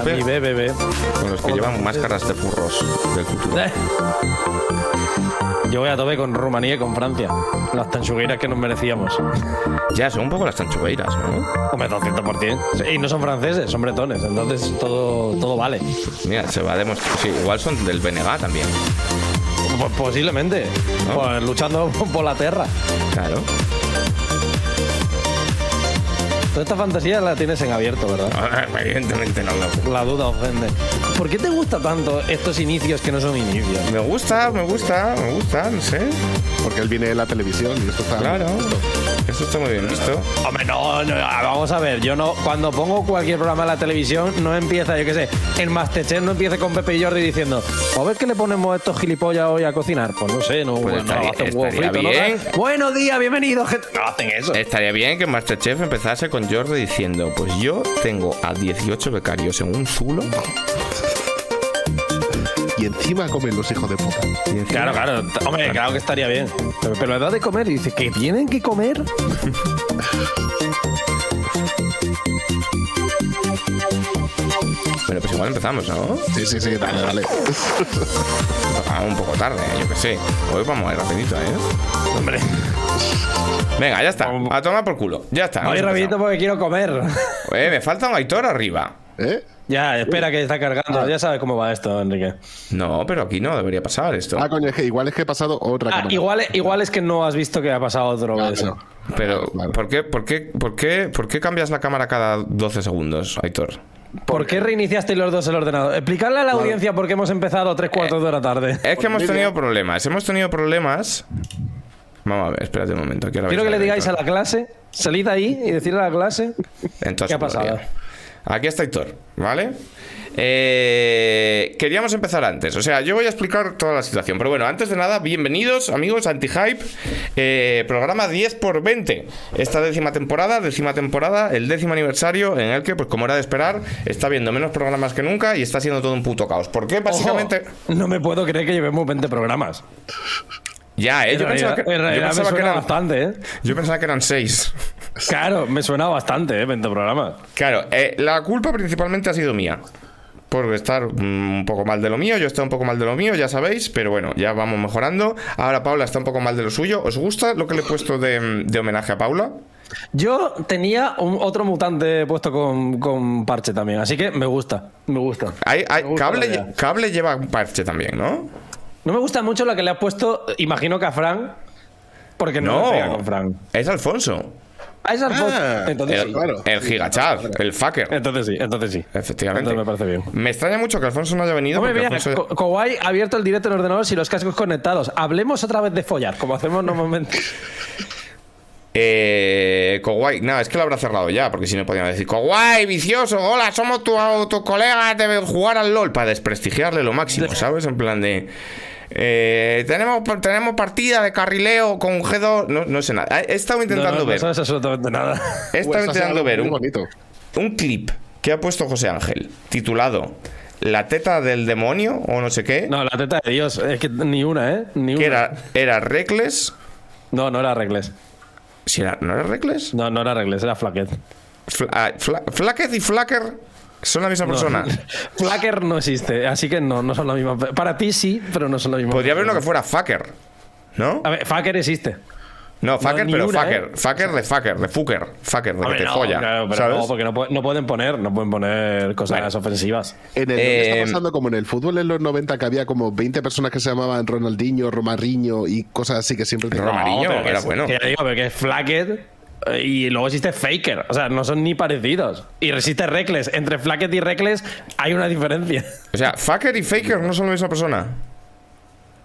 A Mi tope bebé. con los que llevan máscaras de furros del futuro. Yo voy a tope con Rumanía y con Francia. Las tanchugueiras que nos merecíamos. Ya, son un poco las tanchugueiras, ¿no? Hombre, 200%. Y no son franceses, son bretones. Entonces todo, todo vale. Mira, se va a demostrar. Sí, igual son del BNG también. Pues posiblemente. ¿No? Pues luchando por la tierra. Claro. Toda esta fantasía la tienes en abierto, ¿verdad? Evidentemente no lo La duda ofende. ¿Por qué te gusta tanto estos inicios que no son inicios? Me gusta, me gusta, me gusta, no sé. Porque él viene de la televisión y esto está. Claro. Eso está muy bien visto. Hombre, no, no, vamos a ver, yo no, cuando pongo cualquier programa en la televisión, no empieza, yo qué sé, el Masterchef no empieza con Pepe y Jordi diciendo, a ver qué le ponemos a estos gilipollas hoy a cocinar. Pues no sé, no, Pues bueno, estaría- hacen huevo estaría frito, ¿no? bien. Buenos días, bienvenidos, gente. No hacen eso. Estaría bien que Masterchef empezase con Jordi diciendo, pues yo tengo a 18 becarios en un zulo. Y encima comen los hijos de puta. Claro, claro, hombre, claro que estaría bien. Pero, pero la edad de comer, y dice, ¿que tienen que comer? Pero pues igual empezamos, ¿no? Sí, sí, sí, dale, dale. Ah, un poco tarde, yo qué sé. Hoy vamos a ir rapidito, ¿eh? Hombre, Venga, ya está. A tomar por culo. Ya está. voy rapidito porque quiero comer. Eh, me falta un Aitor arriba. ¿Eh? ya, espera que está cargando. Ya sabes cómo va esto, Enrique. No, pero aquí no debería pasar esto. Ah, coño, es que igual es que he pasado otra Ah, cámara. igual, igual es que no has visto que ha pasado otro Claro, eso. Pero, claro. ¿por, qué, por, qué, por, qué, ¿por qué cambias la cámara cada 12 segundos, Aitor? ¿Por qué reiniciasteis los dos el ordenador? Explicarle a la audiencia por qué hemos empezado tres cuartos de la tarde. Es que hemos vídeo. tenido problemas. Hemos tenido problemas. Vamos a ver, espérate un momento. Quiero que le digáis a la clase, salid ahí y decirle a la clase Entonces, qué ha pasado. podría. Aquí está Aitor, ¿vale? Eh, queríamos empezar antes, o sea, yo voy a explicar toda la situación, pero bueno, antes de nada, bienvenidos amigos a Anti-Hype, eh, programa 10 por 20, esta décima temporada, décima temporada, el décimo aniversario en el que, pues como era de esperar, está viendo menos programas que nunca y está siendo todo un puto caos. ¿Por qué? Básicamente... Ojo, no me puedo creer que llevemos 20 programas. Ya, eh, En yo pensaba realidad, que, en yo realidad me pensaba que suena eran, bastante, ¿eh? yo pensaba que eran 6. Claro, me suena bastante, ¿eh? 20 programas. Claro, eh, la culpa principalmente ha sido mía. Por estar mm, un poco mal de lo mío, yo estoy un poco mal de lo mío, ya sabéis, pero bueno, ya vamos mejorando. Ahora Paula está un poco mal de lo suyo. ¿Os gusta lo que le he puesto de, de homenaje a Paula? Yo tenía un, otro mutante puesto con, con parche también, así que me gusta, me gusta. Hay, hay- Me gusta la cable, idea. cable lleva un parche también, ¿no? No me gusta mucho lo que le has puesto, imagino que a Fran, porque no, me pega con Fran. es Alfonso. Ah, es Alfonso. Ah, entonces El, sí. claro. el gigachat, el fucker. Entonces sí, entonces sí. Efectivamente. Entonces me parece bien. Me extraña mucho que Alfonso no haya venido. Hombre, mira, Alfonso- Kowai ha abierto el directo en ordenador y los cascos conectados. Hablemos otra vez de follar, como hacemos normalmente. Eh, Kowai, no, es que lo habrá cerrado ya, porque si no podían decir, Kowai, vicioso, hola, somos tu, tu colega, deben jugar al LOL para desprestigiarle lo máximo, ¿sabes? En plan de. Eh, tenemos, tenemos partida de carrileo con un G2, no, no sé nada. He estado intentando no, no, ver, no sabes absolutamente nada. he estado Pues intentando ver un, bonito. un clip que ha puesto José Ángel, titulado La teta del demonio, o no sé qué, No, la teta de Dios, es que ni una, ¿eh? Ni una. era, era Reckless. No, no era Regles. Si era, ¿No era Reckless? No, no era Regles, era Flaquet. Fla- ah, Fla- y Flacker. ¿Son la misma No. persona? Flacker no existe, así que no, no son la misma. Para ti sí, pero no son la misma. Podría haber uno que fuera fucker. ¿No? A ver, Fucker existe. No, fucker, pero una, fucker. ¿eh? Fucker de fucker, de fucker. Fucker, de que Hombre, te no, folla. claro, pero ¿Sabes? no, porque no, no pueden poner, no pueden poner cosas ofensivas. En el Eh, está pasando como en el fútbol en los 90 que había como 20 personas que se llamaban Ronaldinho, Romarinho y cosas así que siempre que era bueno. que digo, pero que es Flacket eh, y luego existe Faker. O sea, no son ni parecidos. Y existe Reckless. Entre Flacket y Reckless hay una diferencia. O sea, fucker y faker no son la misma persona.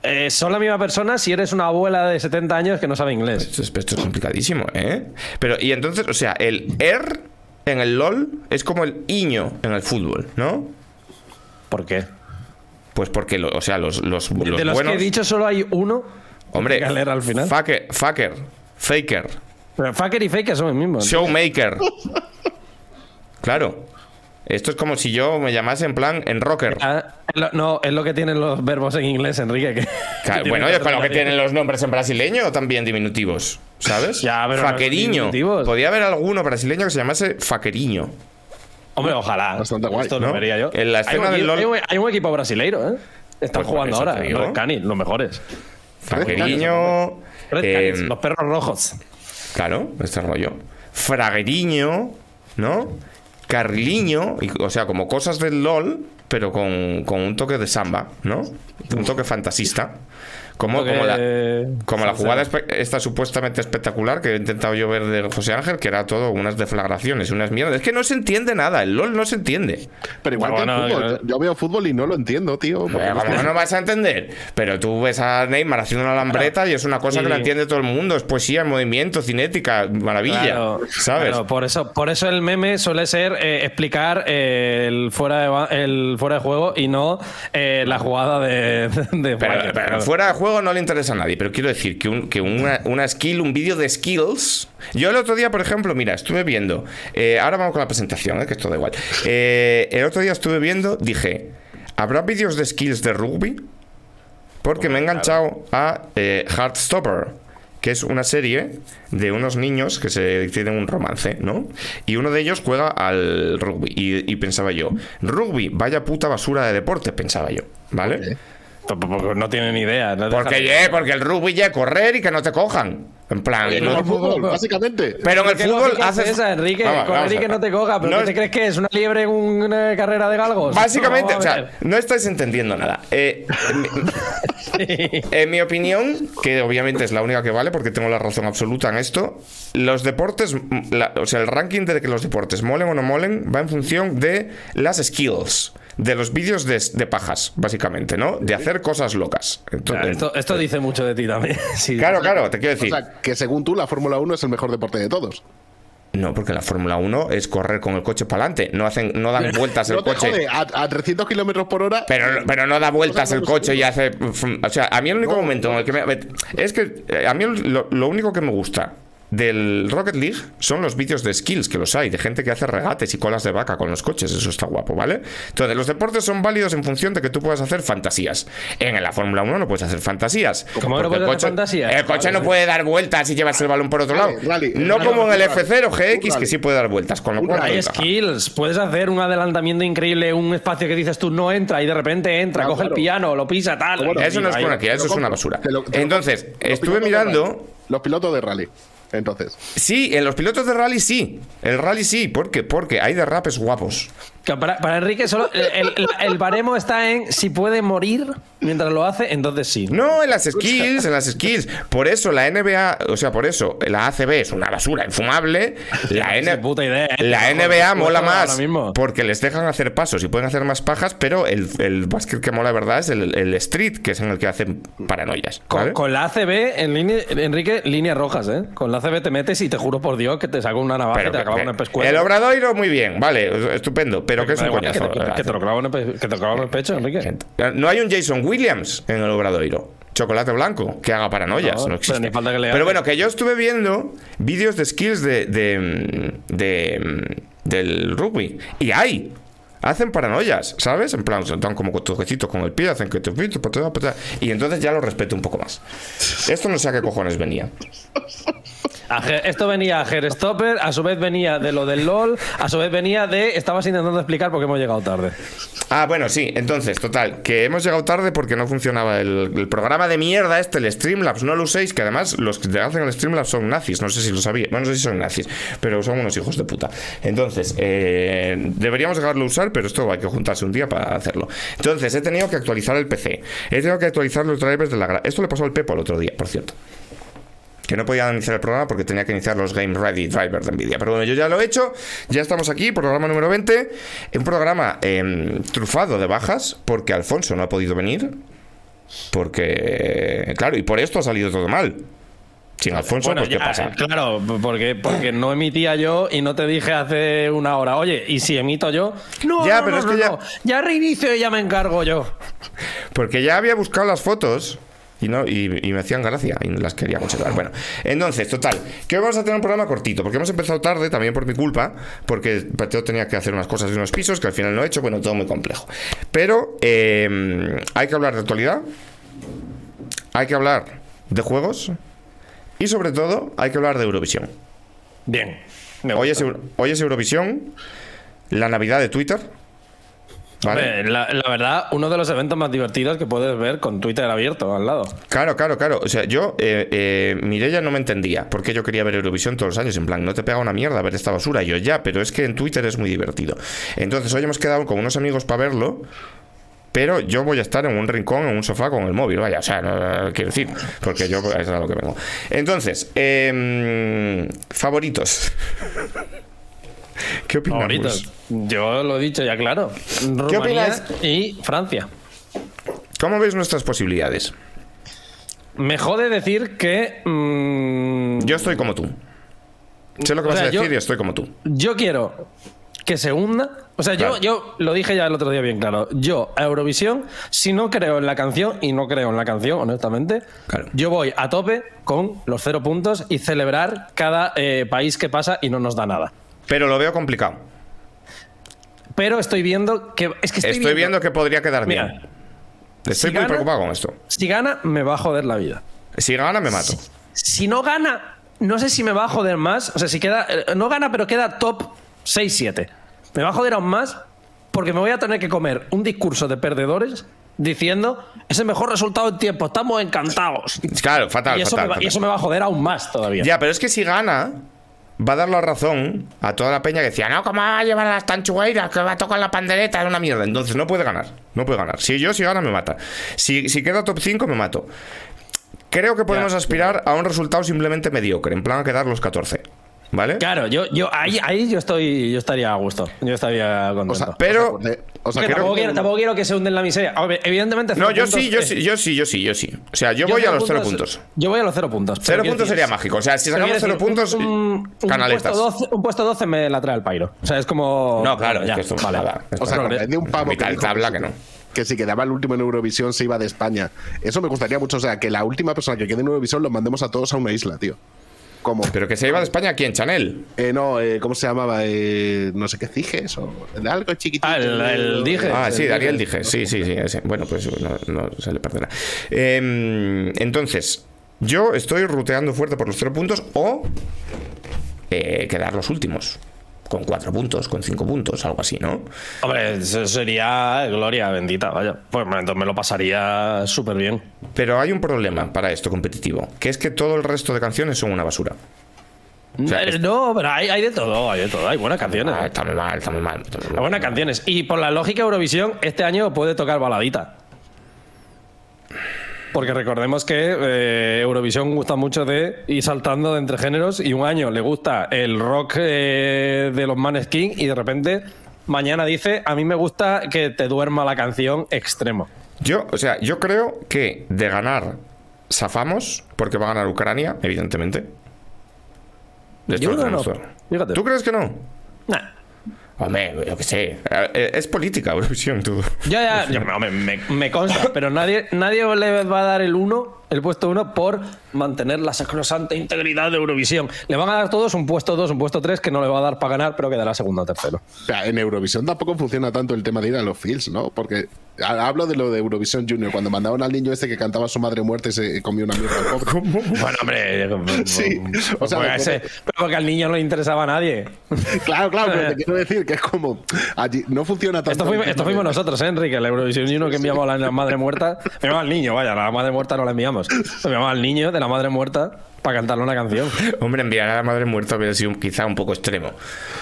Eh, son la misma persona si eres una abuela de 70 años que no sabe inglés. Esto es, esto es complicadísimo, ¿eh? Pero, y entonces, o sea, el er en el LOL es como el iño en el fútbol, ¿no? ¿Por qué? Pues porque, lo- o sea, los, los, los de los buenos. que he dicho solo hay uno. hombre, Galera al final. Fucker, fucker, faker, Pero Faker y Faker son el mismo. showmaker. claro. Esto es como si yo me llamase en plan en rocker. Ah, no, es lo que tienen los verbos en inglés, Enrique. que- Claro, que bueno, es para lo que tienen los nombres en brasileño también diminutivos, ¿sabes? Ya, pero no Faqueriño. Podía haber alguno brasileño que se llamase Faqueriño. Hombre, ojalá. Bastante guay, Esto lo ¿no? vería yo. En la Hay escena un del equipo- LOL- Hay un, hay un equipo brasileiro, ¿eh? Están Pues jugando ahora. Los Canis, los mejores. Faqueriño. Red eh, los perros rojos. Claro, este rollo. Fragueriño, ¿no? Carriliño, y- o sea, como cosas del LOL, pero con, con un toque de samba, ¿no? Un toque fantasista. Como, como la, como la jugada esta supuestamente espectacular que he intentado yo ver de José Ángel, que era todo unas deflagraciones, unas mierdas. Es que no se entiende nada, el LOL no se entiende. Pero igual Bueno, que el fútbol. que- Yo veo fútbol y no lo entiendo, tío. porque Eh, no ¿Cómo sé. no vas a entender? Pero tú ves a Neymar haciendo una lambreta y es una cosa que Sí. la entiende todo el mundo. Es poesía, movimiento, cinética, maravilla. Claro, ¿Sabes? claro, por, eso, por eso el meme suele ser eh, explicar eh, el, fuera de, el fuera de juego y no eh, la jugada de, de Pero, pero claro. fuera de juego no le interesa a nadie. Pero quiero decir que, un- una, skill, un vídeo de skills. Yo el otro día, por ejemplo, mira, estuve viendo. eh, ahora vamos con la presentación, eh, que esto da igual. Eh, el otro día estuve viendo, dije: ¿habrá vídeos de skills de rugby? Porque me he enganchado a eh, Heartstopper, que es una serie de unos niños que se tienen un romance, ¿no? Y uno de ellos juega al rugby. Y, pensaba yo, rugby, vaya puta basura de deporte, pensaba yo, ¿vale? P- p- porque no tienen ni idea. no Porque, ye, porque el rugby ya es correr y que no te cojan. En plan, no- no, el fútbol, básicamente. pero en el ¿Qué fútbol haces. esa, Enrique? Vamos, Correr vamos y a que ver. no te coja. ¿Pero No qué es- te crees que es? ¿Una liebre en una carrera de galgos? Básicamente, No, o sea, no estáis entendiendo nada. Eh, en, mi, en mi opinión, que obviamente es la única que vale porque tengo la razón absoluta en esto, los deportes, mm, la- o sea, el ranking de que los deportes molen o no molen va en función de las skills, de los vídeos de, de pajas, básicamente, ¿no? De hacer cosas locas. Entonces, Claro, esto, esto dice mucho de ti también. Sí. claro, claro, te quiero O decir. sea, que según tú, la Fórmula 1 es el mejor deporte de todos. No, porque la Fórmula 1 es correr con el coche para adelante. No hacen, no dan vueltas el No te coche. jode, a, a 300 kilómetros por hora. Pero, pero no da vueltas el coche y hace. O sea, a mí el único momento en el que me. Es que eh, a mí lo, lo único que me gusta del Rocket League son los vídeos de skills que los hay, de gente que hace regates y colas de vaca con los coches. Eso está guapo, ¿vale? Entonces, los deportes son válidos en función de que tú puedas hacer fantasías. En la Fórmula 1 no puedes hacer fantasías. ¿Cómo no porque puedes hacer fantasías? El coche Vale, no puede dar vueltas y llevarse el balón por otro Rally, lado. rally, no rally, como en el rally. F0 GX, que sí puede dar vueltas. Con lo cual. Hay skills, puedes hacer un adelantamiento increíble, un espacio que dices tú no entra y de repente entra, Claro, coge el piano, lo pisa, tal. Bueno, Eso no es buena eso es una basura. Te lo- te lo Entonces, estuve mirando. Los pilotos de rally. Entonces. Sí, en los pilotos de rally sí. El rally sí. ¿Por qué? Porque hay derrapes guapos. Para, para Enrique, solo el, el- el baremo está en si puede morir mientras lo hace, entonces sí. No, en las skills, en las skills. Por eso la NBA, o sea, por eso la ACB es una basura infumable. La, N- puta idea, ¿eh? la NBA mola más mismo. porque les dejan hacer pasos y pueden hacer más pajas, pero el, el básquet que mola de verdad es el, el street, que es en el que hacen paranoias. Con, la ACB, en línea, Enrique, líneas rojas, ¿eh? Con la ACB te metes y te juro por Dios que te saco una navaja Pero y te que- acabo en el pescuezo. el obradoiro, muy bien, vale, estupendo, pero que es Da un igual, coñazo. que, te, lo clavo en el, pecho, Enrique. No hay un Jason Williams en el Obradoiro. Chocolate blanco, que haga paranoias. No, No, existe. pero bueno, que yo estuve viendo vídeos de skills de, de, de- del rugby. Y hay. Hacen paranoias, ¿sabes? En plan, se dan como toquecitos con el pie, hacen que te y entonces ya lo respeto un poco más. Esto no sé a qué cojones venía. Esto venía a Herstopper, a su vez venía de lo del LOL, a su vez venía de. Estabas intentando explicar por qué hemos llegado tarde. Ah, bueno, sí, entonces, total, que hemos llegado tarde porque no funcionaba el, programa de mierda este, el Streamlabs, no lo uséis, que además los que te hacen el Streamlabs son nazis, no sé si lo sabía, bueno, no sé si son nazis, pero son unos hijos de puta. Entonces, eh, deberíamos dejarlo de usar, pero esto hay que juntarse un día para hacerlo. Entonces, he tenido que actualizar el PC, he tenido que actualizar los drivers de la... Esto le pasó al Pepo el otro día, por cierto. Que no podía iniciar el programa porque tenía que iniciar los Game Ready Drivers de Nvidia. Pero bueno, yo ya lo he hecho. Ya estamos aquí, programa número 20. Un programa em, trufado de bajas porque Alfonso no ha podido venir. Porque, claro, y por esto ha salido todo mal. Sin Alfonso, pues ¿qué ya, pasa? Claro, porque, porque no emitía yo y no te dije hace una hora, oye, ¿y si emito yo? No, Ya, no, pero no, es que no, ya- no. ya reinicio y ya me encargo yo. Porque ya había buscado las fotos y, no, y, y me hacían gracia y las quería conservar. Bueno, entonces, total, que hoy vamos a tener un programa cortito, porque hemos empezado tarde, también por mi culpa, porque yo tenía que hacer unas cosas de unos pisos que al final no he hecho, bueno, todo muy complejo. Pero eh, hay que hablar de actualidad, hay que hablar de juegos y sobre todo hay que hablar de Eurovisión. Bien. Hoy es, hoy es Eurovisión, la Navidad de Twitter. La, la verdad, uno de los eventos más divertidos que puedes ver con Twitter abierto al lado. Claro, claro, claro. O sea, yo, eh, eh, Mireia no me entendía porque yo quería ver Eurovisión todos los años. En plan, no te pega una mierda ver esta basura. Y yo ya, pero es que en Twitter es muy divertido. Entonces, hoy hemos quedado con unos amigos para verlo. Pero yo voy a estar en un rincón, en un sofá con el móvil, vaya, o sea, no, quiero decir, porque yo es a lo que vengo. Entonces, em, favoritos. ¿Qué opinamos? Yo lo he dicho ya claro. Rumanía opinas? y Francia. ¿Cómo veis nuestras posibilidades? Me jode decir que. mm, Yo estoy como tú. Sé lo que O vas sea, a decir yo- y estoy como tú. Yo quiero que se hunda. O sea, yo, yo lo dije ya el otro día bien claro. Yo a Eurovisión, si no creo en la canción, y no creo en la canción, honestamente, Claro. yo voy a tope con los cero puntos y celebrar cada eh, país que pasa y no nos da nada. Pero lo veo complicado. Pero estoy viendo que. Es que estoy, Estoy, viendo que podría quedar Mira, bien. Estoy si muy gana- preocupado con esto. Si gana, me va a joder la vida. Si gana, me mato. Si no gana, no sé si me va a joder más. O sea, si queda. eh, No gana, pero queda top 6-7. Me va a joder aún más porque me voy a tener que comer un discurso de perdedores diciendo es el mejor resultado en tiempo, estamos encantados. Claro, fatal, y, eso fatal, me va, y fatal. eso me va a joder aún más todavía. Ya, pero es que si gana, va a dar la razón a toda la peña que decía, no, ¿cómo va a llevar a las tanchugueiras? Que va a tocar la pandereta, es una mierda. Entonces no puede ganar, no puede ganar. Si yo, si gana, me mata. Si, si queda top 5, me mato. Creo que podemos Ya. aspirar a un resultado simplemente mediocre, en plan a quedar los 14. ¿Vale? Claro, yo, yo ahí, ahí yo estoy, yo estaría a gusto. Yo estaría contento. O sea, Pero- o sea, o sea, tampoco, quiero, tampoco quiero que se hunden la miseria. Ver, evidentemente. No, cero yo sí, yo es- sí, yo sí, yo sí, yo sí. O sea, yo yo voy a cero los 0 puntos. Yo voy a los cero puntos. Cero puntos decir, sería mágico. O sea, si sacamos quiero 0 decir, puntos, un, un canaletas. Puesto 12, un puesto 12 me la trae el pairo. O sea, es como. No, claro, ya, es que esto vale. nada. O sea, es de un pavo que dijo tabla que no. que si quedaba el último en Eurovisión se iba de España. Eso me gustaría mucho. O sea, que la última persona que quede en Eurovisión los mandemos a todos a una isla, tío. Como. Pero que se iba de España aquí en Chanel. Eh, no, eh, ¿cómo se llamaba? Eh, no sé qué Ciges o algo chiquitito. Ah, el- el Dijes. Ah, sí, el Daniel dije. dije. Sí, sí, sí. ese. Bueno, pues no, no se le perderá. Em, entonces, yo estoy ruteando fuerte por los cero puntos o eh, quedar los últimos. Con cuatro puntos, con cinco puntos, algo así, ¿no? Hombre, eso sería gloria bendita, vaya. Pues entonces me lo pasaría súper bien. Pero hay un problema para esto competitivo, que es que todo el resto de canciones son una basura. O sea, Eh, es- no, pero hay, hay de todo, hay de todo. Hay buenas canciones. Ah, está muy mal, está muy mal. está muy Hay mal. buenas canciones. Y por la lógica Eurovisión, este año puede tocar baladita. Porque recordemos que eh, Eurovisión gusta mucho de ir saltando de entre géneros y un año le gusta el rock eh, de los Maneskin y de repente mañana dice a mí me gusta que te duerma la canción extremo. Yo, o sea, yo creo que de ganar zafamos, porque va a ganar Ucrania, evidentemente. Yo creo que no. Fíjate. ¿Tú crees que no? Nah. Hombre, yo qué sé. Eh, Es política, Eurovisión, tú. Ya, ya, ya, hombre, me, me consta, pero nadie, nadie le va a dar el 1 el puesto 1 por mantener la sacrosanta integridad de Eurovisión. Le van a dar todos un puesto 2, un puesto 3 que no le va a dar para ganar, pero quedará segundo o tercero. O sea, en Eurovisión tampoco funciona tanto el tema de ir a los fields, ¿no? Porque ha- hablo de lo de Eurovisión Junior, cuando mandaban al niño este que cantaba su madre muerta y se comió una mierda. Bueno, hombre, Sí, o sea, porque, me ese- pero porque al niño no le interesaba a nadie. Claro, claro, pero te quiero decir que es como. Allí no funciona tanto. Esto fuimos, esto nosotros, ¿eh, Enrique. La Eurovisión Junior que enviamos a la madre muerta. Enviamos al niño, vaya, a la madre muerta no la enviamos. Enviamos al niño de la madre muerta para cantarle una canción. Hombre, enviar a la madre muerta hubiera sido quizá un poco extremo.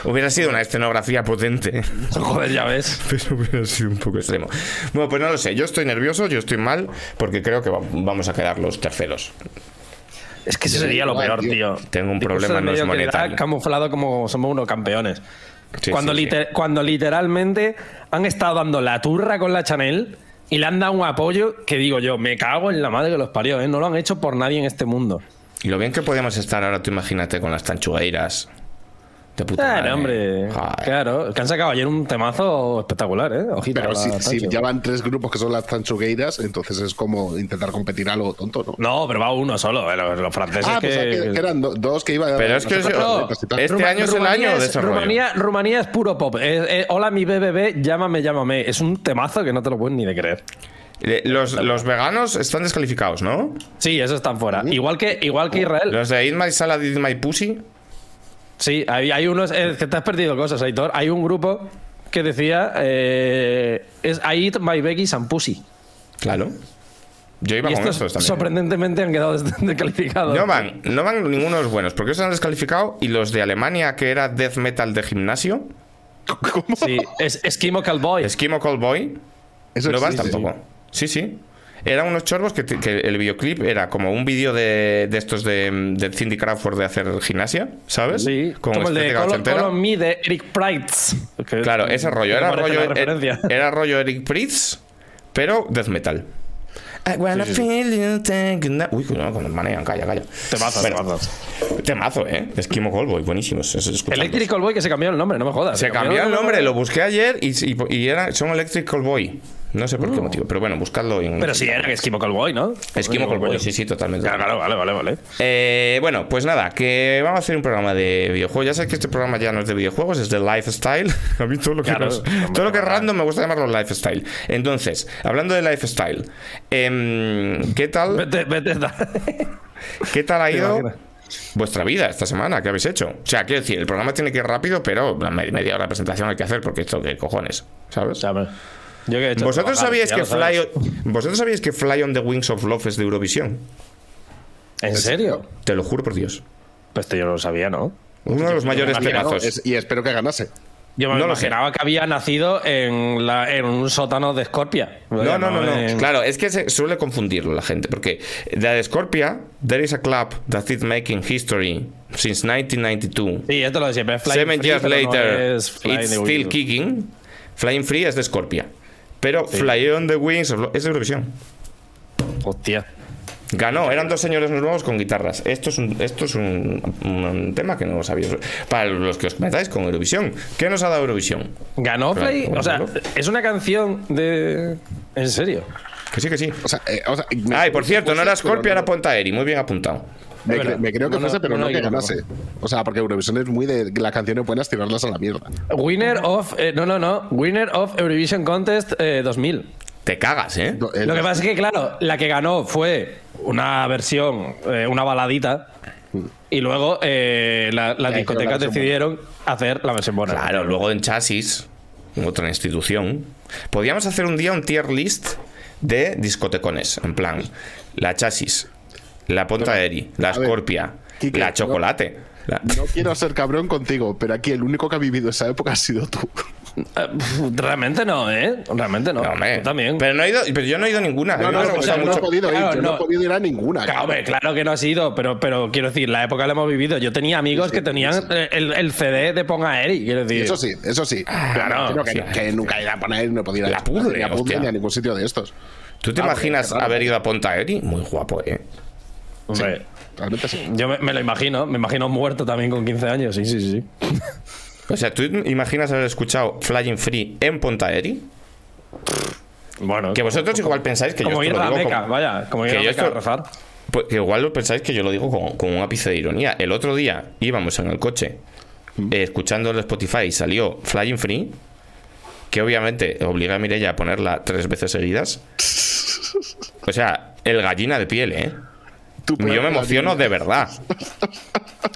Hubiera sido una escenografía potente, Joder, ya ves. pero hubiera sido un poco extremo. Bueno, pues no lo sé. Yo estoy nervioso, yo estoy mal, porque creo que va- vamos a quedar los terceros. Es que eso sería lo peor, tío. Tengo un problema, no es monetario. camuflado como somos unos campeones. Sí, cuando, sí, sí. liter- cuando literalmente han estado dando la turra con la Chanel y le han dado un apoyo que digo yo, me cago en la madre que los parió, ¿eh? No lo han hecho por nadie en este mundo. Y lo bien que podíamos estar ahora, tú imagínate, con las tanchugueiras. De puta Claro, madre. hombre. Joder. Claro, que han sacado ayer un temazo espectacular, ¿eh? Ojito. Pero si, si ya van tres grupos que son las tanchugueiras, entonces es como intentar competir algo tonto, ¿no? No, pero va uno solo, ¿eh? los, los franceses ah, que... pensaba que, que eran do- dos que iban Pero es que no este año es el año de ese rollo. Rumanía, Rumanía es puro pop. Hola, mi BBB, llámame, llámame. Es un temazo que no te lo puedes ni de creer. Los, los veganos están descalificados, ¿no? Sí, esos están fuera. Igual que, igual que Israel. Los de Eat My Salad, Eat My Pussy. Sí, hay, hay unos. eh, que te has perdido cosas, Aitor. Hay un grupo que decía. Eh, es I eat my Becky and pussy. Claro. Yo iba Y con estos estos también. sorprendentemente han quedado des- descalificados. No van, no van ninguno de los buenos, porque esos han descalificado. Y los de Alemania, que era death metal de gimnasio, ¿Cómo? Sí, es Esquimo Cowboy. Esquimo Callboy, Eso no van tampoco. Sí, sí. Eran unos chorbos que, el videoclip era como un vídeo de, de estos de, de Cindy Crawford de hacer gimnasia, ¿sabes? Sí, Con como el de estética Call, ochentera. Call on Me de Eric Price. Que- Claro, ese rollo. Era rollo, referencia. era, rollo Eric Pritz, pero death metal. I wanna feel you take a- Uy, no, cuando manejan, calla, calla. Temazo, Bueno, temazo. Temazo, ¿eh? Esquimo Callboy, buenísimos. Electric Callboy que se cambió el nombre, no me jodas. Se cambió el nombre, lo busqué ayer y, y, y era, son Electric Callboy. No sé por qué motivo, pero bueno, buscadlo en. Pero sí era Esquimo Callboy, ¿no? Esquimo Callboy, sí, sí, totalmente. Claro, claro, vale, vale, vale. Eh, bueno, pues nada, que vamos a hacer un programa de videojuegos. Ya sabes que este programa ya no es de videojuegos, es de lifestyle. A mí todo lo que, Claro, nos- hombre, todo lo que es random me gusta llamarlo lifestyle. Entonces, hablando de lifestyle, em, ¿qué tal, Vete, vete. qué tal ha ido vuestra vida esta semana? ¿Qué habéis hecho? O sea, quiero decir, el programa tiene que ir rápido, pero media hora de presentación hay que hacer porque esto, ¿qué cojones? ¿Sabes? Yo que he hecho ¿Vosotros trabajar, sabíais que. Fly, ¿Vosotros sabíais que Fly on the Wings of Love es de Eurovisión? ¿En serio? Te lo juro por Dios. Pues esto yo no lo sabía, ¿no? Uno de los mayores. Es- y espero que ganase. Yo me No imaginaba que había nacido en, la- en un sótano de Scorpia. No, no, no, no. en- Claro, es que se suele confundirlo la gente, porque de de Scorpia, there is a club that is making history since 1992. Sí, esto lo de siempre. es Flying Seven Free, years no later, it's still kicking. Flying Free es de Scorpia. Pero Fly on the Wings of es de Eurovisión. Hostia. Ganó, eran dos señores nuevos con guitarras. Esto es un, esto es un, un tema que no sabíais. Para los que os metáis con Eurovisión, ¿qué nos ha dado Eurovisión? ¿Ganó Fly? O sea, es una canción de. ¿En serio? Que sí, que sí. O sea, eh, o sea, me- Ay, por cierto, no era pero Scorpia, era Ponta Eri. Muy bien apuntado. Me, cre- creo que No, no, fuese, pero no, que no. ganase. O sea, porque Eurovisión es muy de las canciones buenas tirarlas a la mierda. Winner of. eh, no, no, no. Winner of Eurovision Contest eh, 2000. Te cagas, ¿eh? Lo que pasa es que, claro, la que ganó fue una versión, eh, una baladita. Y luego eh, la- las la discotecas decidieron hacer la versión buena. Claro, luego en Chasis, en otra institución, podíamos hacer un día un tier list de discotecones. En plan, la Chasis, la Ponta Eri, la Scorpia, Quique, la no- Chocolate. la- No quiero ser cabrón contigo, pero aquí el único que ha vivido esa época ha sido tú. Eh, realmente no, ¿eh? Realmente no. No, también. Pero, no he ido, pero yo no he ido a ninguna. No, mí no, no, yo no he mucho. podido ir, Claro, yo no. no. he podido ir a ninguna. Claro, hombre, claro que no ha sido, pero, pero quiero decir, la época la hemos vivido. Yo tenía amigos que tenían eh, el, el CD de Ponga Eri, quiero decir. Eso sí, eso sí. Claro, Pero que, sí. que nunca he ido a poner, no he podido ir La a Puzzle, ni a Puzzle hostia. ni a ningún sitio de estos. ¿Tú te Ah, imaginas haber ido a Ponta Eri? Muy guapo, ¿eh? Hombre, Realmente sí. yo me, me lo imagino, me imagino muerto también con 15 años, sí, sí, sí. O sea, ¿tú imaginas haber escuchado Flying Free en Ponta Eri? Bueno, Que vosotros igual pensáis que yo esto ir lo a la digo Meca, como- vaya, como ir que a Meca a esto- rezar. Pues que igual lo pensáis que yo lo digo con, con un ápice de ironía. El otro día íbamos en el coche eh, escuchando el Spotify y salió Flying Free, que obviamente obliga a Mireia a ponerla tres veces seguidas. O sea, el gallina de piel, ¿eh? Tú Yo me emociono de verdad.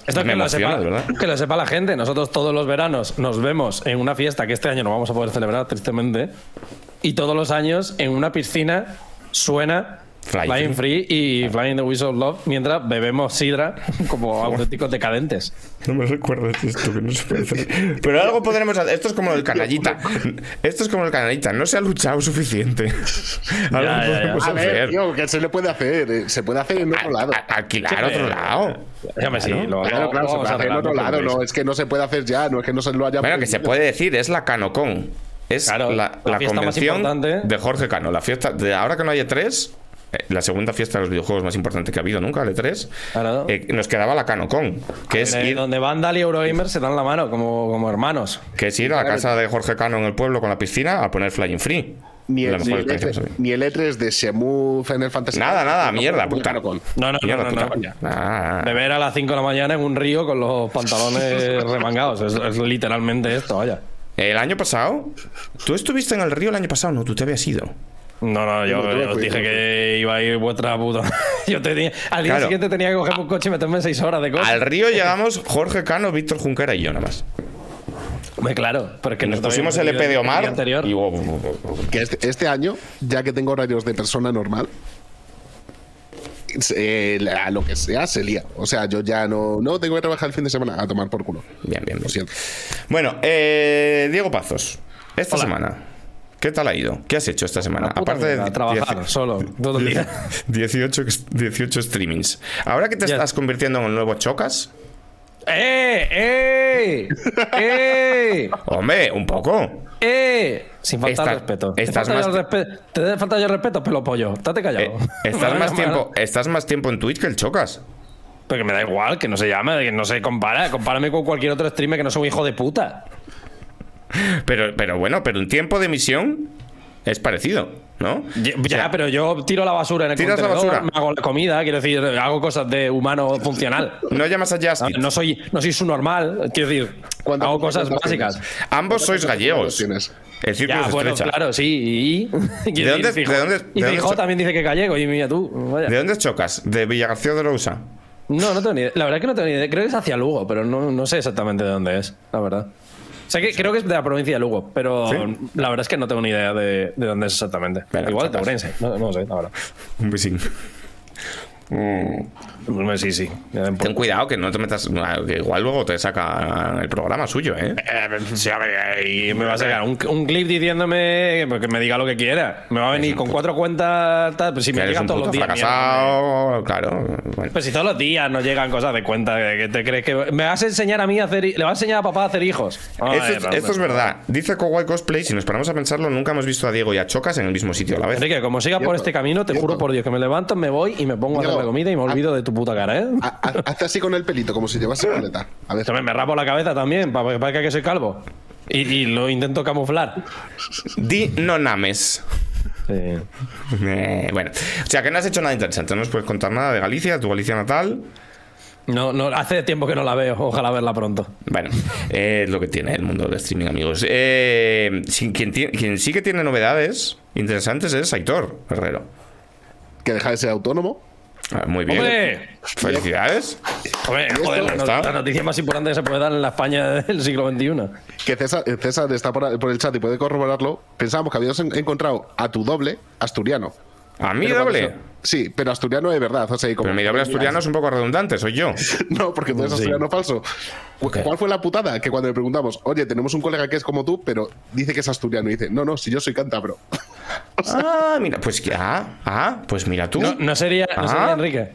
Esto Me que lo, emociona, sepa, de verdad. que lo sepa la gente. Nosotros todos los veranos nos vemos en una fiesta que este año no vamos a poder celebrar, tristemente. Y todos los años en una piscina suena Flying Flying, Free y Flying the Whistle of Love mientras bebemos sidra como auténticos decadentes. No me recuerdes esto, que no se puede hacer. Pero algo podremos hacer. Esto es como el canallita. Esto es como el canallita. No se ha luchado suficiente. Algo ya, ya. podemos A ver, hacer. tío, ¿qué se le puede hacer? Eh, Se puede hacer en otro lado. A- Alquilar otro lado. Déjame sí, lo, Claro, lo- claro, lo se puede a hacer en otro lado. No, es que no se puede hacer ya, no es que no se lo haya Bueno, que se puede decir, es la CanoCon. Es Claro, la, la la fiesta más convención importante. de Jorge Cano. La fiesta de ahora que no hay E3, eh, la segunda fiesta de los videojuegos más importante que ha habido nunca, el E3, Claro. eh, nos quedaba la CanoCon, que es, Eh, ir, Donde Vandal y Eurogamer se dan la mano como, como hermanos. que es ir a la casa de Jorge Cano en el pueblo con la piscina a poner Flying Free. Ni el, ni, el experiencia que E3, hemos tenido. ni el E3 de Semu Final Fantasy. Nada, nada, No, mierda, no, puta. no, No, no, Mierda, no, no, puta no. coña. Ah, Beber a las 5 de la mañana en un río con los pantalones remangados. Es, es literalmente esto, vaya. El año pasado, ¿tú estuviste en el río el año pasado? No, tú te habías ido. No, no, yo No, os dije que iba a ir vuestra puta. yo tenía, al día Claro. siguiente tenía que coger un coche y meterme 6 horas de coche. Al río llegamos Jorge Cano, Víctor Junquera y yo nada más. Hombre, claro, porque Nos no pusimos el EP de Omar anterior. y... oh, oh, oh, oh. Que este, este año, ya que tengo horarios de persona normal, eh, a lo que sea se lía. O sea, yo ya no, no tengo que trabajar el fin de semana a tomar por culo. Bien, bien, Lo siento. Bueno, eh, Diego Pazos, esta Hola. semana, ¿qué tal ha ido? ¿Qué has hecho esta semana? La puta mierda, a trabajar solo, todo el día. 18, ex- 18 streamings. Ahora que te estás convirtiendo en el nuevo Chocas, ¡Eh! ¡Eh! ¡Eh! hombre, un poco. ¡Eh! Sin faltar Estás- respeto. Te estás falta más respe- Te falta el respeto, pelo pollo. Estate callado. Eh, estás, más tiempo, estás más tiempo en Twitch que el Chocas. Pero que me da igual, que no se llame, que no se compara. Compárame con cualquier otro streamer que no sea un hijo de puta. Pero, pero bueno, pero un tiempo de emisión es parecido, ¿no? Ya, O sea, pero yo tiro la basura en el ¿Tiras la contenedor, basura? me hago la comida, quiero decir, hago cosas de humano funcional. No llamas a Justin. No soy, no soy su normal, quiero decir, ¿Cuántas hago cosas básicas. Ambos sois gallegos. tienes? El círculo Ya, se bueno, estrecha. claro, sí. Y, ¿De dónde- de dónde- y de Fijo dónde- también dice que gallego, y mira tú. vaya. ¿De dónde es Chocas? ¿De Villagarcía de Rousa? No, no tengo ni idea. La verdad es que no tengo ni idea. Creo que es hacia Lugo, pero no, no sé exactamente de dónde es, la verdad. Sé que creo que es de la provincia de Lugo, pero ¿Sí? la verdad es que no tengo ni idea de, de dónde es exactamente. Igual de chocas. Ourense, no, no sé, la verdad. Un besín. Pues Sí, sí. Ten cuidado que no te metas. que igual luego te saca el programa suyo, ¿eh? Eh, sí, a ver, y me va a sacar un, un clip diciéndome que, me diga lo que quiera. Me va a venir con cuatro cuentas, tal, pues si me llegan todos los días. mierda, fracasado. Claro. Bueno. Pues si todos los días nos llegan cosas de cuenta, que te crees que. ¿Me vas a enseñar a mí a hacer. ¿Le vas a enseñar a papá a hacer hijos? Esto, es- Ramón. esto es verdad. Dice Kowai Cosplay, si nos paramos a pensarlo, nunca hemos visto a Diego y a Chocas en el mismo sitio a la vez. Enrique, como siga por este camino, te juro por Dios que me levanto, me voy y me pongo a hacer la comida y me olvido de tu puta cara, ¿eh? Ha- ha- Hazte así con el pelito, como si llevase coleta. A ver. También me rapo la cabeza también, para que parezca que soy calvo. Y, y lo intento camuflar. Di no names. Sí. Eh, bueno, o sea que no has hecho nada interesante. No nos puedes contar nada de Galicia, tu Galicia natal. No, no, hace tiempo que no la veo, ojalá verla pronto. Bueno, eh, es lo que tiene el mundo del streaming, amigos. Eh, quien, quien sí que tiene novedades interesantes es Aitor Herrero. Que deja de ser autónomo. Ah, muy bien. ¡Hombre! Felicidades. Hombre, joder, la, noticia más importante que se puede dar en la España del siglo XXI. Que César, eh, César está por, por el chat y puede corroborarlo. Pensábamos que habíamos en- encontrado a tu doble asturiano. A mí doble. cuando- Sí, pero asturiano de verdad. O sea, y como- Pero mi doble asturiano es un poco redundante, soy yo. No, porque tú eres Sí. asturiano falso. Cu- Ok. ¿Cuál fue la putada? Que cuando le preguntamos, oye, tenemos un colega que es como tú, pero dice que es asturiano. Y dice, no, no, si yo soy cántabro. Ah, mira, pues que. Ah, ah, pues mira tú. No, no sería, no Ah. sería Enrique.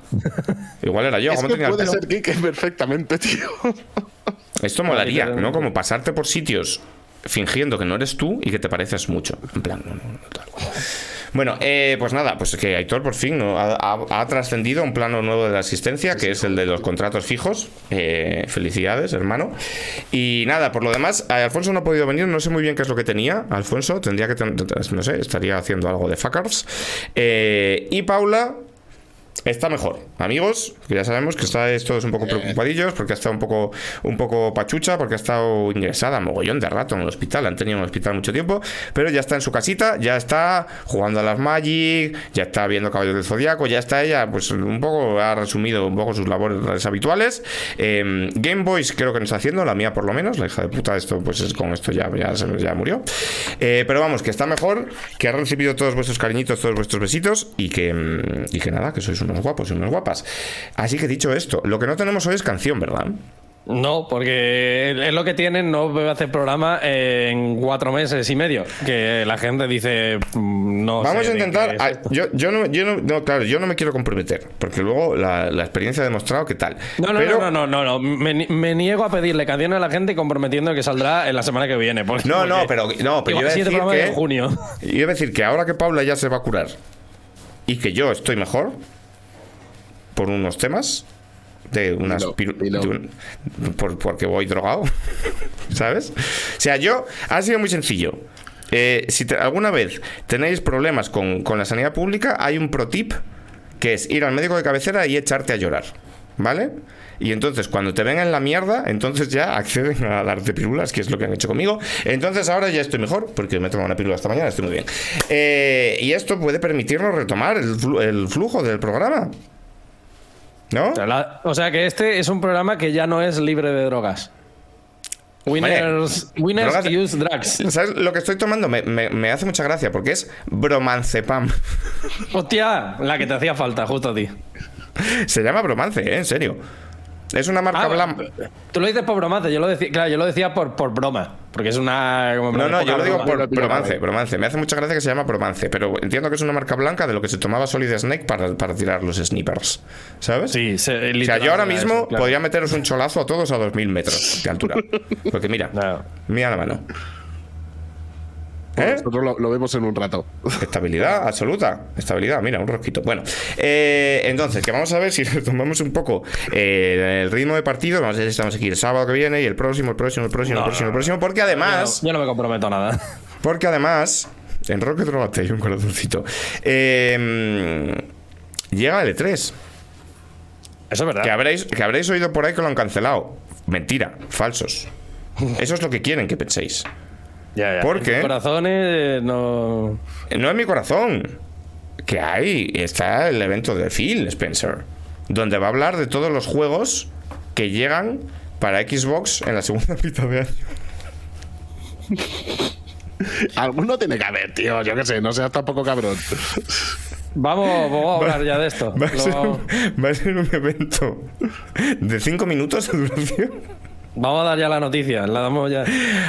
Igual era yo, es ¿cómo que tenía el puede pelo? ser Kike perfectamente, tío. Esto molaría. ¿no? Como pasarte por sitios fingiendo que no eres tú y que te pareces mucho. En plan, no, no, no, tal. Bueno, eh, pues nada, pues que Aitor por fin ha trascendido a un plano nuevo de la asistencia, que es el de los contratos fijos. Eh, felicidades, hermano. Y nada, por lo demás, eh, Alfonso no ha podido venir, no sé muy bien qué es lo que tenía. Alfonso tendría que, ten- no sé, estaría haciendo algo de fuckers. Eh, y Paula Está mejor, amigos, que ya sabemos que estáis todos un poco preocupadillos porque ha estado un poco, un poco pachucha, porque ha estado ingresada mogollón de rato en el hospital, han tenido en el hospital mucho tiempo, pero ya está en su casita, ya está jugando a las Magic, ya está viendo Caballos del Zodiaco, ya está ella, pues un poco, ha resumido un poco sus labores habituales. Eh, Game Boys creo que no está haciendo, la mía por lo menos, la hija de puta, esto pues es, con esto ya, ya, se- ya murió. Eh, pero vamos, que está mejor, que ha recibido todos vuestros cariñitos, todos vuestros besitos y que, y que nada, que sois unos guapos y unas guapas. Así que dicho esto, lo que no tenemos hoy es canción, ¿verdad? No, porque es lo que tienen, no voy a hacer programa en cuatro meses y medio. Que la gente dice, mm, no Vamos sé a de intentar. es ah, yo, yo, no, yo no, no, claro, yo no me quiero comprometer, porque luego la, la experiencia ha demostrado que tal. No, no, Pero- no, no, no, no, Me, ni- me niego a pedirle canciones a la gente comprometiendo que saldrá en la semana que viene. porque- No, no, pero, no, pero yo iba a decir que. en junio. Yo iba a decir que ahora que Paula ya se va a curar y que yo estoy mejor por unos temas de unas dilo. de un- por- porque voy drogado, ¿sabes? O sea, yo ha sido muy sencillo. Eh, si te- alguna vez tenéis problemas con, con la sanidad pública, hay un pro tip que es ir al médico de cabecera y echarte a llorar, ¿vale? Y entonces cuando te ven en la mierda, entonces ya acceden a darte pirulas, que es lo que han hecho conmigo. Entonces ahora ya estoy mejor, porque me he tomado una pirula esta mañana, estoy muy bien. Eh, y esto puede permitirnos retomar el, el flujo del programa. ¿No? O sea, la- o sea que este es un programa que ya no es libre de drogas. Winners, winners drogas- use drugs. ¿Sabes lo que estoy tomando? Me, me- me hace mucha gracia porque es bromancepam. Hostia, la que te hacía falta, justo a ti. Se llama bromance, ¿eh? en serio. Es una marca Ah, blanca. Tú lo dices por bromance, yo lo decía, claro, yo lo decía por, por broma, porque es una... como No, no, yo lo digo por bromance, bromance. Me hace mucha gracia que se llama bromance, pero entiendo que es una marca blanca de lo que se tomaba Solid Snake para, para tirar los snipers. ¿Sabes? Sí, se- O sea, yo ahora mismo eso, claro. podría meteros un cholazo a todos a 2000 metros de altura. Porque mira, No. mira la mano. ¿Eh? Nosotros lo, lo vemos en un rato. Estabilidad absoluta. Estabilidad, mira, un rosquito. Bueno, eh, entonces, que vamos a ver si retomamos un poco eh, el ritmo de partido. Vamos a ver si estamos aquí el sábado que viene y el próximo, el próximo, el próximo, el próximo, no, el próximo. Porque Yo además. no, yo no me comprometo a nada. Porque además, en Rocket Robot hay un corazoncito. eh, llega el E3. Eso es verdad. Que habréis, que habréis oído por ahí que lo han cancelado. Mentira, falsos. Eso es lo que quieren que penséis. Ya, ya. ¿Por En qué? corazones no... No es mi corazón. Que hay. Está el evento de Phil Spencer. Donde va a hablar de todos los juegos que llegan para Xbox en la segunda mitad de año. Alguno tiene que haber, tío. Yo qué sé, no seas tampoco cabrón. Vamos, vamos a hablar ya de esto. Va a, ser Lo- un, va a ser un evento de 5 minutos de duración. Vamos a dar ya la noticia. La damos ya.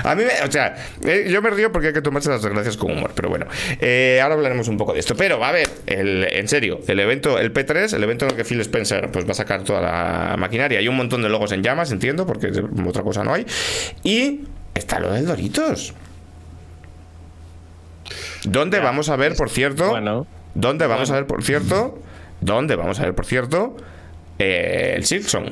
A mí, me- o sea, eh, yo me río porque hay que tomarse las desgracias con humor, pero bueno, eh, ahora hablaremos un poco de esto. Pero, a ver, el- en serio, el evento, el P3, el evento en el que Phil Spencer pues, va a sacar toda la maquinaria. Hay un montón de logos en llamas, entiendo, porque otra cosa no hay. Y está lo del Doritos. ¿Dónde vamos a ver, por cierto? Bueno. ¿Dónde vamos a ver, por cierto? ¿Dónde vamos a ver, por cierto? eh, el Silksong.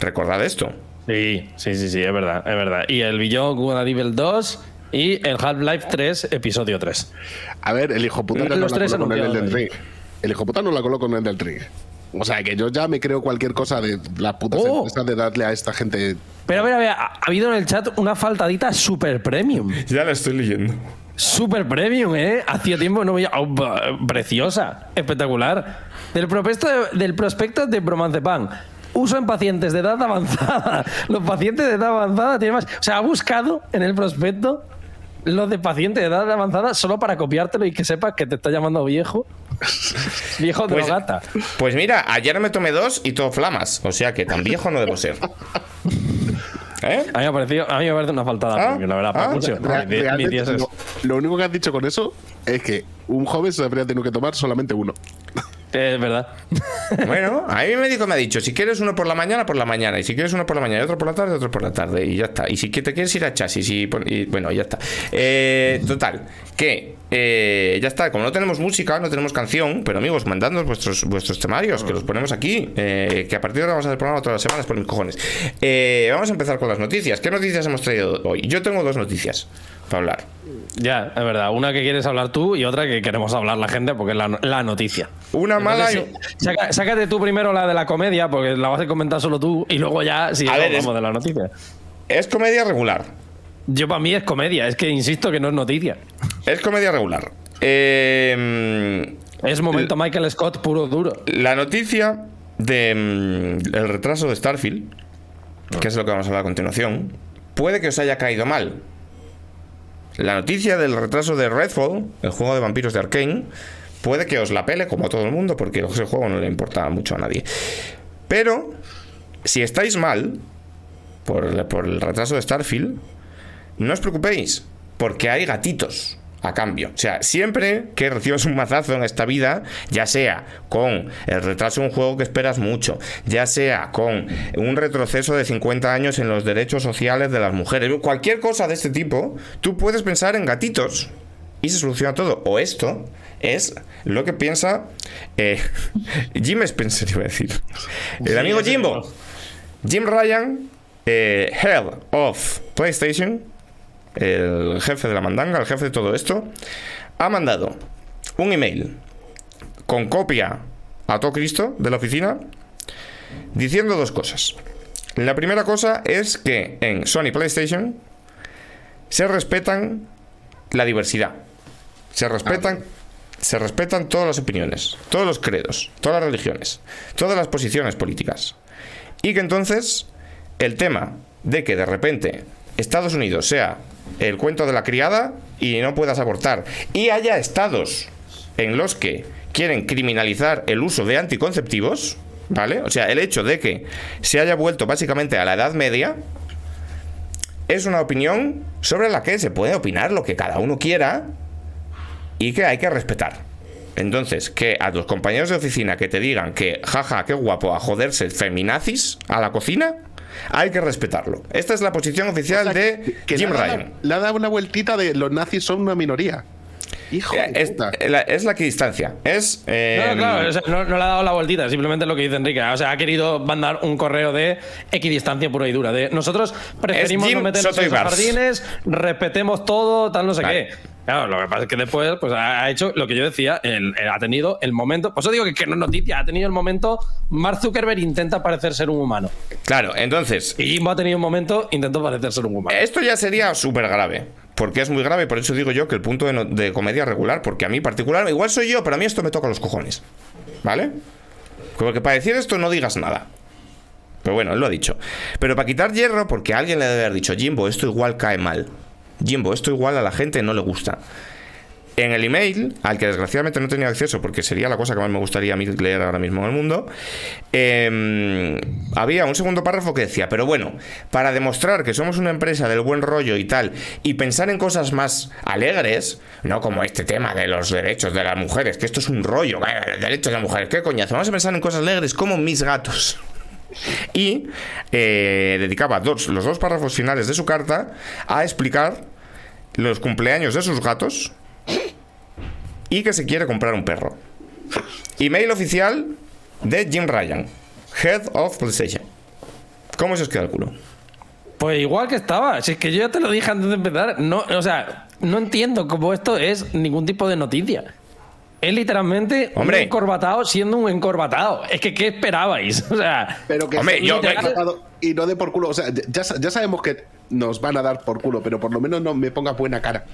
Recordad esto. Sí, sí, sí, sí, es verdad, es verdad. Y el Beyond Good and Evil 2 y el Half-Life 3, episodio 3. A ver, el hijo puta no Los la tres coló con el ahí. Ring. El hijo puta no la coló con el Elden Ring. O sea, que yo ya me creo cualquier cosa de las putas Oh. empresas de darle a esta gente. Pero a ver, a ver, ha ha habido en el chat una faltadita super premium. Ya la estoy leyendo. Super premium, ¿eh? Hacía tiempo que no veía. oh, preciosa, espectacular. Del prospecto de, del prospecto de Bromancepan. Uso en pacientes de edad avanzada. Los pacientes de edad avanzada tienen más. O sea, ha buscado en el prospecto los de pacientes de edad avanzada solo para copiártelo y que sepas que te está llamando viejo. viejo Pues, drogata. pues mira, ayer me tomé dos y todo flamas. O sea que tan viejo no debo ser. ¿Eh? A mí me ha parecido, a mí me parece una faltada Ah, la verdad. ah. Real- Mi- mi lo, lo único que has dicho con eso es que un joven se habría tenido que tomar solamente uno. Es verdad. Bueno, a mí mi médico me ha dicho, si quieres uno por la mañana, por la mañana. Y si quieres uno por la mañana y otro por la tarde, otro por la tarde. Y ya está. Y si te quieres ir a chasis y, y bueno, ya está. Eh, total, que eh, ya está, como no tenemos música, no tenemos canción, pero amigos, mandadnos vuestros, vuestros temarios, que los ponemos aquí, eh, que a partir de ahora vamos a hacer programa todas las semanas por mis cojones. Eh, vamos a empezar con las noticias. ¿Qué noticias hemos traído hoy? Yo tengo dos noticias para hablar. Ya, es verdad. Una que quieres hablar tú y otra que queremos hablar la gente porque es la, la noticia. Una mala y... Saca- sácate tú primero la de la comedia porque la vas a comentar solo tú y luego ya si hablamos de la noticia. Es comedia regular. Yo para mí es comedia, es que insisto que no es noticia. Es comedia regular. Eh, Es momento Michael Scott puro duro. la noticia del retraso de Starfield, que es lo que vamos a hablar a continuación, puede que os haya caído mal. La noticia del retraso de Redfall, el juego de vampiros de Arkane, puede que os la pele como a todo el mundo, porque ese juego no le importa mucho a nadie. Pero, si estáis mal por, por el retraso de Starfield, no os preocupéis, porque hay gatitos a cambio. O sea, siempre que recibas un mazazo en esta vida, ya sea con el retraso de un juego que esperas mucho, ya sea con un retroceso de 50 años en los derechos sociales de las mujeres, cualquier cosa de este tipo, tú puedes pensar en gatitos y se soluciona todo. O esto es lo que piensa eh, Jim Spencer, iba a decir. El amigo Jimbo. Jim Ryan, eh, Head of PlayStation, el jefe de la mandanga, el jefe de todo esto, ha mandado un email con copia a todo Cristo de la oficina diciendo dos cosas. La primera cosa es que en Sony PlayStation se respetan la diversidad. Se respetan se respetan todas las opiniones, todos los credos, todas las religiones, todas las posiciones políticas. Y que entonces el tema de que de repente Estados Unidos sea el cuento de la criada y no puedas abortar, y haya estados en los que quieren criminalizar el uso de anticonceptivos, ¿vale? O sea, el hecho de que se haya vuelto básicamente a la Edad Media, es una opinión sobre la que se puede opinar lo que cada uno quiera y que hay que respetar. Entonces, que a tus compañeros de oficina que te digan que, jaja, qué guapo, a joderse feminazis a la cocina, hay que respetarlo. Esta es la posición oficial O sea, de que- que Jim Ryan. Le ha dado una vueltita de los nazis son una minoría. Hijo Eh, de Es, puta. la, es la equidistancia. Es. eh, No, no, claro, o sea, no, no le ha dado la vueltita, simplemente lo que dice Enrique. O sea, ha querido mandar un correo de equidistancia pura y dura. De nosotros preferimos no meternos en Bars. jardines, respetemos todo, tal, no sé Vale. qué. Claro, lo que pasa es que después pues, ha hecho lo que yo decía, el- el- ha tenido el momento. Por eso digo que, que no es noticia, ha tenido el momento. Mark Zuckerberg intenta parecer ser un humano. Claro, entonces. Y Jimbo ha tenido un momento, intentó parecer ser un humano. Esto ya sería súper grave. Porque es muy grave, por eso digo yo que el punto de, no- de comedia regular, porque a mí particular, igual soy yo, pero a mí esto me toca los cojones. ¿Vale? Porque para decir esto no digas nada. Pero bueno, él lo ha dicho. Pero para quitar hierro, porque alguien le debe haber dicho, Jimbo, esto igual cae mal. Jimbo, esto igual a la gente no le gusta. En el email, al que desgraciadamente no tenía acceso porque sería la cosa que más me gustaría a mí leer ahora mismo en el mundo, eh, había un segundo párrafo que decía, pero bueno, para demostrar que somos una empresa del buen rollo y tal, y pensar en cosas más alegres, no como este tema de los derechos de las mujeres, que esto es un rollo, derechos de las mujeres, qué coñazo, vamos a pensar en cosas alegres como mis gatos. Y eh, dedicaba dos, los dos párrafos finales de su carta a explicar los cumpleaños de sus gatos y que se quiere comprar un perro. Email oficial de Jim Ryan, Head of PlayStation. ¿Cómo se os queda el culo? Pues igual que estaba. Si es que yo ya te lo dije antes de empezar. No, o sea, no entiendo cómo esto es ningún tipo de noticia. Es literalmente Hombre. un encorbatado siendo un encorbatado. Es que, ¿qué esperabais? O sea, Pero que Hombre, yo- literal y no de por culo. O sea, ya, ya sabemos que nos van a dar por culo, pero por lo menos no me ponga buena cara.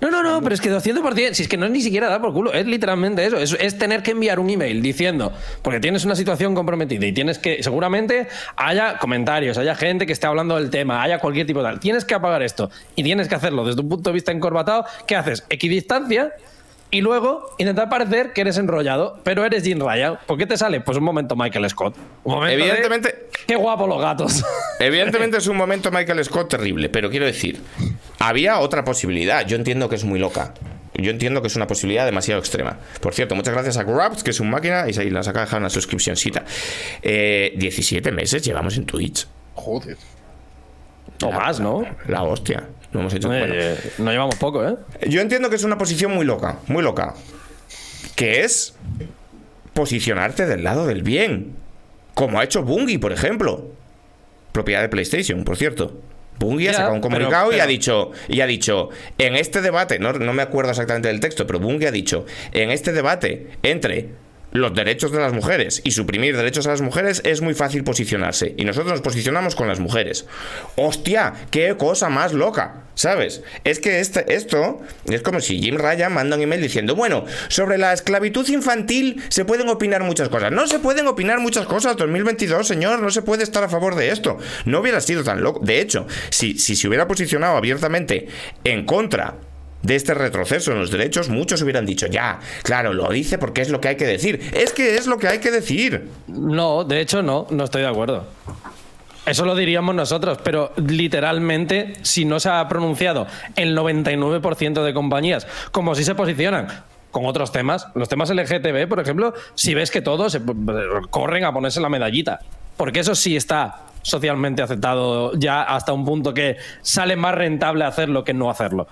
no, no, no, pero es que 200%, si es que no es ni siquiera dar por culo, es literalmente eso. Es, es tener que enviar un email diciendo, porque tienes una situación comprometida y tienes que, seguramente haya comentarios, haya gente que esté hablando del tema, haya cualquier tipo de tal. Tienes que apagar esto y tienes que hacerlo desde un punto de vista encorbatado. ¿Qué haces? Equidistancia. Y luego intentar parecer que eres enrollado, pero eres Jim Ryan. ¿Por qué te sale? Pues un momento Michael Scott. Un momento de, Evidentemente, Qué guapo los gatos. evidentemente es un momento Michael Scott terrible, pero quiero decir, había otra posibilidad. Yo entiendo que es muy loca. Yo entiendo que es una posibilidad demasiado extrema. Por cierto, muchas gracias a Grabs, que es un máquina, y ahí nos acaba de dejar una suscripcióncita. Eh, 17 meses llevamos en Twitch. Joder. O más, ¿no? La hostia. Lo hemos hecho. bueno. Eh, no llevamos poco, ¿eh? Yo entiendo que es una posición muy loca, muy loca. Que es posicionarte del lado del bien. Como ha hecho Bungie, por ejemplo. Propiedad de PlayStation, por cierto. Bungie ha sacado un pero- comunicado y ha dicho, y ha dicho, en este debate, no, no me acuerdo exactamente del texto, pero Bungie ha dicho, en este debate entre los derechos de las mujeres y suprimir derechos a las mujeres es muy fácil posicionarse. Y nosotros nos posicionamos con las mujeres. ¡Hostia! ¡Qué cosa más loca! ¿Sabes? Es que este, esto es como si Jim Ryan manda un email diciendo, bueno, sobre la esclavitud infantil se pueden opinar muchas cosas. No se pueden opinar muchas cosas, 2022, señor, no se puede estar a favor de esto. No hubiera sido tan loco. De hecho, si, si se hubiera posicionado abiertamente en contra de este retroceso en los derechos, muchos hubieran dicho, ya, claro, lo dice porque es lo que hay que decir. Es que es lo que hay que decir. No, de hecho no, no estoy de acuerdo. Eso lo diríamos nosotros, pero literalmente, si no se ha pronunciado el 99% de compañías, como si se posicionan con otros temas, los temas LGTB, por ejemplo, si ves que todos se corren a ponerse la medallita, porque eso sí está socialmente aceptado ya hasta un punto que sale más rentable hacerlo que no hacerlo.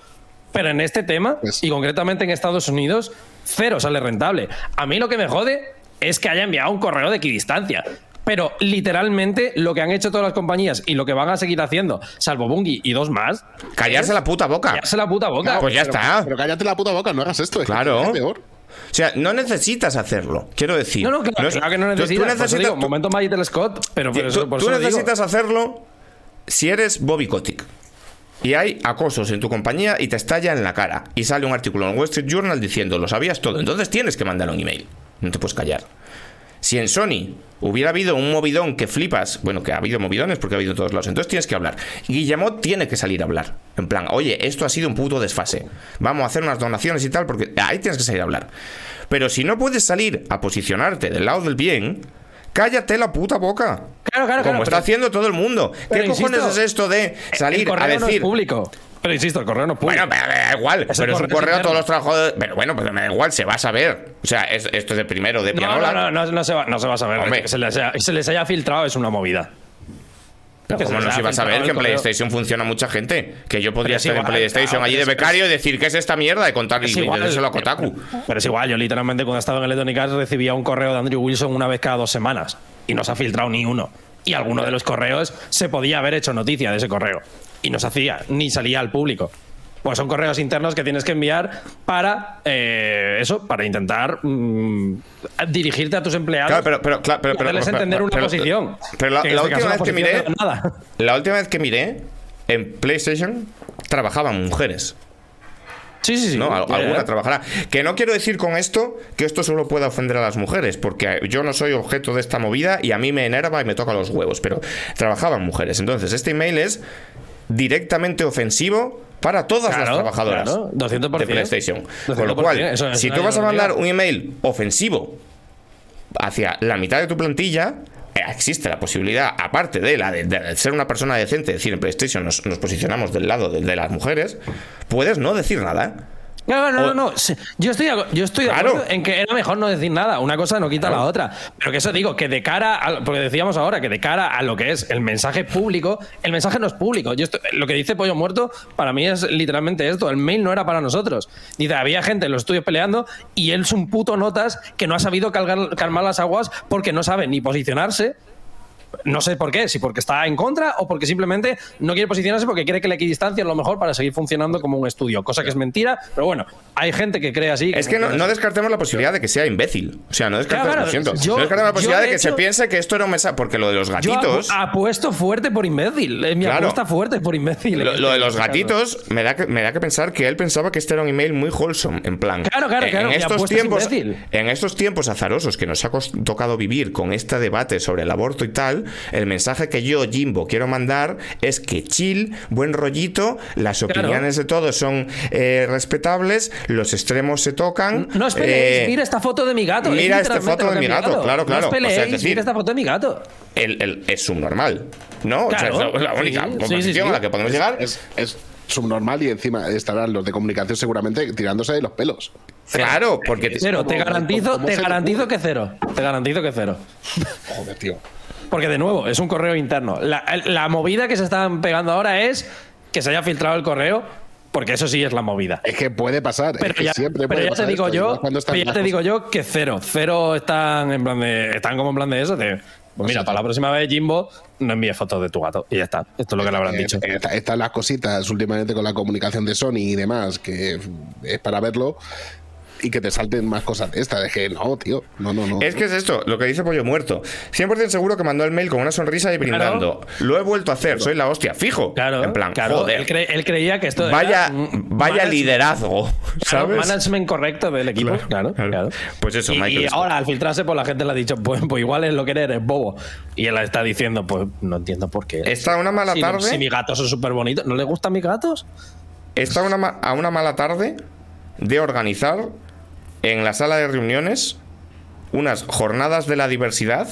Pero en este tema, Pues- y concretamente en Estados Unidos, cero sale rentable. A mí lo que me jode es que haya enviado un correo de equidistancia. Pero literalmente lo que han hecho todas las compañías y lo que van a seguir haciendo, salvo Bungie y dos más, Callarse la puta boca. callarse la puta boca. Pues ya Pero- está. Pero cállate la puta boca, no hagas esto. es que Claro. es peor. O sea, no necesitas hacerlo, quiero decir. no, no, claro, es- claro que no tú- tú necesitas. Por eso necesitas- digo, tú- momento Magic Scott, pero por eso, tú- por tú eso digo. necesitas hacerlo si eres Bobby Kotick. Y hay acosos en tu compañía y te estalla en la cara. Y sale un artículo en Wall Street Journal diciendo, lo sabías todo. Entonces tienes que mandar un email. No te puedes callar. Si en Sony hubiera habido un movidón que flipas, bueno, que ha habido movidones porque ha habido en todos lados, entonces tienes que hablar. Guillemot tiene que salir a hablar. En plan, oye, esto ha sido un puto desfase. Vamos a hacer unas donaciones y tal, porque ahí tienes que salir a hablar. Pero si no puedes salir a posicionarte del lado del bien, cállate la puta boca. Claro, claro, Como claro, está pero- haciendo todo el mundo. ¿Qué pero cojones insisto, es esto de el salir a correo no es decir... público. Pero insisto, el correo no es público. Bueno, pero me da igual, Es el pero es un correo a todos los trabajadores. Pero bueno, pues me da igual, se va a saber. O sea, es- esto es de primero de no, pianola. no, no, no, no se va, no se va a saber. Hombre. Que se les, haya, se les haya filtrado es una movida. Pero que ¿Cómo se no les se haya iba a saber filtrado que en el. PlayStation funciona mucha gente? Que yo podría estar en igual, PlayStation claro, allí de becario y decir ¿qué es esta mierda? Y contar y Es igual, decírselo a Kotaku. Pero es igual, yo literalmente cuando estaba en Electronic Arts recibía un correo de Andrew Wilson una vez cada dos semanas y no se ha filtrado ni uno. Y alguno de los correos se podía haber hecho noticia de ese correo y no se hacía, ni salía al público. Pues son correos internos que tienes que enviar para eh, eso, para intentar mm, dirigirte a tus empleados Claro, pero, pero, claro, pero, y pero- hacerles pero- entender una posición. Pero la, este última vez que miré, nada. la última vez que miré en PlayStation trabajaban mujeres. Sí, sí, sí. ¿no? Alguna trabajará. Que no quiero decir con esto que esto solo pueda ofender a las mujeres, porque yo no soy objeto de esta movida y a mí me enerva y me toca los huevos, pero trabajaban mujeres. Entonces, este email es directamente ofensivo para todas las trabajadoras claro, 200%. de PlayStation. Con lo 200%, cual, eso si tú vas a mandar un email ofensivo hacia la mitad de tu plantilla, eh, existe la posibilidad, aparte de la de, de ser una persona decente, decir en PlayStation nos, nos posicionamos del lado de, de las mujeres, puedes no decir nada. No, no, O- no, no. Yo estoy, de yo estoy de Claro. acuerdo en que era mejor no decir nada. Una cosa no quita la otra. Pero que eso digo, que de cara a. Porque decíamos ahora que de cara a lo que es el mensaje público, el mensaje no es público. Yo estoy- lo que dice Pollo Muerto, para mí es literalmente esto. El mail no era para nosotros. Dice, había gente en los estudios peleando y él es un puto notas que no ha sabido calgar- calmar las aguas porque no sabe ni posicionarse. No sé por qué, si porque está en contra o porque simplemente no quiere posicionarse porque quiere que la equidistancia es lo mejor para seguir funcionando como un estudio, cosa que es mentira, pero bueno, hay gente que cree así. Es que no, descartemos la posibilidad de que sea imbécil. O sea, no descartemos, Claro, yo- no descartemos la yo, posibilidad de, que se piense que esto era un mensaje. Porque lo de los Yo gatitos. apu- apuesto fuerte por imbécil. Es mi Claro. apuesta fuerte por imbécil. Lo, lo de los este gatitos me da, que, me da que pensar que él pensaba que este era un email muy wholesome, en plan. Claro, claro, claro, En estos, es tiempos, en estos tiempos azarosos que nos ha tocado vivir con este debate sobre el aborto y tal, el mensaje que yo, Jimbo, quiero mandar es que chill, buen rollito, las Claro. opiniones de todos son eh, respetables, los extremos se tocan. No os peleéis, eh, mira esta foto de mi gato. es mira esta foto lo de que mi gato, claro, claro. No O os sea, es peleéis, decir- mira esta foto de mi gato. el- el- es subnormal, ¿no? Claro. O sea, es la única Sí, sí, posición sí, sí. a la que podemos llegar. Es, es subnormal y encima estarán los de comunicación seguramente tirándose de los pelos. Claro, porque Cero, te garantizo, como te se te garantizo que cero. Te garantizo que cero. Joder, tío. Porque de nuevo, es un correo interno. La, la movida que se están pegando ahora es que se haya filtrado el correo, porque eso sí es la movida. Es que puede pasar. Pero es que ya, siempre pero puede ya te digo esto, yo, pero ya te digo yo que cero, cero están en plan de, están como en plan de eso. De, pues mira, para la próxima vez Jimbo no envíe fotos de tu gato y ya está. Esto es lo que le habrán Eh, dicho. eh, está- Están las cositas últimamente con la comunicación de Sony y demás, que es para verlo y que te salten más cosas de estas. Es que no, tío. No, no, no. Es que es esto, lo que dice Pollo Muerto. 100% seguro que mandó el mail con una sonrisa y brindando. Lo he vuelto a hacer, soy la hostia, fijo. Claro, En plan, claro. joder. Él, cre- él creía que esto Vaya, vaya liderazgo, claro, ¿sabes? management correcto del equipo. Claro, claro. claro. Pues eso, y, Michael y ahora al filtrarse, pues la gente le ha dicho, pues, pues igual es lo que eres, bobo. Y él está diciendo, pues no entiendo por qué. Está una mala si, tarde. si mis gatos son súper bonitos, ¿no le gustan mis gatos? Está una a una mala tarde de organizar en la sala de reuniones unas jornadas de la diversidad,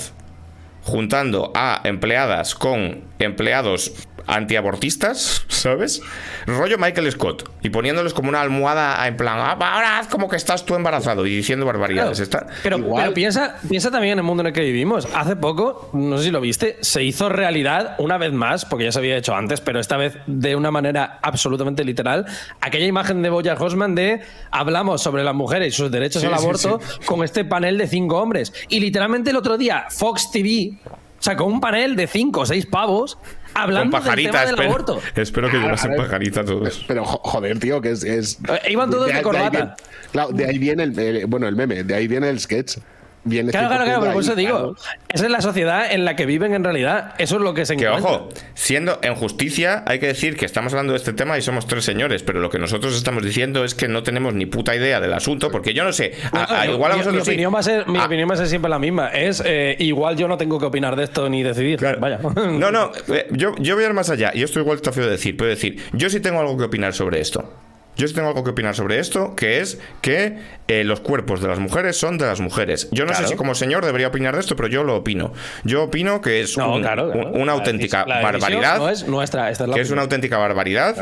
juntando a empleadas con empleados antiabortistas, ¿sabes? Rollo Michael Scott. Y poniéndoles como una almohada en plan, "Ah, ahora haz como que estás tú embarazado y diciendo barbaridades. Está- Pero, Igual- pero piensa, piensa también en el mundo en el que vivimos. Hace poco, no sé si lo viste, se hizo realidad una vez más, porque ya se había hecho antes, pero esta vez de una manera absolutamente literal, aquella imagen de Boya Horseman de hablamos sobre las mujeres y sus derechos Sí, al sí, aborto con este panel de cinco hombres. Y literalmente el otro día Fox TV sacó un panel de cinco o seis pavos Con hablando del tema del espero, aborto. espero que llevasen a ver. pajarita todos. Pero jo- joder, tío, que es. es- Eh, iban todos de ahí corbata. viene- claro, de ahí viene el, el- bueno, el meme, de ahí viene el sketch. Claro, claro, claro, pero por eso digo, claro. esa es la sociedad en la que viven en realidad. Eso es lo que se Que encuentra. ojo, siendo en justicia, hay que decir que estamos hablando de este tema y somos tres señores, pero lo que nosotros estamos diciendo es que no tenemos ni puta idea del asunto, porque yo no sé, a- No, a- yo- igual a mi- mi, vosotros sí. opinión va a ser, mi Ah, opinión va a ser siempre la misma. Es eh, igual yo no tengo que opinar de esto ni decidir. Vaya. No, no, eh, yo, yo voy a ir más allá. Y esto igual está feo de decir, pero decir, yo sí tengo algo que opinar sobre esto. Yo sí tengo algo que opinar sobre esto, que es que eh, los cuerpos de las mujeres son de las mujeres. Yo no Claro. sé si como señor debería opinar de esto, pero yo lo opino. Yo opino que es No, un- claro, claro. un- una La auténtica la barbaridad. No es nuestra, esta es la que es una auténtica barbaridad.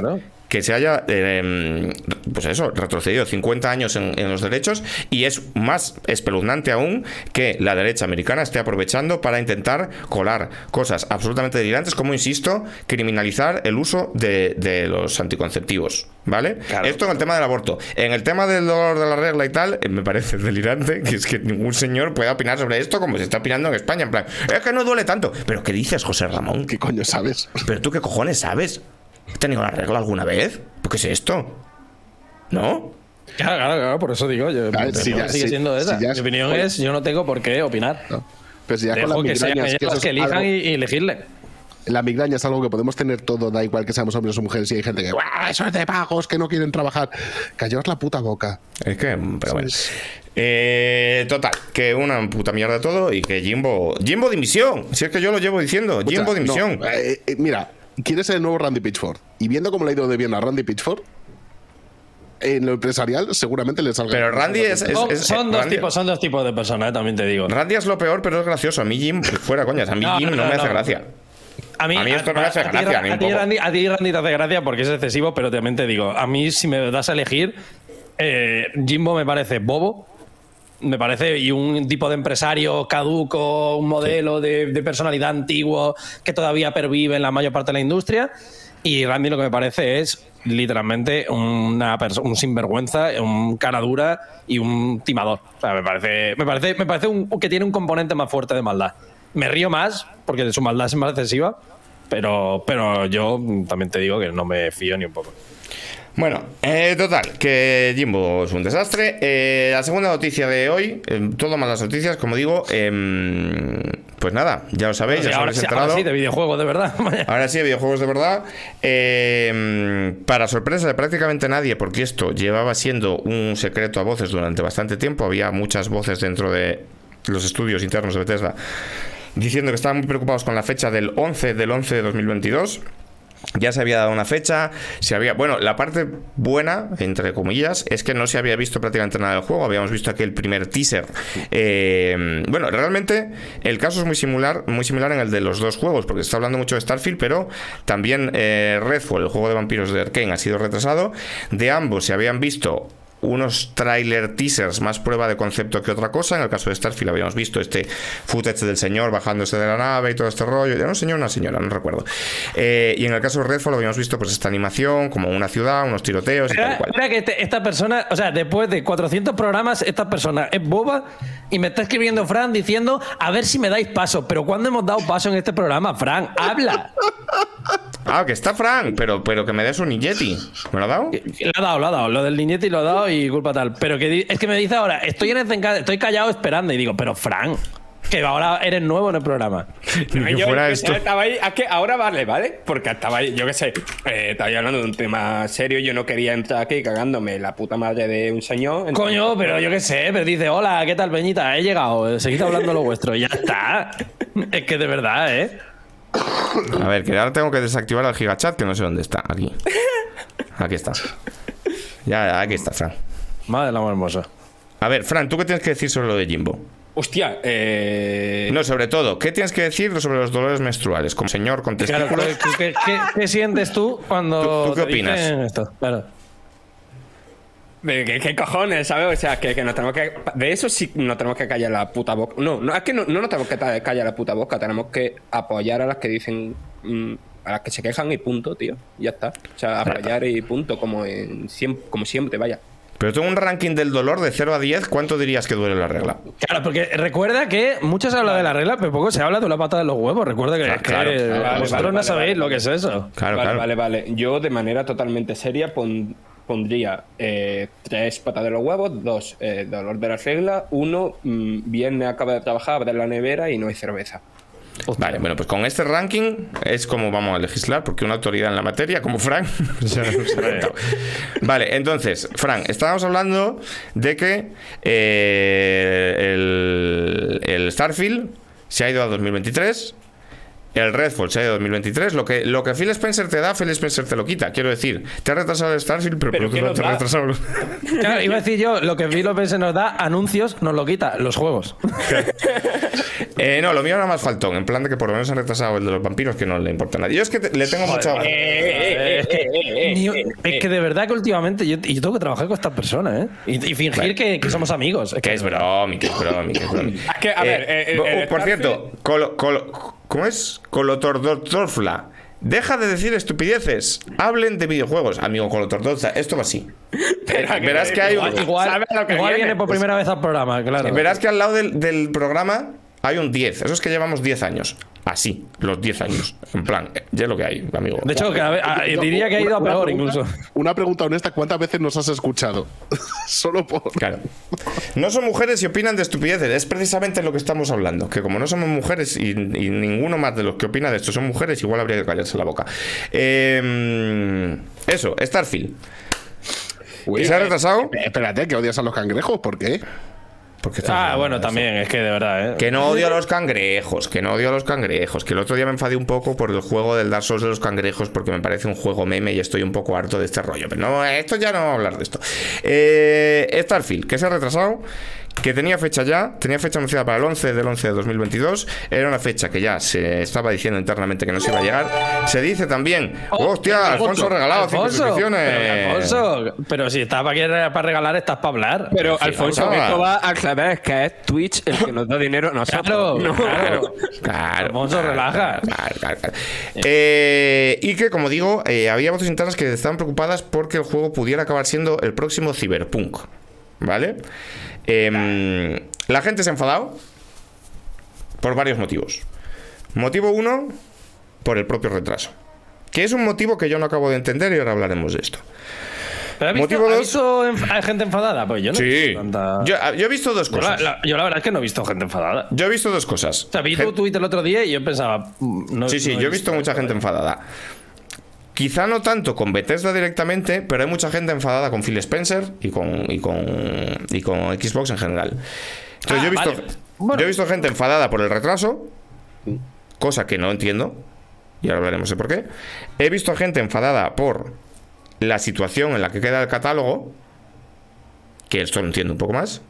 Que se haya eh, pues eso retrocedido 50 años en, en los derechos y es más espeluznante aún que la derecha americana esté aprovechando para intentar colar cosas absolutamente delirantes como insisto criminalizar el uso de, de los anticonceptivos ¿vale? Claro. esto en el tema del aborto en el tema del dolor de la regla y tal me parece delirante que es que ningún señor pueda opinar sobre esto como se está opinando en España en plan es que no duele tanto pero ¿qué dices José Ramón? ¿Qué coño sabes? ¿Pero tú qué cojones sabes? ¿Has tenido la regla alguna vez? ¿Por qué es esto? ¿No? Claro, claro, claro, por eso digo. Yo, Claro, si opinión ya- sigue si- siendo esa. si ya mi es- opinión es: yo no tengo por qué opinar. ¿no? Pero si ya con Dejo las que sean migrañas, que elijan algo- y, y elegirle. La migraña es algo que podemos tener todo, da igual que seamos hombres o mujeres, y hay gente que, "Buah, eso es de pagos, que no quieren trabajar. Callaos la puta boca. Es que, pero bueno. Eh, total, que una puta mierda todo y que Jimbo. Jimbo dimisión. Si es que yo lo llevo diciendo. Jimbo dimisión. no, eh, eh, mira, ¿quieres ser el nuevo Randy Pitchford? Y viendo cómo le ha ido de bien a Randy Pitchford, en lo empresarial seguramente le salga. Pero Randy es- es- Son, son dos Randy- tipos, son dos tipos de personas, eh, también te digo. Randy es lo peor, pero es gracioso. A mí Jim, fuera coñas, a mí No, Jim no, no, me hace no. gracia. A mí, A mí esto no me hace a gracia, a ti. Randy, a ti, Randy, te hace gracia porque es excesivo, pero también te digo, a mí si me das a elegir, eh, Jimbo me parece bobo, me parece, y un tipo de empresario caduco, un modelo de, de personalidad antiguo que todavía pervive en la mayor parte de la industria. Y Randy lo que me parece es literalmente una un sinvergüenza, un cara dura y un timador. O sea, me parece, me parece, me parece un, que tiene un componente más fuerte de maldad. Me río más porque de su maldad es más excesiva, pero, pero yo también te digo que no me fío ni un poco. Bueno, eh, total, que Jimbo es un desastre. Eh, la segunda noticia de hoy, eh, todo más las noticias, como digo, em, pues nada, ya lo sabéis, ya os ahora, habéis sí, ahora sí, de videojuego, de verdad. Ahora sí, videojuegos de verdad. Eh, para sorpresa de prácticamente nadie, porque esto llevaba siendo un secreto a voces durante bastante tiempo, había muchas voces dentro de los estudios internos de Bethesda diciendo que estaban muy preocupados con la fecha del 11 del 11 de 2022. Ya se había dado una fecha, se había... Bueno, la parte buena, entre comillas, es que no se había visto prácticamente nada del juego. Habíamos visto aquel primer teaser. Eh, bueno, realmente el caso es muy similar, muy similar en el de los dos juegos, porque se está hablando mucho de Starfield, pero también eh, Redfall, el juego de vampiros de Arkane, ha sido retrasado. De ambos se habían visto unos trailer teasers más prueba de concepto que otra cosa. En el caso de Starfield habíamos visto este footage del señor bajándose de la nave y todo este rollo. Era un señor o una señora, no recuerdo. Eh, y en el caso de Redfall habíamos visto pues esta animación, como una ciudad, unos tiroteos y tal cual. que este- esta persona, o sea, después de 400 programas, esta persona es boba y me está escribiendo Fran diciendo a ver si me dais paso. Pero ¿cuándo hemos dado paso en este programa, Fran? Habla. Ah, que está Frank, pero, pero que me des un Yeti. ¿Me lo ha dado? Lo ha dado, lo ha dado. Lo del niñete lo ha dado y culpa tal. Pero que es que me dice ahora, estoy en el estoy callado esperando. Y digo, pero Fran, que ahora eres nuevo en el programa. Ni que Yo fuera que esto. Estaba ahí, es que ahora vale, ¿vale? Porque estaba ahí, yo qué sé, eh, estaba hablando de un tema serio. Yo no quería entrar aquí cagándome la puta madre de un señor. entonces- Coño, pero yo qué sé, pero dice, hola, ¿qué tal, Peñita? He llegado, seguid hablando lo vuestro. Y ya está. Es que de verdad, ¿eh? A ver, que ahora tengo que desactivar el gigachat, que no sé dónde está. Aquí. Aquí está. Ya, aquí está, Fran. Madre del amor hermoso. A ver, Fran, ¿tú qué tienes que decir sobre lo de Jimbo? Hostia, eh. No, sobre todo, ¿qué tienes que decir sobre los dolores menstruales? Como señor con Claro, testículos. ¿tú qué, qué- qué sientes tú cuando. ¿Tú- tú qué opinas? esto? Claro. ¿De qué, qué cojones, sabes? O sea, que, que nos tenemos que. De eso sí nos tenemos que callar la puta boca. No, no es que no, no nos tenemos que callar la puta boca. Tenemos que apoyar a las que dicen. mm, a las que se quejan y punto, tío. Ya está. O sea, apoyar y punto, como, en, como siempre, vaya. Pero tengo un ranking del dolor de 0 a 10. ¿Cuánto dirías que duele la regla? Claro, porque recuerda que mucho se habla de la regla, pero poco se habla de la pata de los huevos. Recuerda que, Claro, que claro. Vale, vosotros vale, no sabéis vale, lo que es eso. Claro, vale, claro. vale, vale. Yo de manera totalmente seria pon- pondría eh, tres patas de los huevos, dos eh, dolor de la regla, uno mm, viene, acaba de trabajar, abre la nevera y no hay cerveza. Vale, bueno, pues con este ranking es como vamos a legislar, porque una autoridad en la materia, como Frank, se ha-. Vale, entonces, Frank, estábamos hablando de que eh, el, el Starfield se ha ido a 2023. El Redfall se ha ido a 2023. Lo que, lo que Phil Spencer te da, Phil Spencer te lo quita. Quiero decir, te ha retrasado el Starfield, pero, Pero ¿por qué ¿qué no nos te ha retrasado? los- Claro, iba a decir yo, lo que Phil se nos da, anuncios, nos lo quita, los juegos. Eh, no, lo mío era más faltón. En plan de que por lo menos han retrasado el de los vampiros, que no le importa a nadie. Yo es que te- le tengo mucha. Ni- es que de verdad que últimamente yo, tengo que trabajar con estas personas, ¿eh? Y, y fingir que, que somos amigos. Es Que es bromi, que es bromi, que es bromi. Es que, a ver, eh, el por cierto, colo, colo- ¿cómo es? Colotordorfla. Deja de decir estupideces. Hablen de videojuegos, amigo Colotordorfla. Esto va así. Verás que hay un- igual- Igual, ¿Sabes lo que igual viene? viene por primera vez al programa, claro. Verás que al lado del, del programa hay un 10. Eso es que llevamos 10 años. Así, los 10 años. En plan, eh, ya es lo que hay, amigo. De hecho, que a ver, a- diría que ha ido a peor pregunta- incluso. Una pregunta honesta: ¿cuántas veces nos has escuchado? Solo por. Claro. No son mujeres y opinan de estupideces. Es precisamente lo que estamos hablando. Que como no somos mujeres y, y ninguno más de los que opina de esto son mujeres, igual habría que callarse la boca. Eh, eso, Starfield. ¿Y se ha retrasado? Eh, Espérate, que odias a los cangrejos, ¿por qué? Porque Ah, bueno, también, es que de verdad, ¿eh? Que no odio a los cangrejos, que no odio a los cangrejos. Que el otro día me enfadé un poco por el juego del Dark Souls de los cangrejos porque me parece un juego meme y estoy un poco harto de este rollo. Pero no, esto ya no vamos a hablar de esto. Eh, Starfield, que se ha retrasado, que tenía fecha ya, tenía fecha anunciada para el 11 del 11 de 2022. Era una fecha que ya se estaba diciendo internamente que no se iba a llegar. Se dice también, hostia, Alfonso ha regalado cinco Alfonso, suscripciones. pero, Alfonso, pero si estás para, para regalar, estás para hablar. Pero Sí, Alfonso, Alfonso. esto va al revés, que es Twitch el que nos da dinero a nosotros. Claro, No. claro. Claro. Alfonso, relaja. Claro, claro, claro. Eh, y que, como digo, eh, había voces internas que estaban preocupadas porque el juego pudiera acabar siendo el próximo Cyberpunk. ¿Vale? Em, la gente se ha enfadado por varios motivos. Motivo uno, por el propio retraso. Que es un motivo que yo no acabo de entender y ahora hablaremos de esto. ¿Pero has visto, motivo has visto enf- hay gente enfadada? Pues yo no he Sí. visto tanta- Yo, yo he visto dos Yo la, cosas. la- yo la verdad es que no he visto gente enfadada. Yo he visto dos cosas. O sea, vi Gen- tu tweet el otro día y yo pensaba. mm, No, Sí, sí, no yo he visto mucha gente enfadada. Quizá no tanto con Bethesda directamente, pero hay mucha gente enfadada con Phil Spencer y con, y con, y con Xbox en general. Entonces Ah, yo, he visto, vale. Bueno. yo he visto gente enfadada por el retraso, cosa que no entiendo, y ahora hablaremos de por qué. He visto gente enfadada por la situación en la que queda el catálogo, que esto lo entiendo un poco más.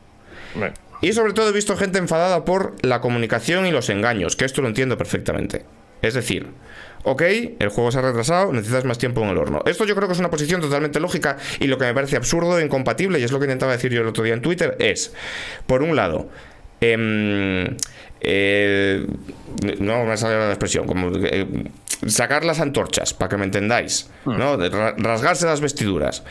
Y sobre todo he visto gente enfadada por la comunicación y los engaños, que esto lo entiendo perfectamente. Es decir, ok, el juego se ha retrasado, necesitas más tiempo en el horno. Esto yo creo que es una posición totalmente lógica y lo que me parece absurdo e incompatible, y es lo que intentaba decir yo el otro día en Twitter, es, por un lado, em, eh, no me sale la expresión, como eh, sacar las antorchas, para que me entendáis, ¿no? De ra- rasgarse las vestiduras.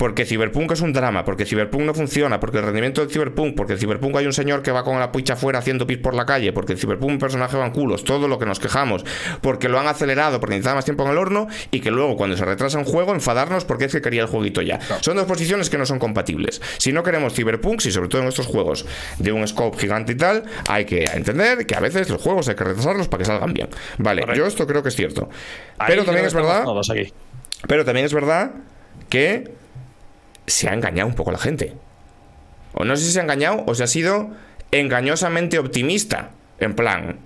Porque Cyberpunk es un drama, porque Cyberpunk no funciona, porque el rendimiento del Cyberpunk, porque el Cyberpunk hay un señor que va con la pucha afuera haciendo pis por la calle, porque el Cyberpunk un personaje van culos, todo lo que nos quejamos, porque lo han acelerado, porque necesitaba más tiempo en el horno, y que luego cuando se retrasa un juego enfadarnos porque es que quería el jueguito ya. Son dos posiciones que no son compatibles. Si no queremos Cyberpunk, y sobre todo en estos juegos de un scope gigante y tal, hay que entender que a veces los juegos hay que retrasarlos para que salgan bien. Vale, yo esto creo que es cierto. Ahí Pero también es verdad aquí. pero también es verdad que se ha engañado un poco la gente. O no sé si se ha engañado o se ha sido engañosamente optimista. En plan,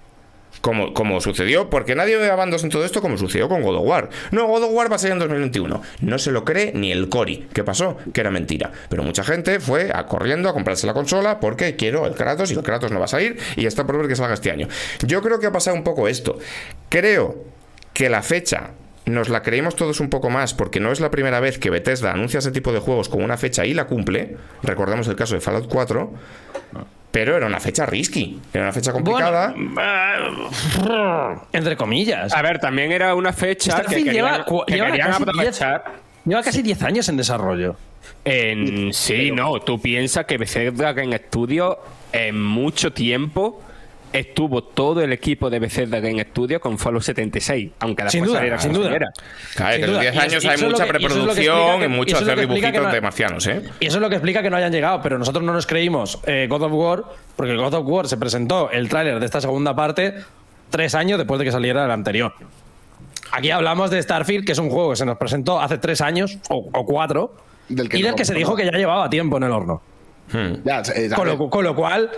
como, como sucedió, porque nadie ve bandos en todo esto como sucedió con God of War. No, God of War va a salir en 2021. No se lo cree ni el Cory. ¿Qué pasó? Que era mentira. Pero mucha gente fue corriendo a comprarse la consola porque quiero el Kratos y el Kratos no va a salir y está por ver que salga este año. Yo creo que ha pasado un poco esto. Creo que la fecha nos la creímos todos un poco más porque no es la primera vez que Bethesda anuncia ese tipo de juegos con una fecha y la cumple. Recordemos el caso de Fallout 4. Pero era una fecha risky, era una fecha complicada. Bueno, eh, entre comillas. A ver, también era una fecha que querían, lleva, que lleva querían casi aprovechar. 10 lleva casi 10 años en desarrollo. En, sí, no, tú piensas que Bethesda Game Studio en mucho tiempo estuvo todo el equipo de Bethesda Game Studio con Fallout 76, aunque después Sin duda, saliera sin duda. saliera. Claro, Sin que en los duda. 10 Y es- años y hay mucha que- preproducción y mucho y lo hacer dibujitos no- de marcianos, ¿eh? Y eso es lo que explica que no hayan llegado, pero nosotros no nos creímos eh, God of War, porque God of War se presentó el tráiler de esta segunda parte tres años después de que saliera el anterior. Aquí hablamos de Starfield, que es un juego que se nos presentó hace tres años o, o cuatro, Del que y del no que se dijo que ya llevaba tiempo en el horno. Ya, Con lo, con lo cual,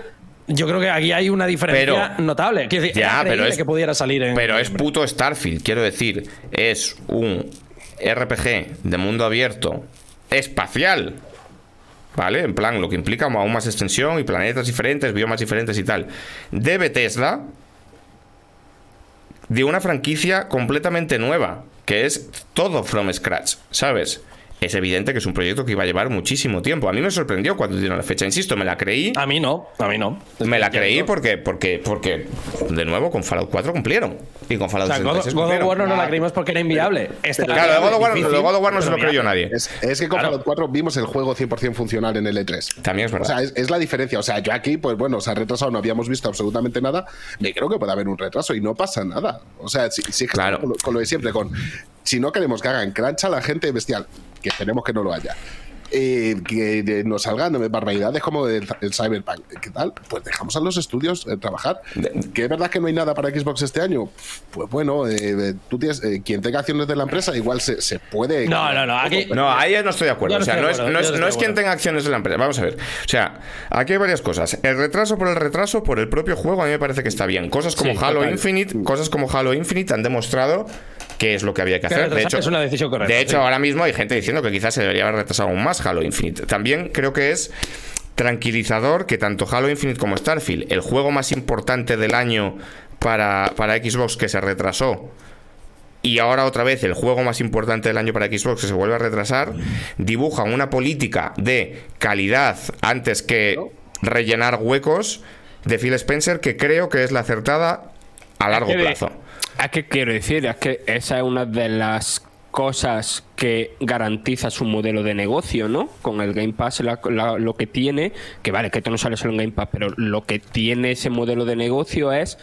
yo creo que aquí hay una diferencia Pero- notable. Quiero decir, Ya, pero es- que pudiera salir en. Pero es puto Starfield, quiero decir. Es un RPG de mundo abierto espacial. ¿Vale? En plan, lo que implica aún más extensión y planetas diferentes, biomas diferentes y tal. De Bethesda. De una franquicia completamente nueva. Que es todo from scratch, ¿sabes? Es evidente que es un proyecto que iba a llevar muchísimo tiempo. A mí me sorprendió cuando dieron la fecha. Insisto, me la creí. A mí no, a mí no. Me la creí porque, porque, porque, de nuevo, con Fallout 4 cumplieron. Y con O Fallout sea, God, 66 God of cumplieron. War no la creímos porque era inviable. Este Claro, de God of War, difícil, de God of War no se lo creyó nadie. Es, es que con Claro. Fallout 4 vimos el juego 100% funcional en el E3. También es O verdad. sea, es, es la diferencia. O sea, yo aquí, pues bueno, se ha retrasado, no habíamos visto absolutamente nada. Me creo que puede haber un retraso y no pasa nada. O sea, si, si es que Claro. con, lo, con lo de siempre, con si no queremos que hagan crunch a la gente bestial, que esperemos que no lo haya. Eh, que nos salgan barbaridades como el, el Cyberpunk. ¿Qué tal? Pues dejamos a los estudios eh, trabajar. ¿Que es verdad que no hay nada para Xbox este año? Pues bueno, eh, tú tienes, eh, quien tenga acciones de la empresa igual se, se puede... No, no, no, aquí- No, ahí no estoy de acuerdo. No O sea, no es, no es- no es quien tenga acciones de la empresa. Vamos a ver. O sea, aquí hay varias cosas. El retraso por el retraso, por el propio juego, a mí me parece que está bien. Cosas como Sí, Halo total. Infinite, cosas como Halo Infinite han demostrado que es lo que había que hacer. De hecho, es una decisión correcta, De hecho, sí. ahora mismo hay gente diciendo que quizás se debería haber retrasado aún más Halo Infinite. También creo que es tranquilizador que tanto Halo Infinite como Starfield, el juego más importante del año para, para Xbox que se retrasó, y ahora otra vez el juego más importante del año para Xbox que se vuelve a retrasar, dibujan una política de calidad antes que rellenar huecos de Phil Spencer que creo que es la acertada a largo plazo. Es que quiero decir, es que esa es una de las cosas que garantiza su modelo de negocio, ¿no? Con el Game Pass la- la- lo que tiene, que vale, que esto no sale solo en Game Pass, pero lo que tiene ese modelo de negocio es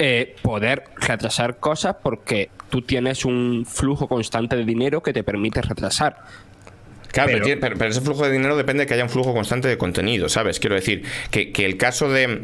eh, poder retrasar cosas porque tú tienes un flujo constante de dinero que te permite retrasar. Claro, pero, Pero- tiene- pero- pero ese flujo de dinero depende de que haya un flujo constante de contenido, ¿sabes? Quiero decir, que, que el caso de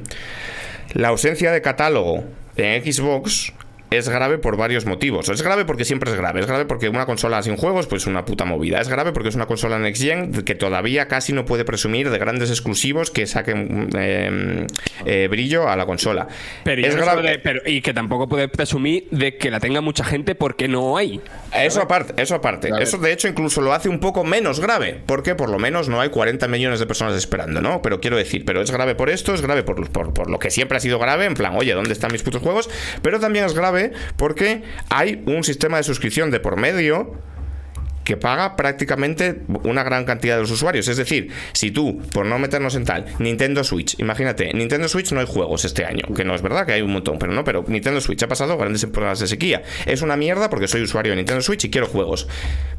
la ausencia de catálogo en Xbox es grave por varios motivos. Es grave porque siempre es grave. Es grave porque una consola sin juegos, pues es una puta movida. Es grave porque es una consola Next Gen que todavía casi no puede presumir de grandes exclusivos que saquen eh, eh, brillo a la consola. Pero, es grave. de- pero- y que tampoco puede presumir de que la tenga mucha gente porque no hay. Eso aparte, eso aparte. Claro. Eso de hecho incluso lo hace un poco menos grave, porque por lo menos no hay 40 millones de personas esperando, ¿no? Pero quiero decir, pero es grave por esto, es grave por, por, por lo que siempre ha sido grave, en plan, oye, ¿dónde están mis putos juegos? Pero también es grave porque hay un sistema de suscripción de por medio que paga prácticamente una gran cantidad de los usuarios. Es decir, si tú, por no meternos en tal, Nintendo Switch, imagínate, Nintendo Switch no hay juegos este año, que no es verdad que hay un montón, pero no, pero Nintendo Switch ha pasado grandes problemas de sequía. Es una mierda porque soy usuario de Nintendo Switch y quiero juegos.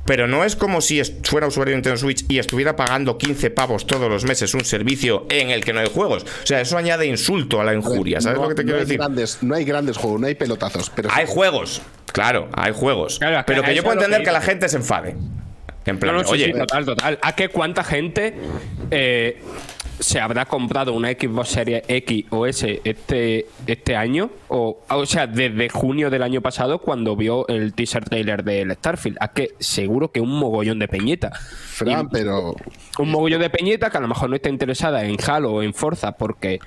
Pero no es como si fuera usuario de Nintendo Switch y estuviera pagando 15 pavos todos los meses un servicio en el que no hay juegos. O sea, eso añade insulto a la injuria. ¿Sabes no- lo que te no quiero decir? Grandes, no hay grandes juegos, no hay pelotazos. Pero Hay juegos, claro, hay juegos. Claro, es que pero que yo puedo entender que que la gente se enfade. En plan, No, no, sí, oye, sí, total, total. ¿A qué cuánta gente eh, se habrá comprado una Xbox Series X o S este, este año? O, o sea, desde junio del año pasado cuando vio el teaser trailer del Starfield. ¿A que seguro que un mogollón de peñeta. Fran, pero Un mogollón de peñeta que a lo mejor no está interesada en Halo o en Forza porque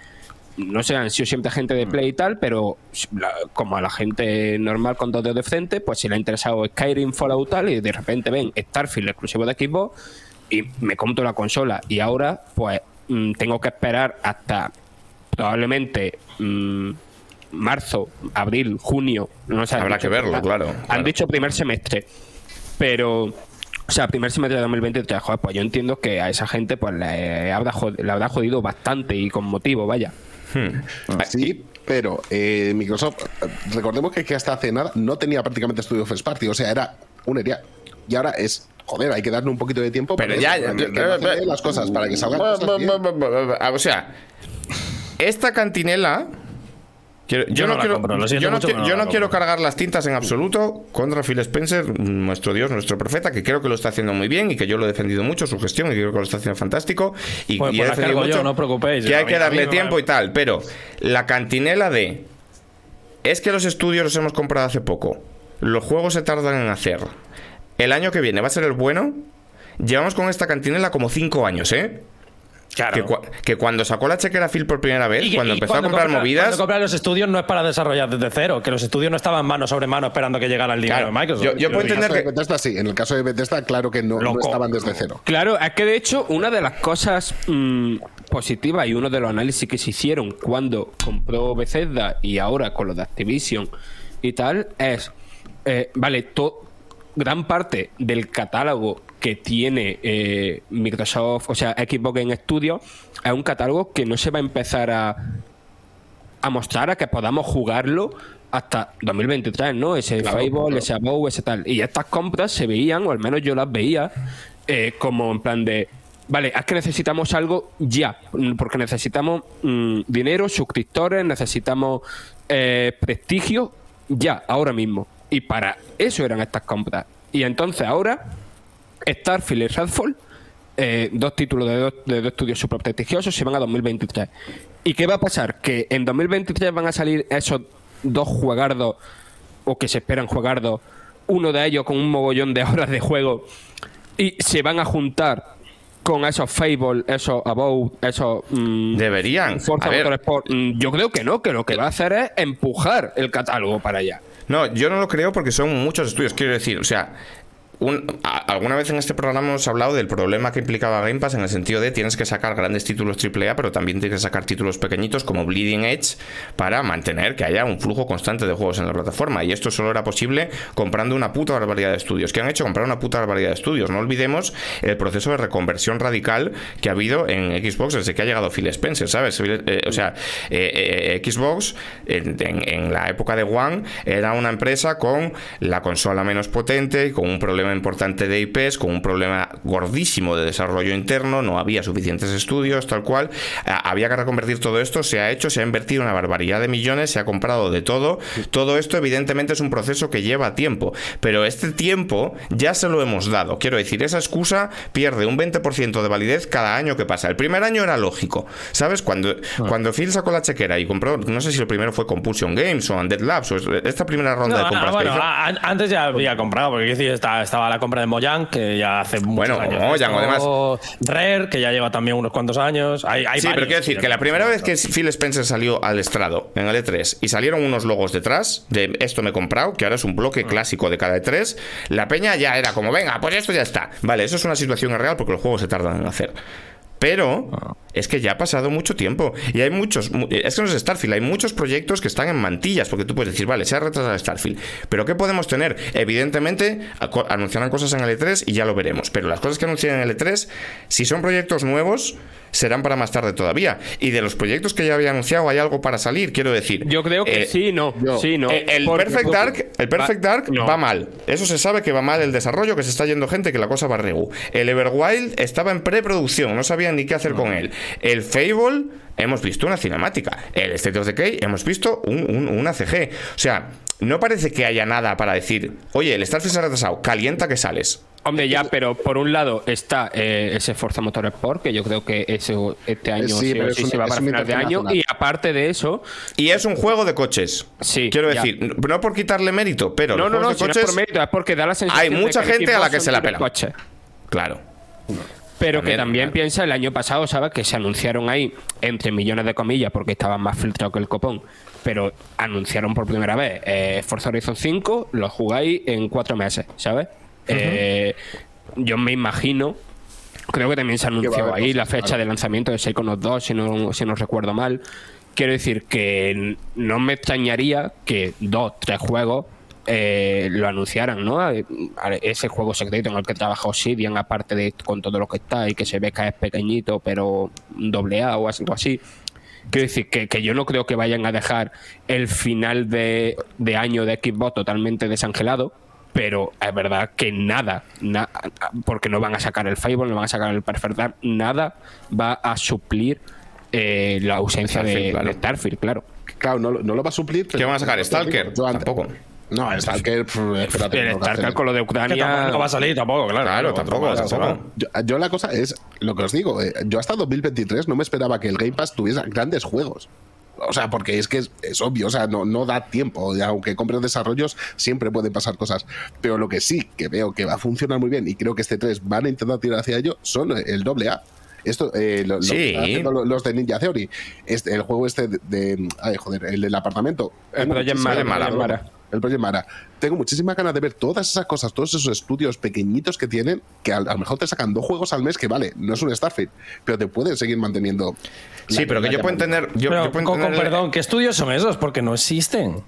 no sé, han sido siempre gente de Play y tal, pero la- como a la gente normal con dos dedos de frente, pues si le ha interesado Skyrim, Fallout tal, y de repente ven Starfield exclusivo de Xbox y me compro la consola. Y ahora, pues mm, tengo que esperar hasta probablemente mm, marzo, abril, junio. No sé, Habrá que verlo, claro, Han dicho primer semestre, pero. O sea, primer semestre de 2023, joder, pues yo entiendo que a esa gente pues le habrá, le habrá jodido bastante y con motivo, vaya. Sí, pero eh, Microsoft, recordemos que, que hasta hace nada no tenía prácticamente estudio First Party, o sea, era un ERIA. Y ahora es, joder, hay que darle un poquito de tiempo Pero para ya, eso, que las cosas, para que salgan cosas bien. O sea, esta cantinela. Quiero- yo, Yo no, quiero, compro, yo no, no la cargar las tintas en absoluto contra Phil Spencer, nuestro Dios, nuestro profeta, que creo que lo está haciendo muy bien y que yo lo he defendido mucho, su gestión, y creo que lo está haciendo fantástico. Y, Pues- y pues he defendido mucho no preocupéis. Que hay que darle tiempo y tal, pero la cantinela de. Es que los estudios los hemos comprado hace poco. Los juegos se tardan en hacer. El año que viene va a ser el bueno. Llevamos con esta cantinela como cinco años, ¿eh? Claro. Que, cua- que cuando sacó la chequera Phil por primera vez, Y cuando y empezó a comprar compra- movidas. Cuando compra los estudios no es para desarrollar desde cero, que los estudios no estaban mano sobre mano esperando que llegara el dinero Claro, de Microsoft. yo- yo puedo decir, En el caso entender de que- Bethesda sí, en el caso de Bethesda claro que no, no estaban desde cero. Claro, es que de hecho una de las cosas mm, positivas y uno de los análisis que se hicieron cuando compró Bethesda y ahora con lo de Activision y tal es, eh, vale, to- gran parte del catálogo que tiene eh, Microsoft, o sea, Xbox Game Studio, es un catálogo que no se va a empezar a, a mostrar, a que podamos jugarlo hasta 2023, ¿no? Ese Fable, ese Above, ese tal. Y estas compras se veían, o al menos yo las veía, eh, como en plan de. Vale, es que necesitamos algo ya, mm, porque necesitamos mm, dinero, suscriptores, necesitamos eh, prestigio ya, ahora mismo. Y para eso eran estas compras. Y entonces ahora, Starfield y Redfall, eh, dos títulos de dos, de dos estudios super prestigiosos, se van a 2023. ¿Y qué va a pasar? Que en 2023 van a salir esos dos juegardos, o que se esperan juegardos, uno de ellos con un mogollón de horas de juego, y se van a juntar con esos Fable, esos Above, esos... mm, Deberían. Forza. Motorsport. Mm, Yo creo que no, que lo que va a hacer es empujar el catálogo para allá. No, yo no lo creo porque son muchos estudios. Quiero decir, o sea, alguna vez en este programa hemos hablado del problema que implicaba Game Pass en el sentido de tienes que sacar grandes títulos AAA, pero también tienes que sacar títulos pequeñitos como Bleeding Edge para mantener que haya un flujo constante de juegos en la plataforma. Y esto solo era posible comprando una puta barbaridad de estudios. ¿Qué han hecho? Comprar una puta barbaridad de estudios. No olvidemos el proceso de reconversión radical que ha habido en Xbox desde que ha llegado Phil Spencer, ¿sabes? Eh, o sea, eh, eh, Xbox en, la época de One era una empresa con la consola menos potente, con un problema importante de IPs, con un problema gordísimo de desarrollo interno, no había suficientes estudios, tal cual. Ah, Había que reconvertir todo esto, se ha hecho, se ha invertido una barbaridad de millones, se ha comprado de todo. Todo esto, evidentemente, es un proceso que lleva tiempo, pero este tiempo ya se lo hemos dado. Quiero decir, esa excusa pierde un 20% de validez cada año que pasa. El primer año era lógico, ¿sabes? Cuando, cuando Phil sacó la chequera y compró, no sé si el primero fue Compulsion Games o Undead Labs, o esta primera ronda No, de compras ah, que bueno, hizo. antes ya había comprado, porque quiero decir, estaba la compra de Mojang, que ya hace muchos Bueno, años. Mojang, Esto, Rare, que ya lleva también unos cuantos años. Hay, hay Sí, pero quiero decir que la primera vez que Phil Spencer salió al estrado en el E3 y salieron unos logos detrás de esto me he comprado, que ahora es un bloque clásico de cada E3, la peña ya era como, venga, pues esto ya está. Vale, eso es una situación real porque los juegos se tardan en hacer. Pero Ah. es que ya ha pasado mucho tiempo. Y hay muchos. mu- Es que no es Starfield, hay muchos proyectos que están en mantillas. Porque tú puedes decir, vale, se ha retrasado Starfield. Pero ¿qué podemos tener? Evidentemente, anunciarán cosas en el E3 y ya lo veremos. Pero las cosas que anuncian en el E3, si son proyectos nuevos, serán para más tarde todavía. Y de los proyectos que ya había anunciado, hay algo para salir. Quiero decir. Yo creo que eh, sí, no. yo- sí, no. eh, El, Porque- Perfect Dark, el Perfect Va- Dark no. va mal. Eso se sabe que va mal el desarrollo, que se está yendo gente, que la cosa va regu. El Everwild estaba en preproducción, no sabían ni qué hacer con él. El Fable, hemos visto una cinemática. El State of Decay, hemos visto un- un- una CG. O sea, no parece que haya nada para decir, oye, el Starfield se ha retrasado, calienta que sales. Hombre, ya, pero por un lado está eh, ese Forza Motorsport, que yo creo que eso este año Sí, sí, pero o es sí un- se va para final de año. Y aparte de eso, Y es un juego de coches. Sí, Quiero ya. decir, no por quitarle mérito, pero no, los no, no, si es por mérito, es porque da la sensación Hay de mucha gente a la que se la pela. coches. Claro. Pero También, que también claro. piensa, el año pasado, ¿sabes? Que se anunciaron ahí, entre millones de comillas, porque estaban más filtrados que el copón, pero anunciaron por primera vez eh, Forza Horizon 5, lo jugáis en cuatro meses, ¿sabes? Eh, yo me imagino, creo que también se anunció ahí la fecha de lanzamiento de Psychonauts 2, si no, si no recuerdo mal. Quiero decir que no me extrañaría que dos, tres juegos eh, lo anunciaran, ¿no? Ese juego secreto en el que trabaja Obsidian, aparte de con todo lo que está y que se ve que es pequeñito, pero doble A o algo así. Quiero decir que, que yo no creo que vayan a dejar el final de, de año de Xbox totalmente desangelado, pero es verdad que nada, na- porque no van a sacar el Fable, no van a sacar el Perfect Dark, nada va a suplir eh, la ausencia de, Starfield, claro. de Starfield, claro. Claro, no, lo- no lo va a suplir. ¿Qué van a sacar? ¿Stalker? Yo antes- Tampoco. No, Stalker. pff, espérate, El no, Stalker. con lo de Que Ucrania. tampoco no va a salir tampoco, claro. Claro, tampoco, más, tampoco. Yo, yo la cosa es lo que os digo. eh, yo hasta 2023 no me esperaba que el Game Pass tuviera grandes juegos. O sea, porque es que es, es obvio, o sea, no, no da tiempo. y aunque compres desarrollos, siempre pueden pasar cosas. Pero lo que sí que veo que va a funcionar muy bien y creo que este 3 van a intentar tirar hacia ello son el doble A. Esto, eh, lo, Sí. lo- los de Ninja Theory. Este, el juego este de, de- Ay, joder, el del apartamento. El Project Mara. El Project Mara. Tengo muchísimas ganas de ver todas esas cosas, todos esos estudios pequeñitos que tienen, que a, a lo mejor te sacan dos juegos al mes, que vale, no es un Starfield, pero te pueden seguir manteniendo. Sí, la- pero que la yo puedo entender. Yo, Pero, yo puedo con, con entender- perdón, ¿qué estudios son esos? Porque no existen.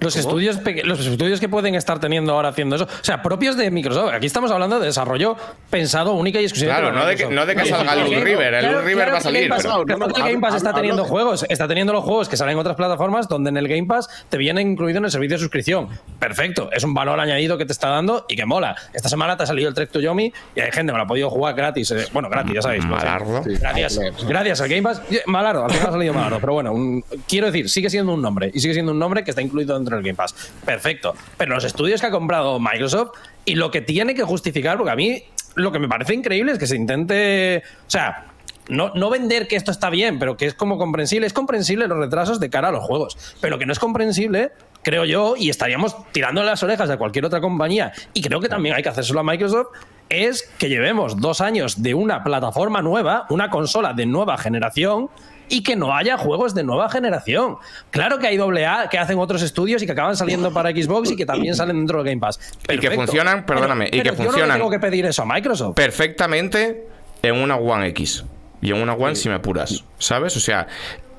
Los estudios, los estudios que pueden estar teniendo ahora haciendo eso, o sea, propios de Microsoft. Aquí estamos hablando de desarrollo pensado única y exclusivamente Claro, no de que- no de que salga el. Loot River, el Loot River va a salir, Game Pass- pero- No, no, claro el Game Pass está teniendo juegos, está teniendo los juegos que salen en otras plataformas donde en el Game Pass te vienen incluido en el servicio de suscripción. Perfecto, es un valor añadido que te está dando y que mola. Esta semana te ha salido el Trek to Yomi y hay gente que lo ha podido jugar gratis. eh, Bueno, gratis, ya sabéis. pues, Malardo. Sí, Gracias, gracias al Game Pass. Malardo, al final ha salido Malardo, pero bueno, un- quiero decir, sigue siendo un nombre y sigue siendo un nombre que está incluido dentro del Game Pass. Perfecto. Pero los estudios que ha comprado Microsoft y lo que tiene que justificar, porque a mí lo que me parece increíble es que se intente. O sea. No, no vender que esto está bien, pero que es como comprensible. Es comprensible los retrasos de cara a los juegos. Pero que no es comprensible, creo yo, y estaríamos tirando las orejas de cualquier otra compañía, y creo que también hay que hacérselo a Microsoft, es que llevemos dos años de una plataforma nueva, una consola de nueva generación, y que no haya juegos de nueva generación. Claro que hay AA que hacen otros estudios y que acaban saliendo para Xbox y que también salen dentro del Game Pass. Y que funcionan, perdóname, y Pero- que no funcionan. le tengo que pedir eso a Microsoft. perfectamente en una One X. Y en una One si me apuras. ¿Sabes? O sea,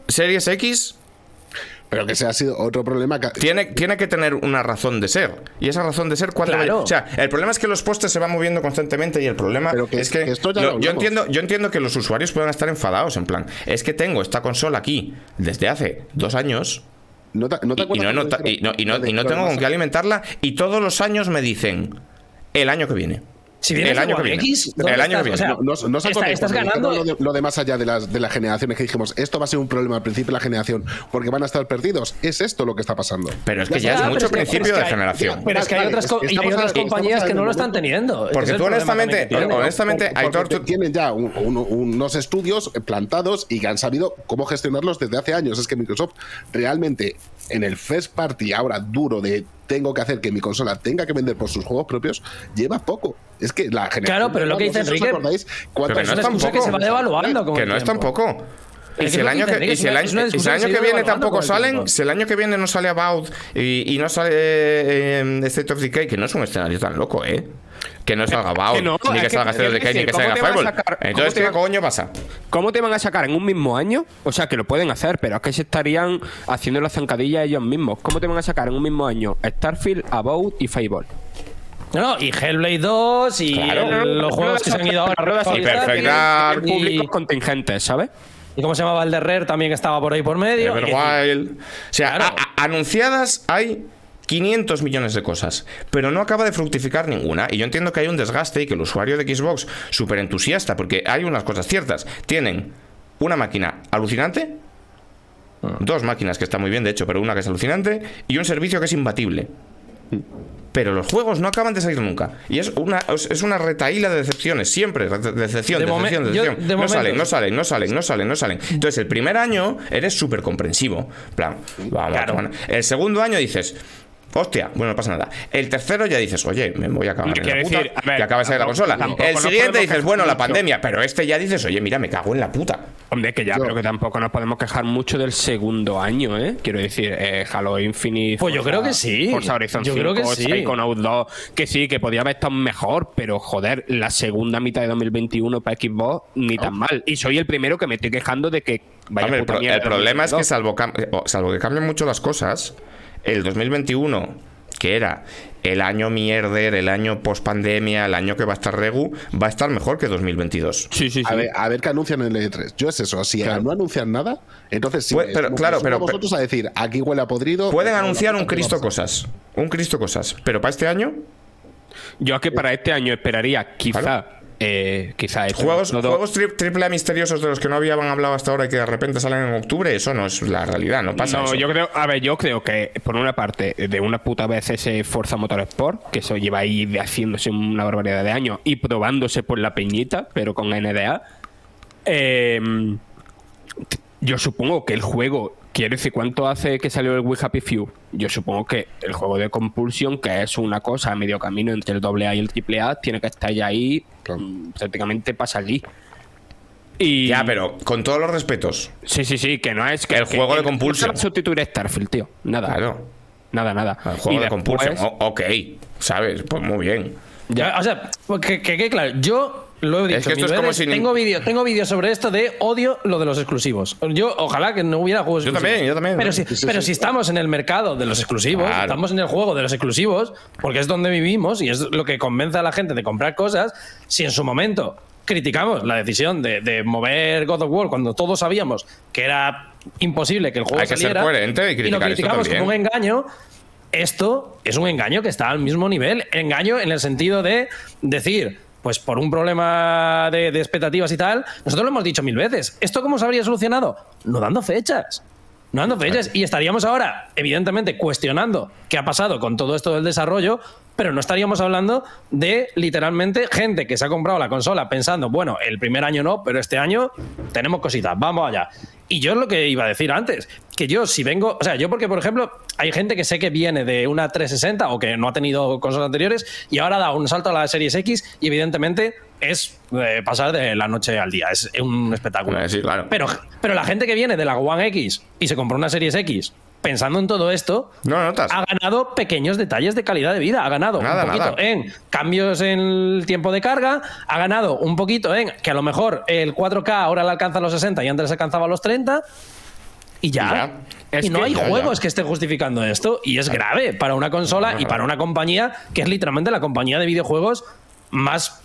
Series X Pero que ese ha sido otro problema. Que, tiene, tiene que tener una razón de ser. Y esa razón de ser, ¿cuándo Claro. O sea, el problema es que los postes se van moviendo constantemente y el problema Pero que- es que. que esto ya lo- yo, entiendo, yo entiendo que los usuarios puedan estar enfadados. En plan, es que tengo esta consola aquí desde hace dos años. ¿No te, no te Y, no, y y tengo con qué alimentarla. Y todos los años me dicen. El año que viene. Si vienes el año que viene. X, ¿dónde El año que estás? viene. O sea, No, no, está- estás ganando. Lo de, lo de más allá de las, de las generaciones que dijimos, esto va a ser un problema al principio de la generación, porque van a estar perdidos. Es esto lo que está pasando. Pero es que ya es mucho es que- principio de que hay- generación. Pero es que hay otras, co- hay compañías que no lo están teniendo. Porque tú honestamente- que honestamente, Aitor, tienen ya un- un- unos estudios plantados y que han sabido cómo gestionarlos desde hace años. Es que Microsoft realmente en el first party ahora duro de tengo que hacer que mi consola tenga que vender por sus juegos propios, lleva poco. Es que la generación... Claro, pero lo que dice Enrique- acordáis Pero Es no una es excusa que se va devaluando que no es tampoco. Y Es si que el año que que, si el año, si el año que que viene tampoco salen, tiempo. si el año que viene no sale About y, y no sale eh, State of Decay, que no es un escenario tan loco, ¿eh? Que no salga que Bao, no, ni que salga te State of Decay, ni que ¿cómo salga Fireball. sacar- cómo Entonces, te ¿qué coño pasa? ¿Cómo te van a sacar en un mismo año? O sea, que lo pueden hacer, pero es que se estarían haciendo la zancadilla ellos mismos. ¿Cómo te van a sacar en un mismo año Starfield, About y Fable? No, y Hellblade 2 y Claro. el- los juegos que se han ido ahora. Ruedas Y Perfect y- Dark. y- públicos contingentes, ¿sabes? ¿Y cómo se llamaba el de Rare también que estaba por ahí por medio? Everwild. O sea, Claro. a- a- anunciadas hay 500 millones de cosas, pero no acaba de fructificar ninguna. Y yo entiendo que hay un desgaste y que el usuario de Xbox, súper entusiasta, porque hay unas cosas ciertas. Tienen una máquina alucinante, dos máquinas que están muy bien, de hecho, pero una que es alucinante, y un servicio que es imbatible. Pero los juegos no acaban de salir nunca. Y es una, es una retaíla de decepciones, siempre. de- Decepción, De decepción, yo- decepción. de no salen, no salen, no salen, no salen, no salen. Entonces, el primer año eres súper comprensivo. En plan, vamos, Claro. El segundo año dices. Hostia, bueno, no pasa nada. El tercero ya dices, oye, me voy a acabar en la Quiero puta, decir, a ver, y acaba de salir la consola. El siguiente dices, bueno, la pandemia, pero este ya dices, oye, mira, me cago en la puta. Hombre, que ya, Yo- pero que tampoco nos podemos quejar mucho del segundo año, ¿eh? Quiero decir, eh, Halo Infinite. Pues yo creo que sí. Forza Horizon Yo 5, creo que sí. Psychonauts 2, que sí, que podía haber estado mejor, pero joder, la segunda mitad de 2021 para Xbox ni tan mal. Y soy el primero que me estoy quejando de que. Vaya Hombre, el, puta mierda el problema es que 2022. salvo, o- salvo que cambien mucho las cosas, el 2021, que era el año mierder, el año post pandemia, el año que va a estar Regu, va a estar mejor que 2022. Sí, sí, sí. A ver, a ver qué anuncian en el E3. Yo es eso. Si no anuncian nada, entonces sí. Pues, pero, claro, pero- a vosotros a decir, aquí huele a podrido. Pueden no, anunciar no, un Cristo cosas. Un Cristo cosas. Pero para este año, Yo es que para este año esperaría, quizá. Claro. Eh, quizá juegos, juegos tri- triple A misteriosos de los que no habían hablado hasta ahora y que de repente salen en octubre, eso no es la realidad, no pasa no, eso. yo creo, a ver, yo creo que por una parte, de una puta vez ese Forza Motorsport, que eso lleva ahí haciéndose una barbaridad de años y probándose por la peñita, pero con NDA. eh, t- yo supongo que el juego, quiero decir, ¿cuánto hace que salió el We Happy Few? Yo supongo que el juego de Compulsion, que es una cosa a medio camino entre el AA y el AAA, tiene que estar ya ahí Claro. mm, prácticamente para salir. Y Ya, pero con todos los respetos. Sí, sí, sí, que no es que El juego de que no sustituir a Starfield, tío. Nada. Claro. Nada, nada. El Y juego de después- compulsión. Ok, ¿sabes? Pues muy bien. Ya, o sea, que, que, que claro, yo lo he dicho. Es que esto mil es como veces, si ni- Tengo vídeos tengo vídeos sobre esto de odio lo de los exclusivos. Yo, ojalá que no hubiera juegos Yo exclusivos. también, yo también. Pero, si, Sí, sí, pero sí. si estamos en el mercado de los exclusivos, Claro. estamos en el juego de los exclusivos, porque es donde vivimos y es lo que convence a la gente de comprar cosas, si en su momento criticamos la decisión de, de mover God of War cuando todos sabíamos que era imposible que el juego Hay que ser coherente y y lo criticar criticamos como un engaño, esto es un engaño que está al mismo nivel. Engaño en el sentido de decir, pues por un problema de, de expectativas y tal, nosotros lo hemos dicho mil veces. ¿Esto cómo se habría solucionado? No dando fechas. No dando fechas. Y estaríamos ahora, evidentemente, cuestionando qué ha pasado con todo esto del desarrollo, pero no estaríamos hablando de literalmente gente que se ha comprado la consola pensando, bueno, el primer año no, pero este año tenemos cositas, vamos allá. Y yo es lo que iba a decir antes, que yo si vengo, o sea, yo porque por ejemplo hay gente que sé que viene de una 360 o que no ha tenido consolas anteriores y ahora da un salto a la Series X y evidentemente es eh, pasar de la noche al día, es un espectáculo. Sí, claro. Pero, pero la gente que viene de la One X y se compró una Series X pensando en todo esto, No lo notas. ha ganado pequeños detalles de calidad de vida. Ha ganado Nada, un poquito nada. en cambios en el tiempo de carga. Ha ganado un poquito en que a lo mejor el 4K ahora le alcanza los 60 y antes alcanzaba los 30. Y ya. Y ya. Y Es no que- hay ya, ya. juegos que estén justificando esto. Y es grave para una consola y para una compañía que es literalmente la compañía de videojuegos más.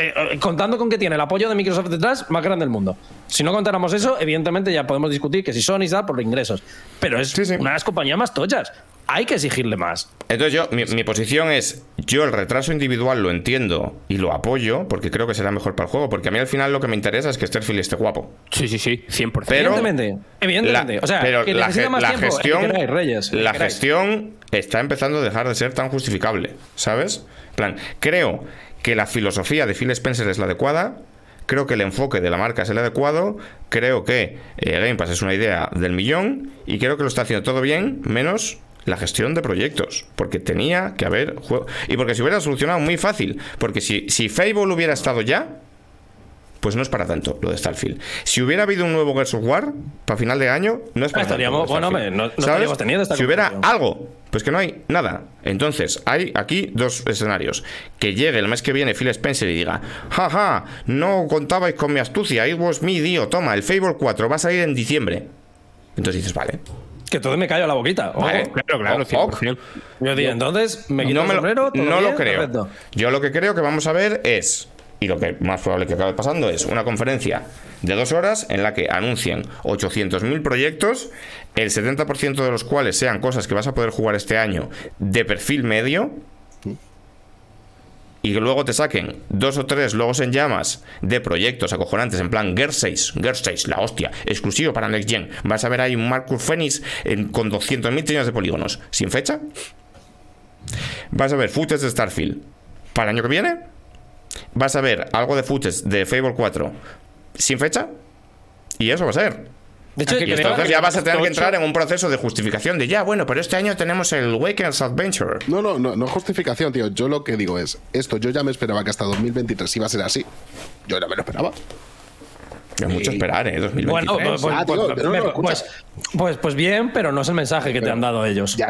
Eh, eh, contando con que tiene el apoyo de Microsoft detrás, más grande del mundo. Si no contáramos eso, evidentemente ya podemos discutir que si Sony da por ingresos. Pero es Sí, sí. una de las compañías más tochas. Hay que exigirle más. Entonces yo, mi, mi posición es, yo el retraso individual lo entiendo y lo apoyo porque creo que será mejor para el juego, porque a mí al final lo que me interesa es que Starfield esté guapo. Sí, sí, sí, 100%. Pero- evidentemente, evidentemente. La- o sea, pero que la, necesita ge- más la tiempo, el que gestión, queráis, Reyes, que la gestión está empezando a dejar de ser tan justificable, ¿sabes? En plan, creo que la filosofía de Phil Spencer es la adecuada, creo que el enfoque de la marca es el adecuado, creo que eh, Game Pass es una idea del millón y creo que lo está haciendo todo bien, menos la gestión de proyectos, porque tenía que haber juego y porque se hubiera solucionado muy fácil, porque si, si hubiera estado ya, pues no es para tanto lo de Starfield. Si hubiera habido un nuevo Gears of War para final de año, no es para tanto. Estaríamos- lo de bueno, no- no estaríamos teniendo esta Si hubiera algo, pues que no hay nada. Entonces, hay aquí dos escenarios. Que llegue el mes que viene Phil Spencer y diga, jaja, no contabais con mi astucia, it was me, tío, toma, el Fable 4 va a salir en diciembre. Entonces dices, vale. Que todo me callo la boquita. Claro, claro, 100%. Yo digo, entonces me quito no el me lo, sombrero, todo no lo creo. perfecto. Yo lo que creo que vamos a ver es, y lo que más probable que acabe pasando es una conferencia de dos horas en la que anuncien 800.000 proyectos, el 70% de los cuales sean cosas que vas a poder jugar este año de perfil medio. Y que luego te saquen dos o tres logos en llamas de proyectos acojonantes en plan Gear 6, Gear 6, la hostia, exclusivo para Next Gen. Vas a ver ahí un Marcus Phoenix en- con 200.000 trillones de polígonos, sin fecha. Vas a ver footage de Starfield para el año que viene. Vas a ver algo de footage de Fable 4 sin fecha. Y eso va a ser. De hecho, Aquí y Entonces ya vas a tener que entrar en un proceso de justificación de ya, bueno, pero este año tenemos el Waken's Adventure. No, no, no, no es justificación, tío. Yo lo que digo es, esto yo ya me esperaba que hasta 2023 iba a ser así. Yo ya me lo esperaba. Es mucho esperar, ¿eh? 2023. Bueno, pues, pues, Ah, tío, pues- no, no, me- escucha. pues, pues, pues bien, pero no es el mensaje que te han dado ellos. Ya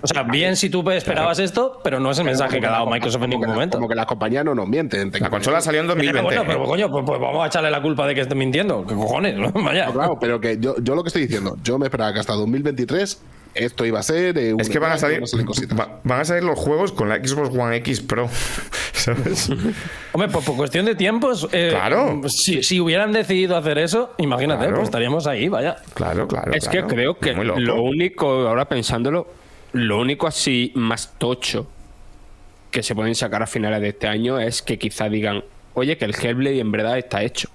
O sea, bien si tú esperabas esto, pero no es el mensaje que ha dado Microsoft en ningún momento. Como que la compañía no nos miente. entre La consola salió en 2020. Bueno, pero coño, pues, pues vamos a echarle la culpa de que esté mintiendo. ¿Qué cojones? no? Vaya. No, claro, pero que yo, yo lo que estoy diciendo, yo me esperaba que hasta 2023 esto iba a ser. eh, Es que van a salir, va- van a salir los juegos con la Xbox One X Pro. ¿Sabes? Hombre, pues por cuestión de tiempos. eh, Claro. Si, si hubieran decidido hacer eso, imagínate, Claro. pues estaríamos ahí, vaya. Claro, claro. Es claro. que creo que lo único, ahora pensándolo, lo único así más tocho que se pueden sacar a finales de este año es que quizá digan, oye, que el Hellblade en verdad está hecho.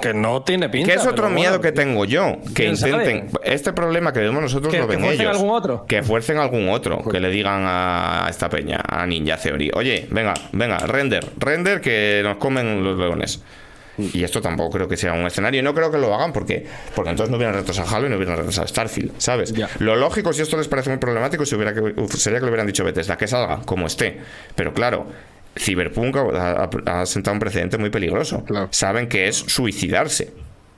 Que no tiene pinta. Que es otro miedo bueno. que tengo yo. Que intenten. Este problema que vemos nosotros ¿Que- lo que ven fuercen ellos. algún otro? Que fuercen algún otro. Que le digan a esta peña, a Ninja Theory. Oye, venga, venga, render. Render que nos comen los leones. Y esto tampoco creo que sea un escenario. Y no creo que lo hagan porque, porque entonces no hubieran retrasado Halo y no hubieran retrasado Starfield, ¿sabes? Lo lógico, si esto les parece muy problemático, si hubiera que, sería que le hubieran dicho Bethesda que salga como esté. Pero claro, Cyberpunk ha, ha- ha sentado un precedente muy peligroso. Claro. Saben que es suicidarse,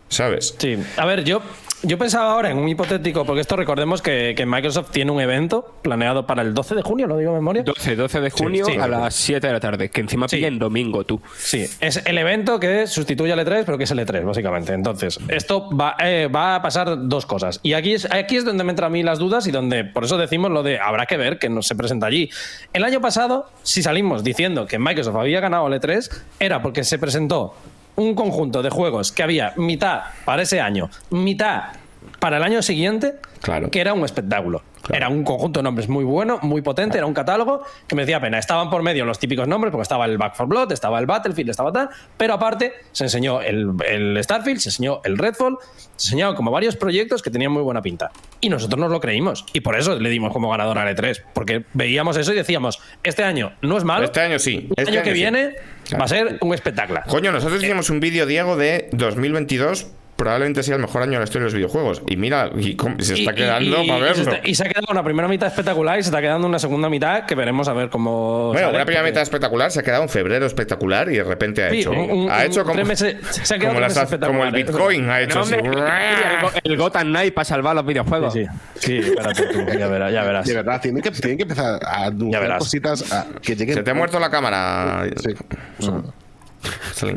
¿sabes? Sí, a ver, yo, yo pensaba ahora en un hipotético, porque esto recordemos que, que Microsoft tiene un evento planeado para el 12 de junio, lo digo de memoria. 12, 12 de junio sí. a las 7 de la tarde, que encima Sí. pilla en domingo tú. Sí, es el evento que sustituye al E3, pero que es el E3, básicamente. Entonces, esto va, eh, va a pasar dos cosas. Y aquí es, aquí es donde me entran a mí las dudas y donde, por eso decimos lo de habrá que ver que no se presenta allí. El año pasado, si salimos diciendo que Microsoft había ganado el E3, era porque se presentó un conjunto de juegos que había mitad para ese año, mitad para el año siguiente, Claro. que era un espectáculo. Era un conjunto de nombres muy bueno, muy potente, era un catálogo que merecía pena. Estaban por medio los típicos nombres, porque estaba el Back 4 Blood, estaba el Battlefield, estaba tal, pero aparte se enseñó el, el Starfield, se enseñó el Redfall, se enseñaron como varios proyectos que tenían muy buena pinta. Y nosotros nos lo creímos. Y por eso le dimos como ganador al E3, porque veíamos eso y decíamos, este año no es malo, Este año sí. el Este año que sí. viene Claro. va a ser un espectáculo. Coño, nosotros hicimos un vídeo, Diego, de 2022. Probablemente sea el mejor año de la historia de los videojuegos. Y mira, y cómo- se está Y- quedando y- para y se verlo. está- Y se ha quedado una primera mitad espectacular y se está quedando una segunda mitad que veremos a ver cómo. Bueno, sale, una primera porque- mitad espectacular se ha quedado en febrero espectacular y de repente ha hecho. un- ha hecho como, meses- se ha como, las- el. Bitcoin ha hecho. No, así. hombre, el, el Gotham Knight para salvar los videojuegos. Sí, sí, espérate tú, ya verás, ya verás. De verdad, tienen que, tienen que empezar a verás. cositas a- que lleguen. Se te ha muerto la cámara. Sí.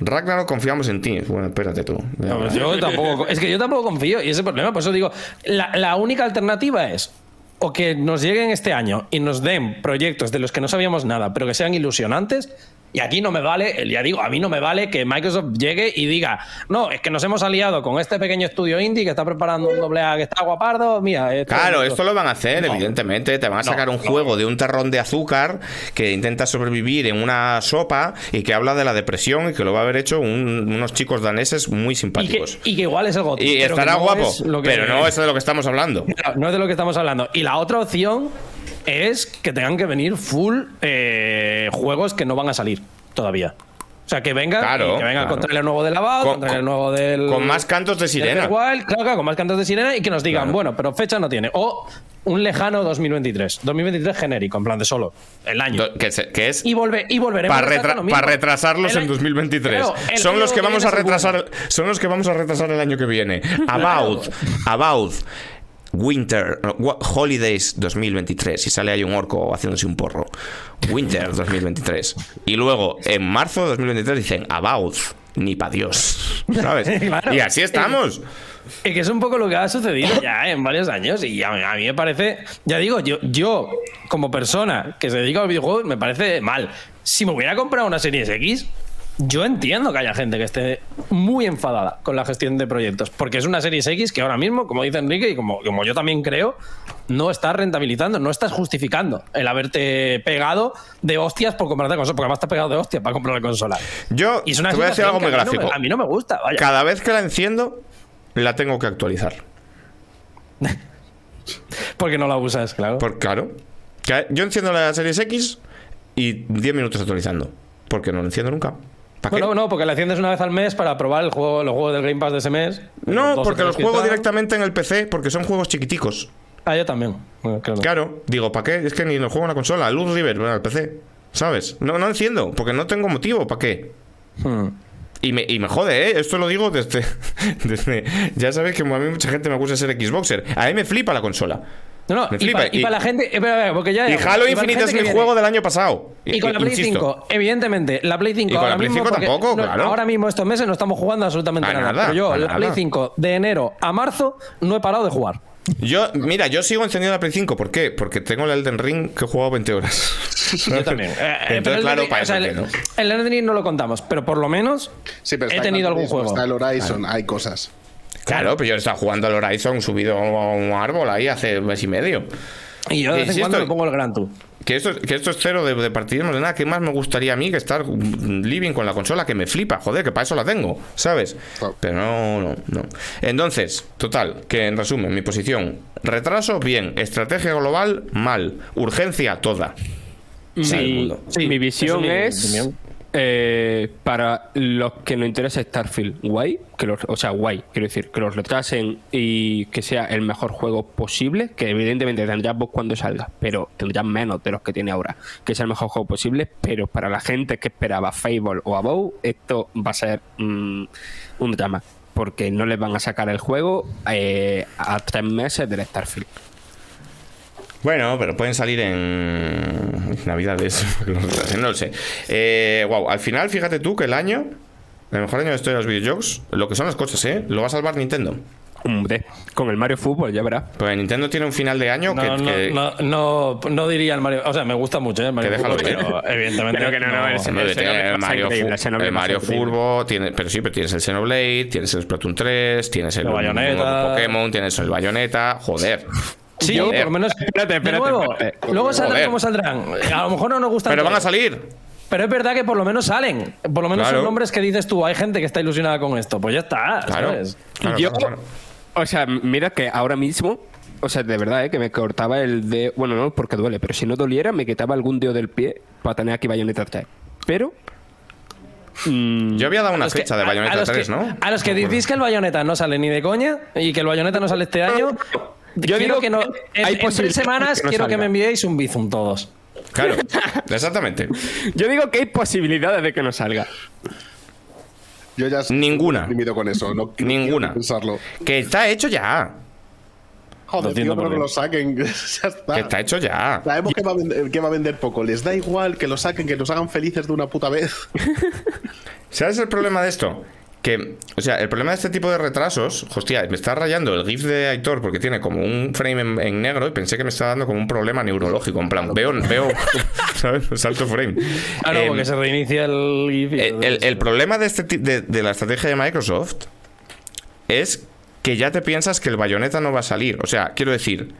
Ragnarok, confiamos en ti. Bueno, espérate tú. Yo tampoco, es que yo tampoco confío y ese problema. Por eso digo, la, la única alternativa es o que nos lleguen este año y nos den proyectos de los que no sabíamos nada, pero que sean ilusionantes. Y aquí no me vale, ya digo, a mí no me vale que Microsoft llegue y diga, no, es que nos hemos aliado con este pequeño estudio indie que está preparando un doble A que está guapardo. Mira, esto- Claro, esto lo van a hacer, No. evidentemente. Te van a No, sacar un juego de un terrón de azúcar que intenta sobrevivir en una sopa y que habla de la depresión y que lo va a haber hecho un- unos chicos daneses muy y, que, simpáticos. y que igual es algo. Y, estará guapo, es lo que- pero no es de lo que estamos hablando. No es de lo que estamos hablando. Y la otra opción es que tengan que venir full eh, juegos que no van a salir todavía. O sea, que venga, Claro, que venga claro. con trailer nuevo de Lavado, Con- con, trailer con- nuevo del. Con más cantos de sirena. Wild, claro, con más cantos de sirena y que nos digan, Claro. bueno, pero fecha no tiene. O un lejano 2023. 2023 genérico, en plan de solo. El año. Do- Que, se- que es Y, volve, y volveremos para, retra- para retrasarlos El- en 2023. Claro, el son los que vamos a el retrasar son los que vamos a retrasar el año que viene. About about Winter wa- Holidays 2023 y sale ahí un orco haciéndose un porro. Winter 2023. Y luego en marzo de 2023 dicen About ni pa Dios, ¿sabes? Claro. Y así estamos. Y que es un poco lo que ha sucedido ya en varios años. Y a, a mí me parece, ya digo, yo, yo como persona que se dedica a los videojuegos, me parece mal. Si me hubiera comprado una Series X, yo entiendo que haya gente que esté muy enfadada con la gestión de proyectos. Porque es una Series X que ahora mismo, como dice Enrique y como, como yo también creo, no estás rentabilizando, no estás justificando el haberte pegado de hostias por comprarte la consola. Porque además estás pegado de hostias para comprar la consola. Yo Y es una te voy a decir algo muy que a mí no me- gráfico. A mí no me gusta, vaya. Cada vez que la enciendo la tengo que actualizar. Porque no la usas, claro. Por, claro. Yo enciendo la Series X y 10 minutos actualizando. Porque no la enciendo nunca. Bueno, no, porque la enciendes una vez al mes para probar el juego, los juegos del Game Pass de ese mes. no, porque los juego directamente en el PC porque son juegos chiquiticos. Ah, yo también. Bueno, claro. Claro, digo, ¿para qué? Es que ni los juego en la consola. Luz River, bueno, el PC. ¿Sabes? No, no enciendo porque no tengo motivo. ¿Para qué? Hmm. Y me, y me jode, ¿eh? Esto lo digo desde, desde... Ya sabéis que a mí mucha gente me acusa de ser Xboxer. A mí me flipa la consola. No, no, Me y, flipa, para, y y- para la gente. espera, porque ya. Y Halo la Infinite es mi viene- juego del año pasado. Y con la Play Insisto. 5, evidentemente, la Play 5 Y con la ahora Play mismo, 5 porque tampoco, no- claro. Ahora mismo estos meses no estamos jugando absolutamente A nada. nada, Pero yo, la nada. Play 5 de enero a marzo no he parado de jugar. Yo, mira, yo sigo encendiendo la Play 5. ¿Por qué? Porque tengo el Elden Ring que he jugado 20 horas. Yo también. Eh, eh, pero Entonces, el claro, Ring- para o sea, eso el, que no. el Elden Ring no lo contamos, pero por lo menos Sí, pero he tenido algún juego. Está el Horizon, hay cosas. Claro, pero yo estaba jugando al Horizon subido a un árbol ahí hace un mes y medio. Y yo de vez en cuando me pongo el Gran Tour. Que esto, que esto es cero de, de partidismo de nada. ¿Qué más me gustaría a mí que estar living con la consola que me flipa? Joder, que para eso la tengo, ¿sabes? Claro. Pero no, no, no. Entonces, total, que en resumen, mi posición: retraso, bien. Estrategia global, mal. Urgencia, toda. Sí, mi, sí, visión es. Eh, para los que nos interesa Starfield, guay, que los, o sea, guay, quiero decir, que los retrasen y que sea el mejor juego posible, que evidentemente tendrá vos cuando salga, pero tendrá menos de los que tiene ahora, que sea el mejor juego posible, pero para la gente que esperaba Fable o Above, esto va a ser mm, un drama, porque no les van a sacar el juego eh, a tres meses del Starfield. Bueno, pero pueden salir en Navidades. no lo sé. Eh, wow, al final, fíjate tú que el año, el mejor año de historia de los videojuegos, lo que son las cosas, ¿eh? Lo va a salvar Nintendo. Hombre, con el Mario Fútbol, ya verás. Pues Nintendo tiene un final de año No, que, no, que- no, no, no diría el Mario. O sea, me gusta mucho ¿eh? el Mario Que déjalo Fútbol, pero evidentemente. Pero que no, no, el- tiene Mario, Fu- el Mario. Furbo, tiene, pero sí, pero tienes el Xenoblade, tienes el Splatoon 3, tienes el El Bayonetta. Pokémon, tienes el Bayonetta, joder. Sí, Yo- por lo menos. Espérate, espérate, de nuevo, espérate. luego saldrán como saldrán. A lo mejor no nos gustan. Pero van a salir. Pero es verdad que por lo menos salen. Por lo menos Claro. son nombres que dices tú. Hay gente que está ilusionada con esto. Pues ya está. Claro. ¿sabes? Claro, yo, claro, claro. o sea, mira que ahora mismo, o sea, de verdad, ¿eh? que me cortaba el de. Bueno, no porque duele, pero si no doliera, me quitaba algún dedo del pie para tener aquí Bayonetta 3. Pero. mm, Yo había dado una que- fecha de Bayonetta a los 3, que- ¿no? A los que decís que el Bayonetta no sale ni de coña y que el Bayonetta no sale este año. Yo quiero digo que no. En, hay en tres semanas que no quiero que me enviéis un Bizum todos. Claro, exactamente. Yo digo que hay posibilidades de que no salga. Yo ya estoy Ninguna. deprimido con eso. No Ninguna. pensarlo. Que está hecho ya. Joder, tío, pero que lo saquen. ya está. Que está hecho ya. Sabemos que va, a vender, que va a vender poco. Les da igual que lo saquen, que nos hagan felices de una puta vez. ¿Sabes el problema de esto? Que, o sea, el problema de este tipo de retrasos, hostia, me está rayando el GIF de Aitor porque tiene como un frame en, en negro y pensé que me estaba dando como un problema neurológico. En plan, veo, veo, ¿sabes? Salto frame. Ah, no, Em, porque se reinicia el GIF. el, problema de, este, de la estrategia de Microsoft es que ya te piensas que el bayoneta no va a salir. O sea, quiero decir.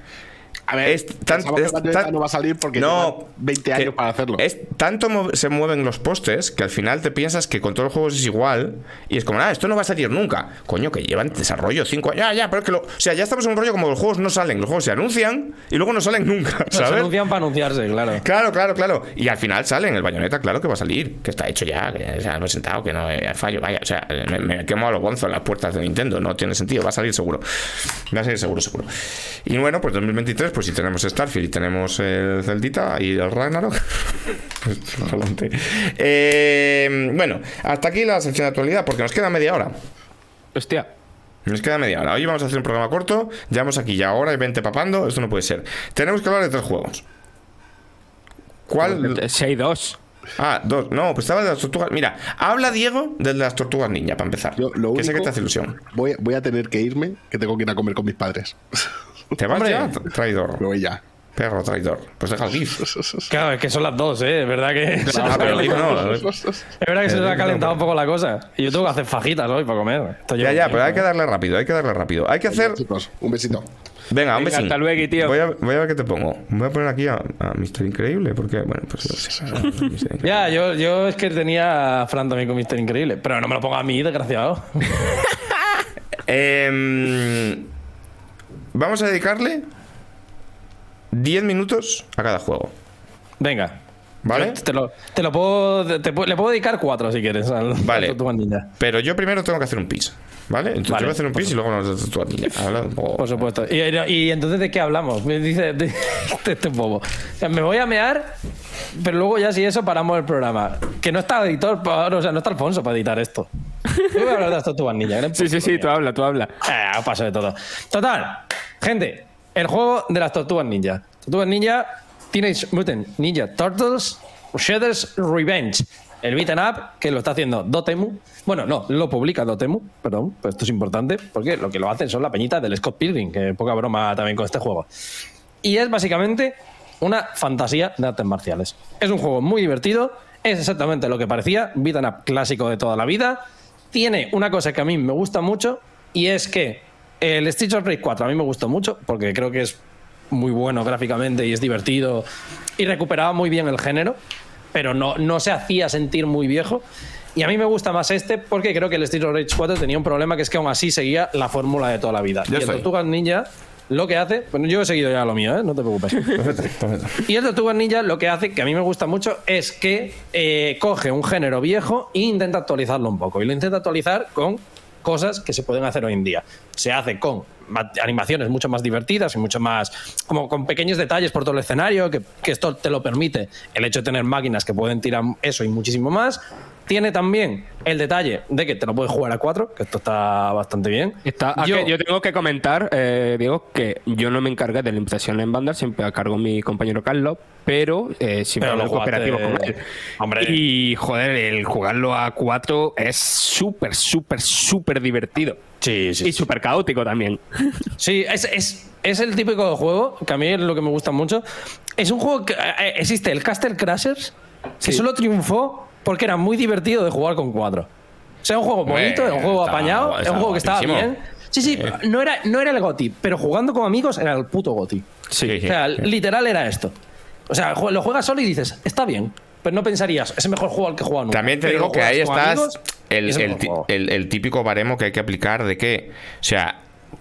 A ver, es tan- que no va a salir porque no, llevan 20 que años para hacerlo. Es tanto mo- se mueven los postes que al final te piensas que con todos los juegos es igual y es como, ah, esto no va a salir nunca. Coño, que llevan desarrollo 5 años. Ya, ya, pero es que lo. O sea, ya estamos en un rollo como los juegos no salen. Los juegos se anuncian y luego no salen nunca, Se anuncian para anunciarse, claro. Claro, claro, claro. Y al final salen. El bayoneta, claro que va a salir. Que está hecho ya, que se ha presentado, que no hay fallo. Vaya, o sea, me, me quemo a los bonzos en las puertas de Nintendo. No tiene sentido. Va a salir seguro. Va a salir seguro, seguro. Y bueno, pues 2023 pues si tenemos Starfield y tenemos el Celdita y el Ragnarok. pues, adelante. Eh, bueno, hasta aquí la sección de actualidad, porque nos queda media hora. Hostia. Nos queda media hora. Hoy vamos a hacer un programa corto. Llevamos aquí ya hora y 20 papando. Esto no puede ser. Tenemos que hablar de tres juegos. ¿Cuál? Si hay dos. Ah, dos. No, pues estaba de las tortugas. Mira, habla Diego de las tortugas ninja, para empezar. Yo, lo que sé que te hace ilusión. Voy, voy a tener que irme, que tengo que ir a comer con mis padres. ¿Te vas Hombre. ya? Traidor. Me voy ya. Perro, traidor. Pues deja el GIF. Claro, es que son las dos, ¿eh? Es verdad que, se nos Ah, ha pero el GIF calentado- no. es verdad que se nos ha calentado un poco la cosa. Y yo tengo que hacer fajitas hoy para comer. Esto Ya, ya, pero hay que darle rápido, hay que darle rápido. Hay que hacer. Chicos, un besito. Venga, un Venga, besín. hasta luego, tío. Voy a, voy a ver qué te pongo. Voy a poner aquí a, a Mr. Increíble, porque, bueno, pues. sé. Mr. Ya, yo, yo es que tenía a Fran también con Mister Increíble. Pero no me lo ponga a mí, desgraciado. Em, vamos a dedicarle 10 minutos a cada juego. Venga. ¿Vale? Te lo, te lo puedo, te le puedo dedicar cuatro si quieres. Al, Vale. al. Pero yo primero tengo que hacer un pis. ¿Vale? Entonces Vale, yo voy a hacer un pis y luego nos das tu niña. Habla un poco. Por supuesto. Y, y entonces, ¿de qué hablamos? Me dice de, de este bobo. O sea, me voy a mear, pero luego ya si eso paramos el programa. Que no está editor, o sea, no está Alfonso para editar esto. Yo voy a hablar de esto tu niña. Sí, sí, sí, tú habla, tú habla. Eh, paso de todo. Total, gente, el juego de las tortugas ninja. Tortugas ninja, Teenage Mutant Ninja Turtles, Shredder's Revenge. El beat'em up que lo está haciendo Dotemu. Bueno, no, lo publica Dotemu, perdón, pero esto es importante porque lo que lo hacen son la peñita del Scott Pilgrim, que poca broma también con este juego. Y es básicamente una fantasía de artes marciales. Es un juego muy divertido, es exactamente lo que parecía, beat'em up clásico de toda la vida. Tiene una cosa que a mí me gusta mucho y es que el Streets of Rage 4 a mí me gustó mucho porque creo que es muy bueno gráficamente y es divertido y recuperaba muy bien el género, pero no, no se hacía sentir muy viejo. Y a mí me gusta más este porque creo que el Streets of Rage 4 tenía un problema que es que aún así seguía la fórmula de toda la vida. Y el. Tortugas Ninja lo que hace, bueno, yo he seguido ya lo mío, ¿eh? no te preocupes. Y el Tortugas Ninja lo que hace, que a mí me gusta mucho, es que eh, coge un género viejo e intenta actualizarlo un poco. Y lo intenta actualizar con cosas que se pueden hacer hoy en día. Se hace con animaciones mucho más divertidas y mucho más como con pequeños detalles por todo el escenario que, que esto te lo permite el hecho de tener máquinas que pueden tirar eso y muchísimo más tiene también el detalle de que te lo puedes jugar a 4 que esto está bastante bien Está, ah, yo, tengo que comentar, eh, Diego, que yo no me encargué de la impresión en banda, siempre a cargo mi compañero Carlos, pero eh, siempre Pero lo cooperativo con él. Hombre. Y joder, el jugarlo a 4 es súper, súper, súper divertido. Sí, sí, Y súper caótico también. Sí, es, es, es el típico juego que a mí es lo que me gusta mucho. Es un juego que eh, existe el Castle Crashers, que Sí. solo triunfó porque era muy divertido de jugar con cuatro. O sea, un juego bonito, es un juego estaba- apañado, es un juego que estaba bien. Sí, sí, no era, no era el GOTI, pero jugando con amigos era el puto GOTI. Sí, O sea, literal era esto. O sea, lo juegas solo y dices, está bien, pero no pensarías, es el mejor juego al que he jugado nunca. También te Pero digo que ahí estás el- el típico baremo que hay que aplicar de que, o sea,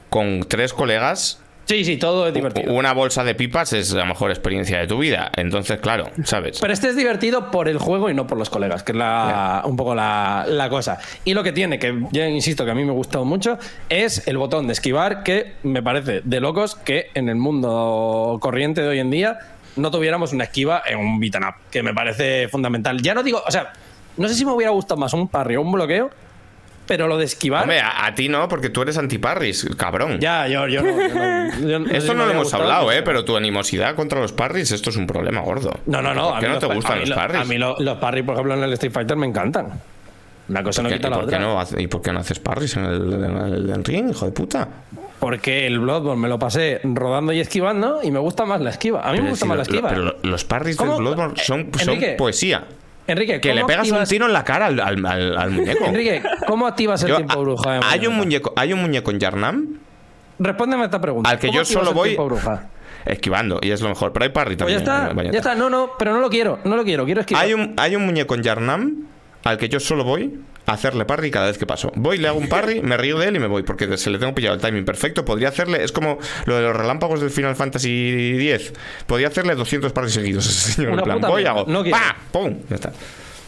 con tres colegas, Sí, sí, todo es divertido. una bolsa de pipas es la mejor experiencia de tu vida. Entonces, claro, ¿sabes? Pero este es divertido por el juego y no por los colegas, que es la, un poco la, la cosa. Y lo que tiene, que yo insisto que a mí me ha gustado mucho, es el botón de esquivar, que me parece de locos que en el mundo corriente de hoy en día no tuviéramos una esquiva en un beat'em up, que me parece fundamental. Ya no digo, o sea, no sé si me hubiera gustado más un parry o un bloqueo, pero lo de esquivar. Hombre, a, a ti no, porque tú eres antiparris, cabrón. ya, yo, yo no. yo no- yo Esto no lo hemos gustado, hablado, ¿eh? Pero tu animosidad contra los parries, esto es un problema gordo. No, no, no. ¿Por qué no te los- gustan a mí los lo- parries? A mí lo- los parries, por ejemplo, en el Street Fighter me encantan. Una cosa no ¿Qué- quita ¿Y la por, otra. qué no, ¿Y por qué no haces parries en el, en el Elden ring, hijo de puta? Porque el Bloodborne me lo pasé rodando y esquivando y me gusta más la esquiva. A mí me gusta si más lo- la esquiva. Pero lo- los parries del. Bloodborne Eh, son, son Enrique, poesía. Enrique, Que le ¿cómo pegas un activas- tiro en la cara al, al- al- al muñeco. Enrique, ¿cómo activas el Yo- tiempo bruja? en hay un muñeco, hay un muñeco en Yarnam Respóndeme a esta pregunta. al que ¿Cómo yo solo voy bruja? esquivando y es lo mejor. Pero hay parry Pues ya también. está, en Bayonetta. ya está. No, no, pero no lo quiero, no lo quiero, quiero esquivar. Hay un, hay un muñeco en Yarnam al que yo solo voy hacerle parry cada vez que paso. Voy, le hago un parry, me río de él y me voy, porque se le tengo pillado el timing perfecto. Podría hacerle, es como lo de los relámpagos del Final Fantasy X. Podría hacerle 200 parries seguidos señor. En plan, voy hago. ¡pum! Ya está.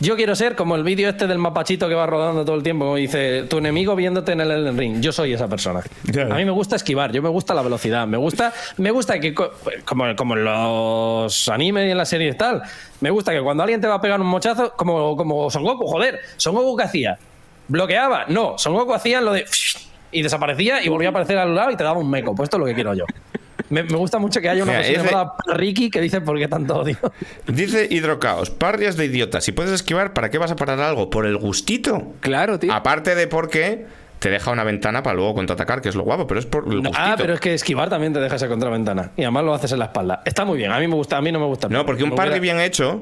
Yo quiero ser como el vídeo este del mapachito que va rodando todo el tiempo, como dice tu enemigo viéndote en el Ring. Yo soy esa persona. A mí me gusta esquivar, yo me gusta la velocidad, me gusta, me gusta que co- como, como en los animes y en las series y tal, me gusta que cuando alguien te va a pegar un mochazo, como, como Son Goku, joder, Son Goku que hacía, bloqueaba, no, Son Goku hacía lo de y desaparecía y volvía a aparecer al lado y te daba un meco. Pues esto es lo que quiero yo. Me, me gusta mucho que haya una persona llamada Ricky que dice por qué tanto odio. Dice Hidrocaos, parrias de idiotas. Si puedes esquivar, ¿para qué vas a parar algo? ¿Por el gustito? Claro, tío. Aparte de porque te deja una ventana para luego contraatacar, que es lo guapo, pero es por el gustito. Ah, pero es que esquivar también te deja esa contraventana. Y además lo haces en la espalda. Está muy bien. A mí me gusta, a mí no me gusta. No, porque un parry hubiera- bien hecho,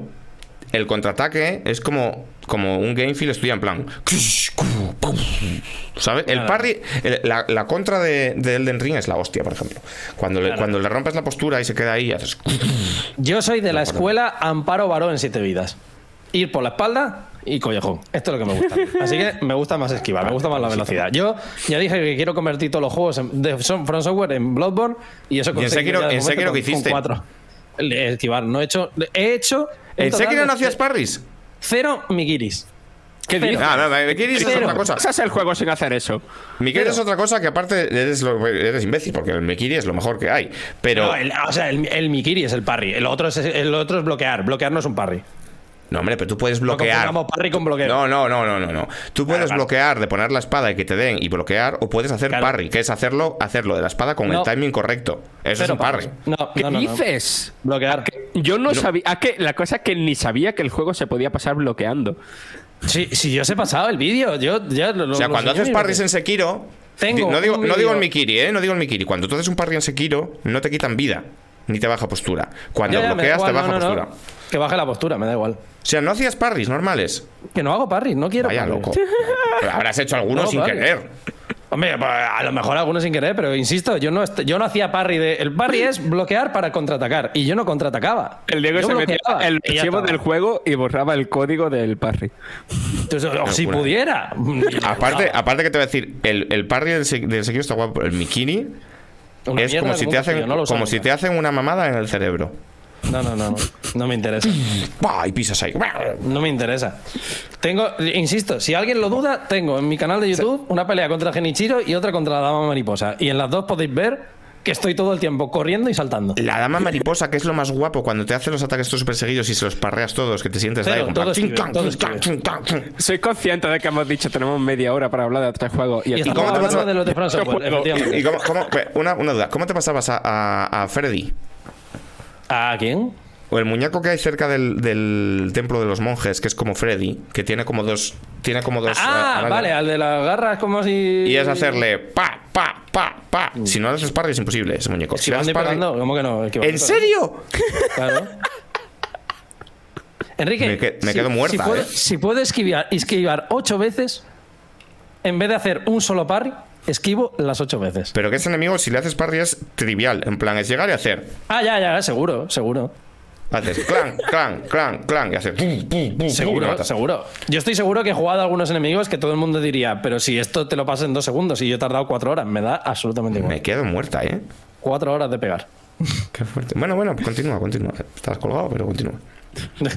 el contraataque es como, como un game feel estudia en plan. ¿Sabes? El parry, el- la, la contra de, de Elden Ring es la hostia, por ejemplo. Cuando le, cuando le rompes la postura y se queda ahí, haces. Yo soy de la escuela Amparo Varón en siete vidas. Ir por la espalda y collejón. Esto es lo que me gusta. Así que me gusta más esquivar, me gusta más la velocidad. Yo ya dije que quiero convertir todos los juegos en- de Son- From Software en Bloodborne y eso en conseguí Sekiro- ya de en Sekiro con- qué hiciste? con cuatro. Esquivar, no he hecho. He hecho. ¿En Sekiro no hacías parries? Cero migiris. ¿Qué Cero. dices? Ah, no, es otra cosa. Pasas el juego sin hacer eso. Mikiri es otra cosa que aparte eres, lo- eres imbécil, porque el Mikiri es lo mejor que hay. Pero. No, el- o sea, el, el Mikiri es el parry. El otro es, el otro es bloquear. Bloquear no es un parry. No, hombre, pero tú puedes No bloquear. confundamos parry con bloqueo. No, no, no, no, no, no. Tú puedes bloquear de poner la espada y que te den y bloquear, o puedes hacer Claro. parry, que es hacerlo, hacerlo de la espada con No. el timing correcto. Eso es un parry. No, ¿Qué no, no, no. dices? Bloquear. Yo no sabía. Ah, que la cosa es que ni sabía que el juego se podía pasar bloqueando. Sí, sí, yo os he pasado el vídeo. Yo ya lo, O sea, cuando haces parries en Sekiro. Tengo no, digo, no digo el. Mikiri, ¿eh? No digo el Mikiri. Cuando tú haces un parry en Sekiro, no te quitan vida, ni te baja postura. Cuando bloqueas, te baja postura. Que baje la postura, me da igual. O sea, no hacías parries normales. Que no hago parry, no quiero Vaya loco. Pero habrás hecho algunos No, sin querer. Hombre, pues, a lo mejor algunos sin querer, pero insisto, yo no, est- yo no hacía parry de. El parry es bloquear para contraatacar. Y yo no contraatacaba. El Diego Yo se metía el archivo del juego y borraba el código del parry. Entonces, o si pudiera. Aparte, aparte que te voy a decir, el, el parry del, del Sekiro está guapo. El Mikiri Una es como si te hacen no como si te hacen una mamada en el cerebro. No, no, no, no. No me interesa. ¡Pah! Y pisas ahí. No me interesa. Tengo, insisto, si alguien lo duda, tengo en mi canal de YouTube una pelea contra Genichiro y otra contra la Dama Mariposa. Y en las dos podéis ver que estoy todo el tiempo corriendo y saltando. La dama mariposa, que es lo más guapo, cuando te hace los ataques todos súper seguidos y se los parreas todos, que te sientes Cero, ahí. todo ching, todo ching, ching. Soy consciente de que hemos dicho tenemos media hora para hablar de otro juego. Y, Y estamos cómo te hablando pasa- de los de. ¿Y cómo, cómo- una, una duda, ¿cómo te pasabas a, a, a Freddy? ¿A quién? O el muñeco que hay cerca del, del templo de los monjes, que es como Freddy, que tiene como dos. Tiene como dos. Ah, eh, arañas. vale, al de las garras como si... Y es hacerle pa, pa, pa, pa. Si no le haces parry es imposible ese muñeco. Si parry- pegando, ¿cómo que no? ¿En serio? Claro. Enrique, Me que- me quedo muerta, si puedo, ¿eh? si puedo esquivar, esquivar ocho veces, en vez de hacer un solo parry, esquivo las ocho veces. Pero que ese enemigo, si le haces parry, es trivial. En plan, es llegar y hacer. Ah, ya, ya, seguro, seguro. Haces clan, clan, clan, clan. Y haces. pum, pum, pum, Seguro, seguro. Yo estoy seguro que he jugado a algunos enemigos que todo el mundo diría, pero si esto te lo pasas en dos segundos y yo he tardado cuatro horas, me da absolutamente igual. Me quedo muerta, ¿eh? Cuatro horas de pegar. Qué fuerte. Bueno, bueno, continúa, continúa. Estás colgado, pero continúa.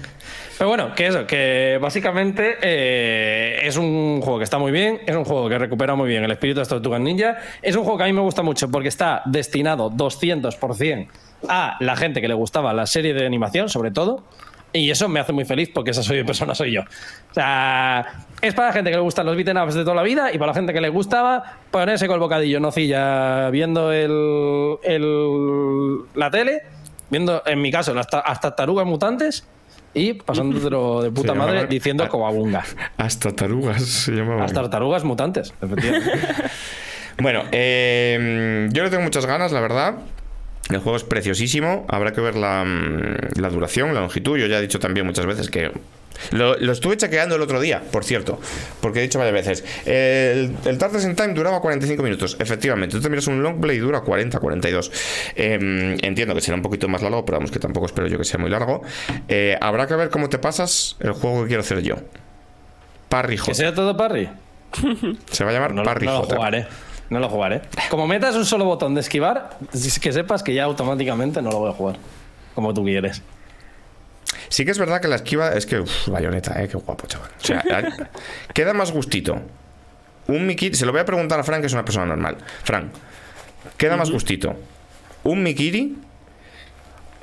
Pero bueno, que eso, que básicamente eh, es un juego que está muy bien, es un juego que recupera muy bien el espíritu de las Tortugas Ninja, es un juego que a mí me gusta mucho porque está destinado 200% a la gente que le gustaba la serie de animación, sobre todo, y eso me hace muy feliz porque esa soy de persona soy yo. O sea, es para la gente que le gustan los beat'em ups de toda la vida y para la gente que le gustaba ponerse con el bocadillo nocilla viendo el, el- la tele, viendo, en mi caso, las ta- hasta tarugas mutantes y pasándotelo de puta madre diciendo Ah. coabunga. Hasta tarugas se llamaban. Las tartarugas mutantes, efectivamente. Bueno, eh, yo le tengo muchas ganas, la verdad. El juego es preciosísimo. Habrá que ver la, mm, la duración, la longitud. Yo ya he dicho también muchas veces que. Lo, lo estuve chequeando el otro día, por cierto, porque he dicho varias veces. El, el in Time duraba 45 minutos, efectivamente. Tú te miras un longplay y dura 40, 42. Eh, entiendo que será un poquito más largo, pero vamos, que tampoco espero yo que sea muy largo. Eh, habrá que ver cómo te pasas el juego que quiero hacer yo. Parry que J. sea todo parry. Se va a llamar No, Parry no lo J. jugaré. No lo jugaré. Como metas un solo botón de esquivar, que sepas que ya automáticamente no lo voy a jugar. Como tú quieres. Sí que es verdad que la esquiva es que, uff, bayoneta, eh, qué guapo, chaval. O sea, eh, queda más gustito. Un Mikiri, se lo voy a preguntar a Frank, que es una persona normal. Frank, queda más gustito. ¿Un Mikiri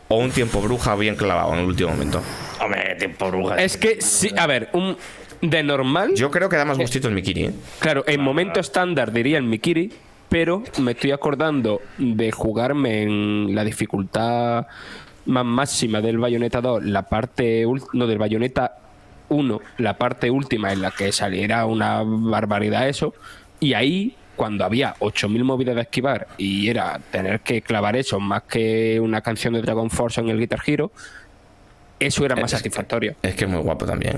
o un tiempo bruja bien clavado en el último momento? Hombre, tiempo bruja. Es que sí, a ver, un de normal, Yo creo que da más gustito el Mikiri, ¿eh? claro, en momento estándar diría el Mikiri, pero me estoy acordando de jugarme en la dificultad más máxima del Bayonetta 2, la parte no del Bayonetta 1, la parte última en la que saliera una barbaridad eso, y ahí cuando había 8000 movidas de esquivar y era tener que clavar eso más que una canción de Dragon Force en el Guitar Hero, eso era más Es que- satisfactorio. Es que es muy guapo también.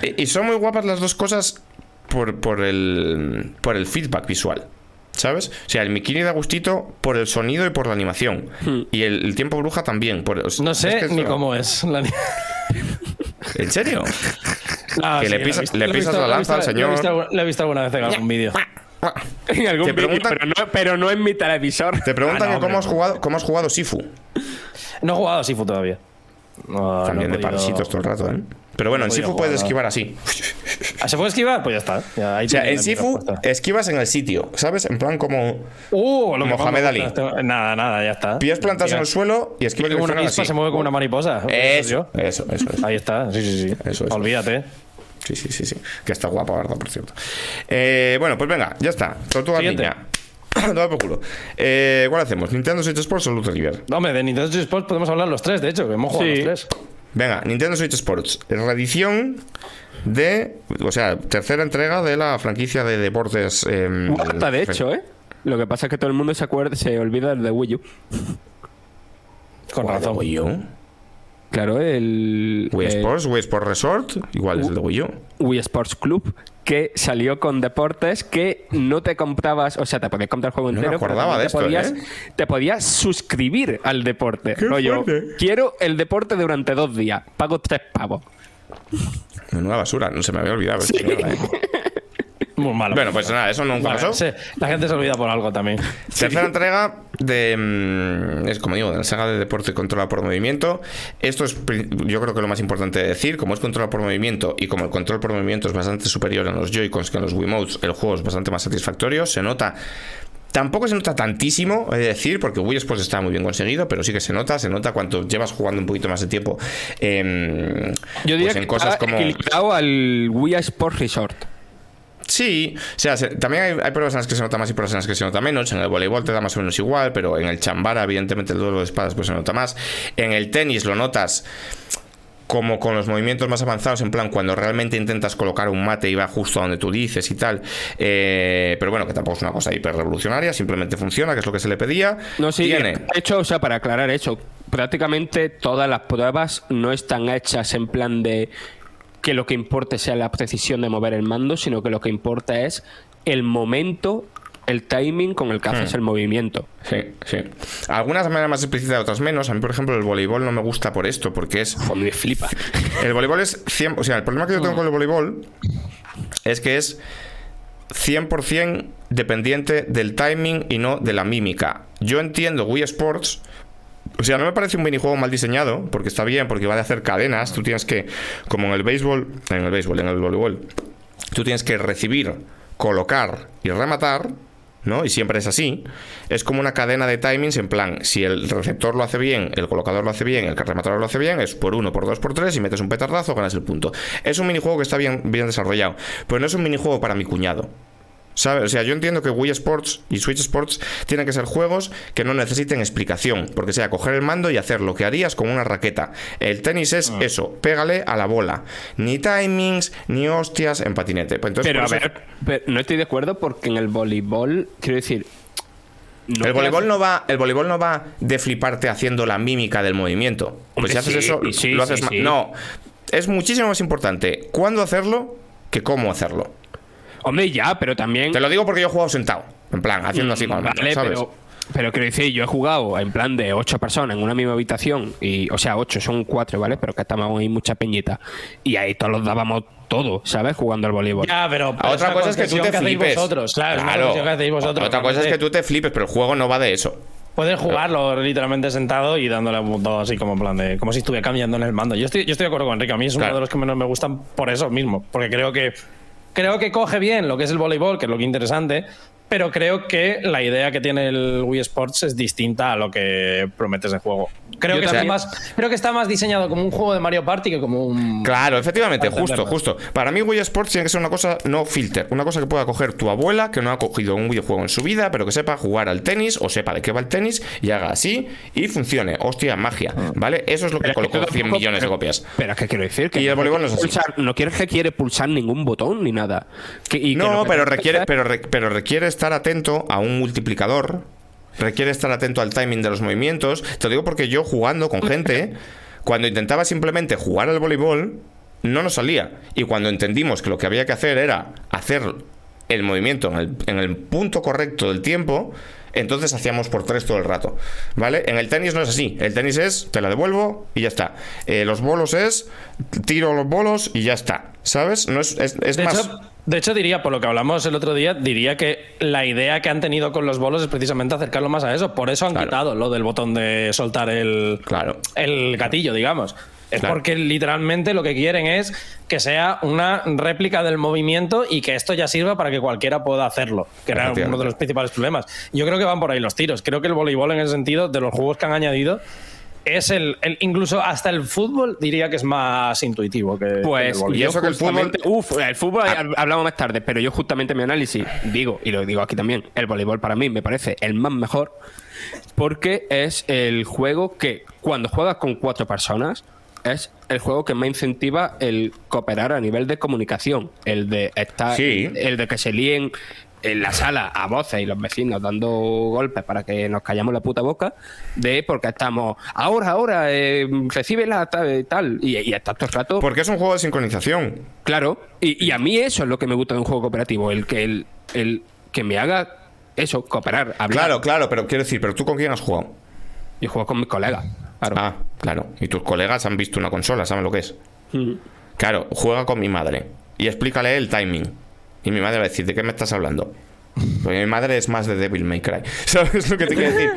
¿eh? y son muy guapas las dos cosas por, por, el, por el feedback visual. ¿Sabes? O sea, el Mikini da gustito por el sonido y por la animación. Y el, el tiempo bruja también. por- o sea, No es sé que ni lo- cómo es. la ¿En serio? Ah, Que le he pisas- visto, le lo he pisas visto, la lanza al señor. Lo he visto alguna vez en algún vídeo. En algún vídeo, pero, no, pero no en mi televisor. Te preguntan Ah, no, cómo, has jugado, cómo has jugado Sifu. No he jugado a Sifu todavía. No, También de podido- parasitos todo el rato, ¿eh? Pero bueno, no en Sifu puedes esquivar así. Ah, ¿Se puede esquivar? Pues ya está. Ya, ahí O sea, en Sifu esquivas en el sitio, ¿sabes? En plan como Uh, lo Mohamed Ali. este- Nada, nada, ya está. pies plantados en el suelo y esquivas como una direccional avispa, así. se mueve como una mariposa. Eso, eso, eso, eso. Ahí está, sí, sí, sí. Eso. Olvídate. Sí, sí, sí, sí. Que está guapa, ¿verdad? Por cierto. Eh, bueno, pues venga, ya está. Tortuga niña. Toma por culo. Eh, ¿Cuál hacemos? ¿Nintendo Switch Sports o Loot River? Hombre, de Nintendo Switch Sports podemos hablar los tres, de hecho, que hemos jugado Sí. los tres. Venga, Nintendo Switch Sports. Reedición de. O sea, tercera entrega de la franquicia de deportes. eh, Cuarta, de hecho, ¿eh? Lo que pasa es que todo el mundo se acuerda, se olvida del de Wii U. Con ¿Cuál de razón. Wii U? Claro, el Wii el Sports, Wii Sports Resort. Igual es el de Wii U. Wii Sports Club, que salió con deportes que no te comprabas, o sea, te podías comprar el juego No entero, acordaba de te esto, podías, ¿eh? te podías suscribir al deporte. Qué Rollo, fuerte. quiero el deporte durante dos días, pago tres pavos. Menuda basura, no se me había olvidado. ¿eh? Muy malo. Bueno, pues nada, eso nunca Vale, pasó. sí, la gente se olvida por algo también. Tercera entrega de. mm, Es como digo, de la saga de deporte controlado por movimiento. Esto es, yo creo que lo más importante de decir. Como es controlado por movimiento y como el control por movimiento es bastante superior en los Joy-Cons que en los Wiimotes, el juego es bastante más satisfactorio. Se nota. Tampoco se nota tantísimo, he de decir, porque Wii Sports está muy bien conseguido, pero sí que se nota, se nota cuando llevas jugando un poquito más de tiempo em, Yo diría pues en que cosas como... equilibrado al Wii Sports Resort. Sí, o sea, se- también hay, hay pruebas en las que se nota más y pruebas en las que se nota menos. En el voleibol te da más o menos igual, pero en el chambara, evidentemente, el duelo de espadas pues se nota más. En el tenis lo notas como con los movimientos más avanzados, en plan cuando realmente intentas colocar un mate y va justo a donde tú dices y tal. Eh, pero bueno, que tampoco es una cosa hiper revolucionaria, simplemente funciona, que es lo que se le pedía. No, sí, Tiene. de hecho, o sea, para aclarar eso, prácticamente todas las pruebas no están hechas en plan de que lo que importe sea la precisión de mover el mando, sino que lo que importa es el momento, el timing con el que haces Hmm. el movimiento. Sí, sí. Algunas de manera más explícita, otras menos. A mí, por ejemplo, el voleibol no me gusta por esto, porque es Joder, me flipa. El voleibol es 100, o sea, el problema que yo tengo con el voleibol es que es 100% dependiente del timing y no de la mímica. Yo entiendo Wii Sports, o sea, no me parece un minijuego mal diseñado, porque está bien, porque va de hacer cadenas, tú tienes que como en el béisbol, en el béisbol, en el voleibol, tú tienes que recibir, colocar y rematar, ¿no? Y siempre es así. Es como una cadena de timings en plan, si el receptor lo hace bien, el colocador lo hace bien, el rematador lo hace bien, es por uno, por dos, por tres, y metes un petardazo, ganas el punto. Es un minijuego que está bien, bien desarrollado, pero no es un minijuego para mi cuñado. ¿Sabes? O sea, yo entiendo que Wii Sports y Switch Sports tienen que ser juegos que no necesiten explicación, porque sea coger el mando y hacer lo que harías con una raqueta. El tenis es eso, pégale a la bola. Ni timings, ni hostias en patinete. Pues entonces, Pero a ver, pero no estoy de acuerdo porque en el voleibol, quiero decir. no el voleibol hace- no va, el voleibol no va de fliparte haciendo la mímica del movimiento. Pues si haces eso, sí, lo haces sí. No, es muchísimo más importante cuándo hacerlo que cómo hacerlo. Hombre, ya, pero también. Te lo digo porque yo he jugado sentado, en plan, haciendo así mando, Vale, ¿sabes? pero, pero quiero decir, yo he jugado en plan de ocho personas en una misma habitación, y, o sea, ocho, son cuatro, ¿vale? Pero que estábamos ahí mucha peñita. Y ahí todos los dábamos todo, ¿sabes? Jugando al voleibol. Ya, pero. pero A otra cosa es que tú te hacéis flipes. Vosotros. Claro, es una que vosotros. Otra cosa es que tú te flipes, pero el juego no va de eso. Puedes jugarlo literalmente sentado y dándole a un botón así como en plan de. como si estuviera cambiando en el mando. Yo estoy, yo estoy de acuerdo con Enrique. A mí es uno Claro. de los que menos me gustan por eso mismo. Porque creo que. Creo que coge bien lo que es el voleibol, que es lo que es interesante. Pero creo que la idea que tiene el Wii Sports es distinta a lo que prometes de juego. Creo Yo que, está más, creo que está más diseñado como un juego de Mario Party que como un. Claro, efectivamente, justo, justo. Para mí Wii Sports tiene que ser una cosa no filter, una cosa que pueda coger tu abuela que no ha cogido un videojuego en su vida, pero que sepa jugar al tenis o sepa de qué va el tenis y haga así y funcione. Hostia, magia, ¿vale? Eso es lo que Pero es que colocó tú 100 tampoco- millones de copias. Pero es que quiero decir que. Y el voleibol no es así. pulsar- no quieres que quiere pulsar ningún botón ni nada. Que- y que No, que pero requiere, pero, re- pero requiere estar atento a un multiplicador. Requiere estar atento al timing de los movimientos. Te lo digo porque yo jugando con gente, cuando intentaba simplemente jugar al voleibol, no nos salía. Y cuando entendimos que lo que había que hacer era hacer el movimiento en el, en el punto correcto del tiempo, entonces hacíamos por tres todo el rato. ¿Vale? En el tenis no es así. El tenis es te la devuelvo y ya está. Eh, los bolos es tiro los bolos y ya está. ¿Sabes? No es, es, es De más. hecho, de hecho, diría, por lo que hablamos el otro día, diría que la idea que han tenido con los bolos es precisamente acercarlo más a eso. Por eso han Claro. quitado lo del botón de soltar el, Claro. el gatillo, digamos. Es Claro. porque literalmente lo que quieren es que sea una réplica del movimiento y que esto ya sirva para que cualquiera pueda hacerlo, que era uno de los principales problemas. Yo creo que van por ahí los tiros. Creo que el voleibol, en ese sentido, de los juegos que han añadido, es el, el- incluso hasta el fútbol diría que es más intuitivo que, que el Pues. Y yo eso que el justamente- fútbol- Uf, el fútbol hab- hablamos más tarde, pero yo justamente en mi análisis digo, y lo digo aquí también, el voleibol para mí me parece el más mejor porque es el juego que cuando juegas con cuatro personas es el juego que más incentiva el cooperar a nivel de comunicación, el de estar, Sí. el de que se líen en la sala a voces y los vecinos dando golpes para que nos callamos la puta boca de porque estamos ahora ahora eh, recibe la tal, tal y, y estás todo el rato Porque es un juego de sincronización. Claro, y, y a mí eso es lo que me gusta de un juego cooperativo, el que el, el que me haga eso, cooperar, hablar. Claro, claro, pero quiero decir, ¿pero tú con quién has jugado? Yo juego con mis colegas. Claro. Ah, claro. Y tus colegas han visto una consola, saben lo que es. Mm. Claro, juega con mi madre y explícale el timing. Y mi madre va a decir, ¿de qué me estás hablando? Porque mi madre es más de Devil May Cry. ¿Sabes lo que te quiero decir?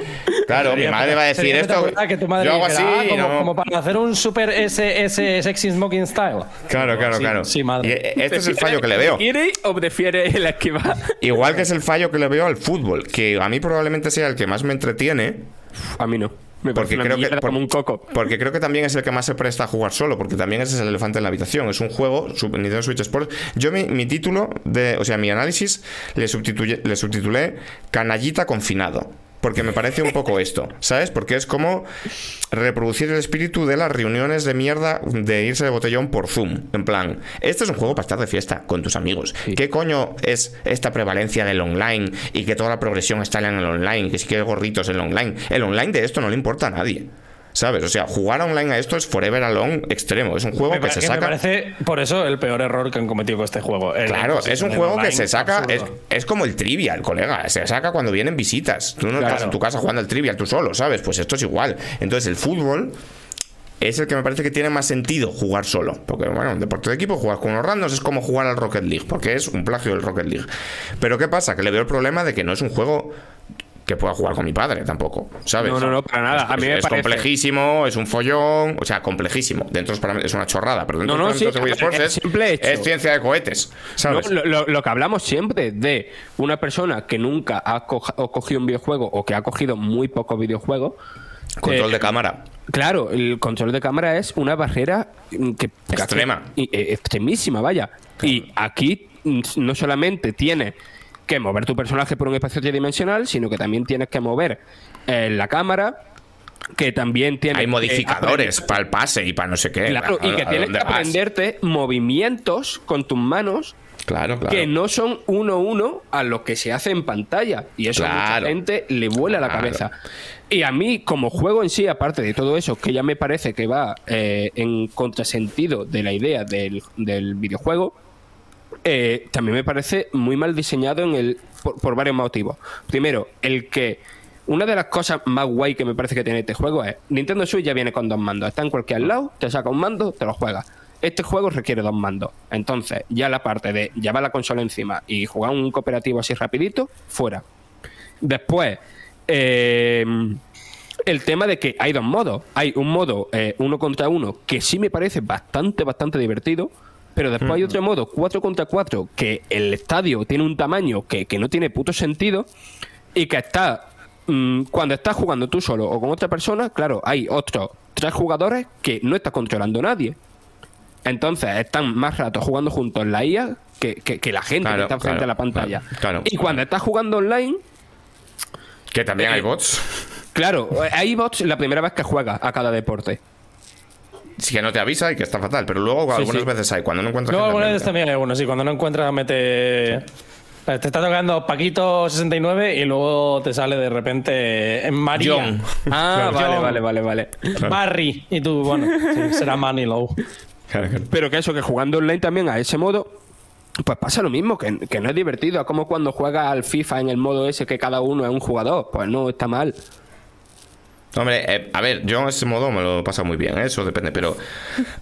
Claro, mi madre va a decir esto. que tu madre yo hago dijera, así "Ah, como, no- como para hacer un super ese sexy smoking style. Claro, claro, Sí, claro. Sí, madre. Y, eh, este es el fallo que le veo. ¿Quiere o prefiere la esquiva? Igual que es el fallo que le veo al fútbol, que a mí probablemente sea el que más me entretiene, A mí no. Me Porque creo que por- como un coco. Porque creo que también es el que más se presta a jugar solo, porque también ese es el elefante en la habitación. Es un juego, Nintendo Switch Sports. Yo mi, mi título, de, o sea, mi análisis, le, le subtitulé Canallita confinado. Porque me parece un poco esto, ¿sabes? Porque es como reproducir el espíritu de las reuniones de mierda de irse de botellón por Zoom. En plan, este es un juego para estar de fiesta con tus amigos. ¿Qué coño es esta prevalencia del online y que toda la progresión está en el online? Que si quieres gorritos en el online. El online de esto no le importa a nadie. ¿Sabes? O sea, jugar online a esto es forever alone extremo. Es un juego Me que se que me saca. parece, por eso, el peor error que han cometido con este juego. El Claro, es un juego que se saca, es, como el trivial, colega, se saca cuando vienen visitas. Tú no Claro. estás en tu casa jugando al trivial tú solo, ¿sabes? Pues esto es igual. Entonces el fútbol es el que me parece que tiene más sentido jugar solo. Porque, bueno, un deporte de equipo, jugar con unos randos es como jugar al Rocket League, porque es un plagio del Rocket League. Pero ¿qué pasa? Que le veo el problema de que no es un juego que pueda jugar con mi padre tampoco, ¿sabes? No, no, no, para nada. Es, A mí me es parece- complejísimo, es un follón, o sea, complejísimo. Dentro es, una chorrada, pero dentro No, no, de sí, Wii Sports es, es ciencia de cohetes, ¿sabes? No, lo, que hablamos siempre de una persona que nunca ha, cogido un videojuego o que ha cogido muy pocos videojuegos. Control eh, de cámara. Claro, el control de cámara es una barrera que, Extrema. que- y- eh, extremísima, vaya. Y aquí no solamente tienes que mover tu personaje por un espacio tridimensional, sino que también tienes que mover eh, la cámara, que también tienes Hay modificadores para el pase y para no sé qué. Claro, y ¿A- que tienes que vas? aprenderte movimientos con tus manos Claro, claro. que no son uno a uno a lo que se hace en pantalla. Y eso a Claro. mucha gente le vuela la cabeza. Y a mí, como juego en sí, aparte de todo eso, que ya me parece que va eh, en contrasentido de la idea del, del videojuego, eh, también me parece muy mal diseñado en el, por, por varios motivos. Primero, el que una de las cosas más guay que me parece que tiene este juego es Nintendo Switch ya viene con dos mandos. Está en cualquier lado, te saca un mando, te lo juegas. Este juego requiere dos mandos. Entonces, ya la parte de llevar la consola encima y jugar un cooperativo así rapidito, fuera. Después, eh, el tema de que hay dos modos. Hay un modo eh, uno contra uno que sí me parece bastante, bastante divertido. Pero después hay otro modo 4 contra 4 que el estadio tiene un tamaño que, que no tiene puto sentido y que está mm, cuando estás jugando tú solo o con otra persona, claro, hay otros tres jugadores que no está controlando nadie. Entonces están más rato jugando juntos en la IA que, que- que la gente Claro, que está frente claro, a la pantalla. claro. y cuando estás jugando online, Que también Eh, hay bots. claro, hay bots la primera vez que juegas a cada deporte. Sí que no te avisa y que está fatal. Pero luego algunas sí. veces hay. Cuando no encuentras Luego algunas veces también hay uno, sí, cuando no encuentras mete... Te está tocando Paquito 69 y luego te sale de repente en María. John. Ah, Claro. vale, John. vale, vale, vale. Barry. Y tú, bueno, sí, será Manilow. Claro, claro. Pero que eso, que jugando online también a ese modo, pues pasa lo mismo, que, que no es divertido. Es como cuando juegas al FIFA en el modo ese que cada uno es un jugador. Pues no, está mal. Hombre, eh, a ver, yo en ese modo me lo he pasado muy bien, ¿eh? eso depende, pero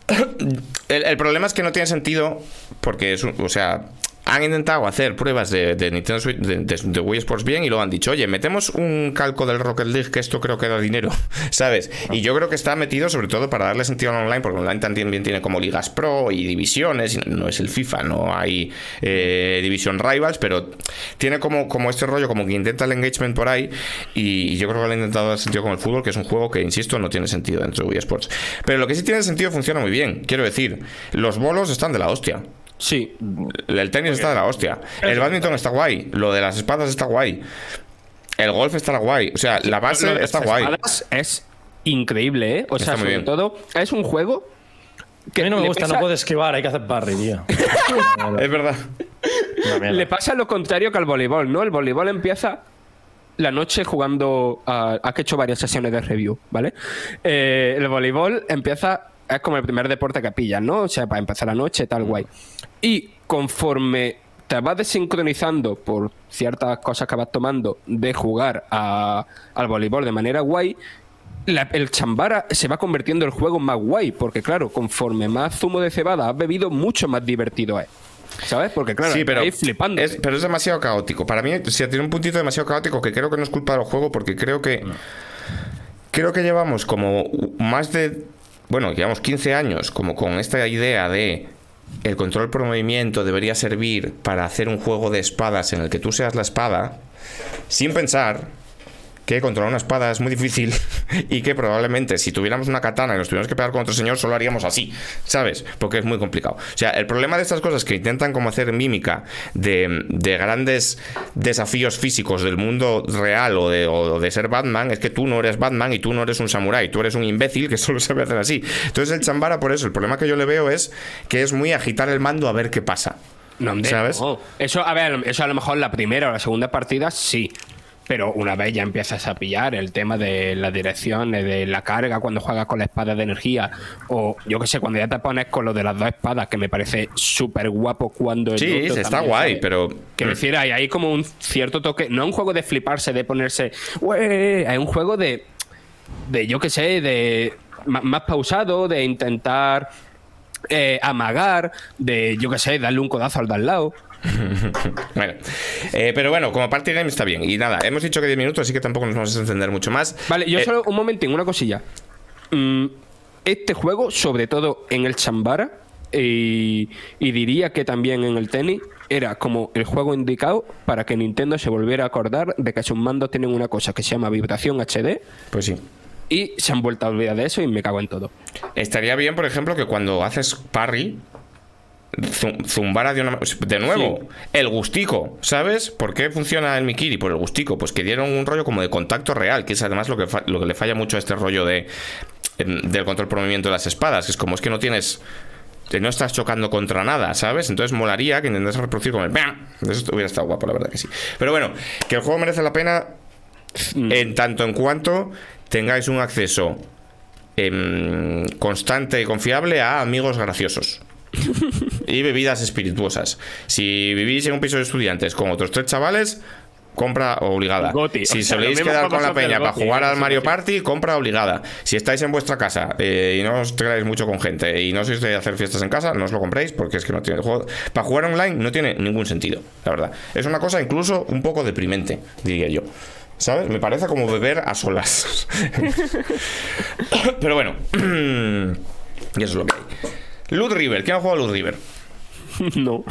el, el problema es que no tiene sentido porque es un- o sea, han intentado hacer pruebas de, Nintendo Switch, de, Wii Sports bien y luego han dicho, oye, metemos un calco del Rocket League que esto creo que da dinero, ¿sabes? Y yo creo que está metido sobre todo para darle sentido al online, porque online también tiene como ligas pro y divisiones, y no es el FIFA, no hay eh, Division Rivals, pero tiene como, como este rollo, como que intenta el engagement por ahí, y yo creo que lo ha intentado dar sentido con el fútbol, que es un juego que, insisto, no tiene sentido dentro de Wii Sports. Pero lo que sí tiene sentido funciona muy bien, quiero decir, los bolos están de la hostia. Sí. El tenis está de la hostia. El badminton está guay. Lo de las espadas está guay. El golf está guay. O sea, la base de está las guay. espadas Es increíble, ¿eh? O sea, sobre bien. todo, es un juego Que a mí no me gusta, pesa- no puedes esquivar, hay que hacer Barry, tío. Es verdad. Le pasa lo contrario que al voleibol, ¿no? El voleibol empieza la noche jugando. a has hecho varias sesiones de review, ¿vale? Eh, el voleibol empieza. Es como el primer deporte que pillas, ¿no? O sea, para empezar la noche, tal, guay. Y conforme te vas desincronizando por ciertas cosas que vas tomando de jugar a- al voleibol de manera guay, la- el chambara se va convirtiendo el juego más guay, porque claro, conforme más zumo de cebada has bebido, mucho más divertido es. ¿Sabes? Porque claro, sí, pero ahí flipando. es, pero es demasiado caótico. Para mí, o sea, tiene un puntito demasiado caótico que creo que no es culpa del juego porque creo que creo que llevamos como más de bueno, llevamos 15 años como con esta idea de el control por movimiento debería servir para hacer un juego de espadas en el que tú seas la espada sin pensar que controlar una espada es muy difícil y que probablemente si tuviéramos una katana y nos tuviéramos que pegar con otro señor solo haríamos así, ¿sabes? Porque es muy complicado. O sea, el problema de estas cosas que intentan como hacer mímica de, de grandes desafíos físicos del mundo real o de, o de ser Batman es que tú no eres Batman y tú no eres un samurái, tú eres un imbécil que solo sabe hacer así. Entonces el chambara por eso, el problema que yo le veo es que es muy agitar el mando a ver qué pasa. No, ¿Sabes? no. Eso, a ver, eso a lo mejor la primera o la segunda partida sí. Pero una vez ya empiezas a pillar el tema de las direcciones, de la carga cuando juegas con la espada de energía, o yo que sé, cuando ya te pones con lo de las dos espadas, que me parece súper guapo cuando. el Sí, otro está guay, pero... Que decir, hay ahí como un cierto toque. No es un juego de fliparse, de ponerse. Es un juego de. De yo que sé, de. Más pausado, de intentar. eh, amagar, de yo que sé, darle un codazo al de al lado. Bueno, eh, pero bueno, como party game está bien. Y nada, hemos dicho que 10 minutos, así que tampoco nos vamos a entender mucho más. Vale, yo Eh, solo un momentín, una cosilla. Mm, este juego, sobre todo en el Chambara, y, y diría que también en el tenis, era como el juego indicado para que Nintendo se volviera a acordar de que sus mandos tienen una cosa que se llama vibración HD Pues sí. y se han vuelto a olvidar de eso y me cago en todo. Estaría bien, por ejemplo, que cuando haces parry, zum- zumbara de una de nuevo el gustico, ¿sabes? ¿Por qué funciona el Mikiri? Por el gustico, pues que dieron un rollo como de contacto real, que es además lo que, fa- lo que le falla mucho a este rollo de del control por movimiento de las espadas, que es como es que no tienes que no estás chocando contra nada, ¿sabes? Entonces molaría que intentes reproducir con el ¡bam! Eso hubiera estado guapo, la verdad que sí. Pero bueno, que el juego merece la pena en tanto en cuanto tengáis un acceso em, constante y confiable a amigos graciosos. y bebidas espirituosas. Si vivís en un piso de estudiantes con otros tres chavales, compra obligada. Goti. Si O sea, soléis quedar con la peña para jugar ¿eh? al Mario. Party, compra obligada. Si estáis en vuestra casa eh, y no os quedáis mucho con gente y no sois de hacer fiestas en casa, no os lo compréis porque es que no tiene juego. Para jugar online no tiene ningún sentido, la verdad. Es una cosa incluso un poco deprimente, diría yo. ¿Sabes? Me parece como beber a solas. Pero bueno. y eso es lo que hay. Loot River. ¿Quién ha jugado a Loot River? no.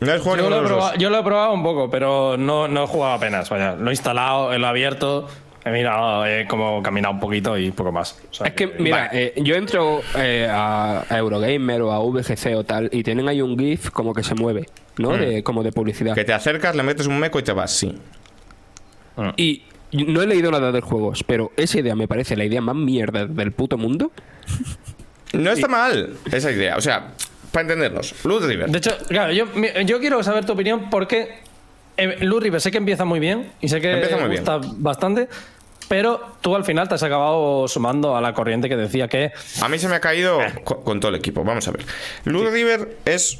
¿No has jugado Yo lo, he probado, dos? yo lo he probado un poco, pero no, no he jugado apenas. Vaya, lo he instalado, lo he abierto, he mirado, he como caminado un poquito y poco más. O sea Es que, mira, eh, yo entro eh, a, a Eurogamer o a VGC o tal y tienen ahí un GIF como que se mueve, ¿no? De, como de publicidad. Que te acercas, le metes un meco y te vas, sí. Y no he leído nada del juego, pero esa idea me parece la idea más mierda del puto mundo. No está mal esa idea. O sea, para entendernos. Loot River. De hecho, claro, yo, yo quiero saber tu opinión porque eh, Loot River sé que empieza muy bien y sé que Empieza muy bien. gusta bastante, pero tú al final te has acabado sumando a la corriente que decía que A mí se me ha caído co- con, todo el equipo. Vamos a ver. Loot River es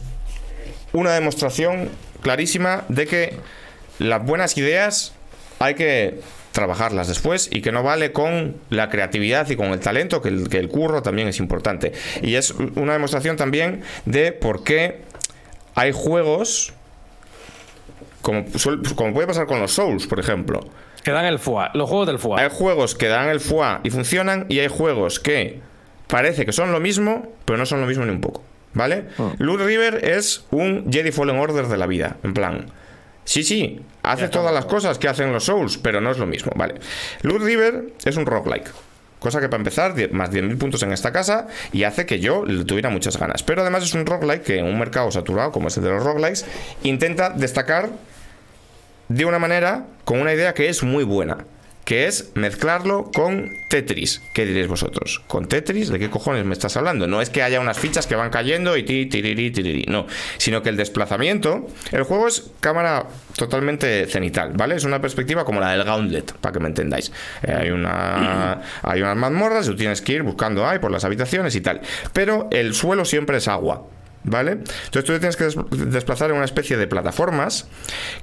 una demostración clarísima de que las buenas ideas hay que trabajarlas después y que no vale con la creatividad y con el talento, que el, que el curro también es importante. Y es una demostración también de por qué hay juegos, como, como puede pasar con los Souls, por ejemplo, que dan el FUA, los juegos del FUA. hay juegos que dan el FUA y funcionan y hay juegos que parece que son lo mismo, pero no son lo mismo ni un poco. ¿Vale? Loot River es un Jedi Fallen Order de la vida. En plan. Sí, sí, hace todas las cosas que hacen los Souls, pero no es lo mismo. Vale. Loot River es un roguelike. Cosa que para empezar, más 10.000 puntos en esta casa y hace que yo le tuviera muchas ganas. Pero además es un roguelike que en un mercado saturado como es el de los roguelikes, intenta destacar de una manera con una idea que es muy buena, que es mezclarlo con Tetris. ¿Qué diréis vosotros? ¿Con Tetris? ¿De qué cojones me estás hablando? No es que haya unas fichas que van cayendo y ti, tiriri, tiriri, no, sino que el desplazamiento, el juego es cámara totalmente cenital, ¿vale? Es una perspectiva como la del Gauntlet, para que me entendáis. Eh, hay una hay unas mazmorras, tú tienes que ir buscando ahí por las habitaciones y tal, pero el suelo siempre es agua. ¿Vale? Entonces tú te tienes que des- desplazar en una especie de plataformas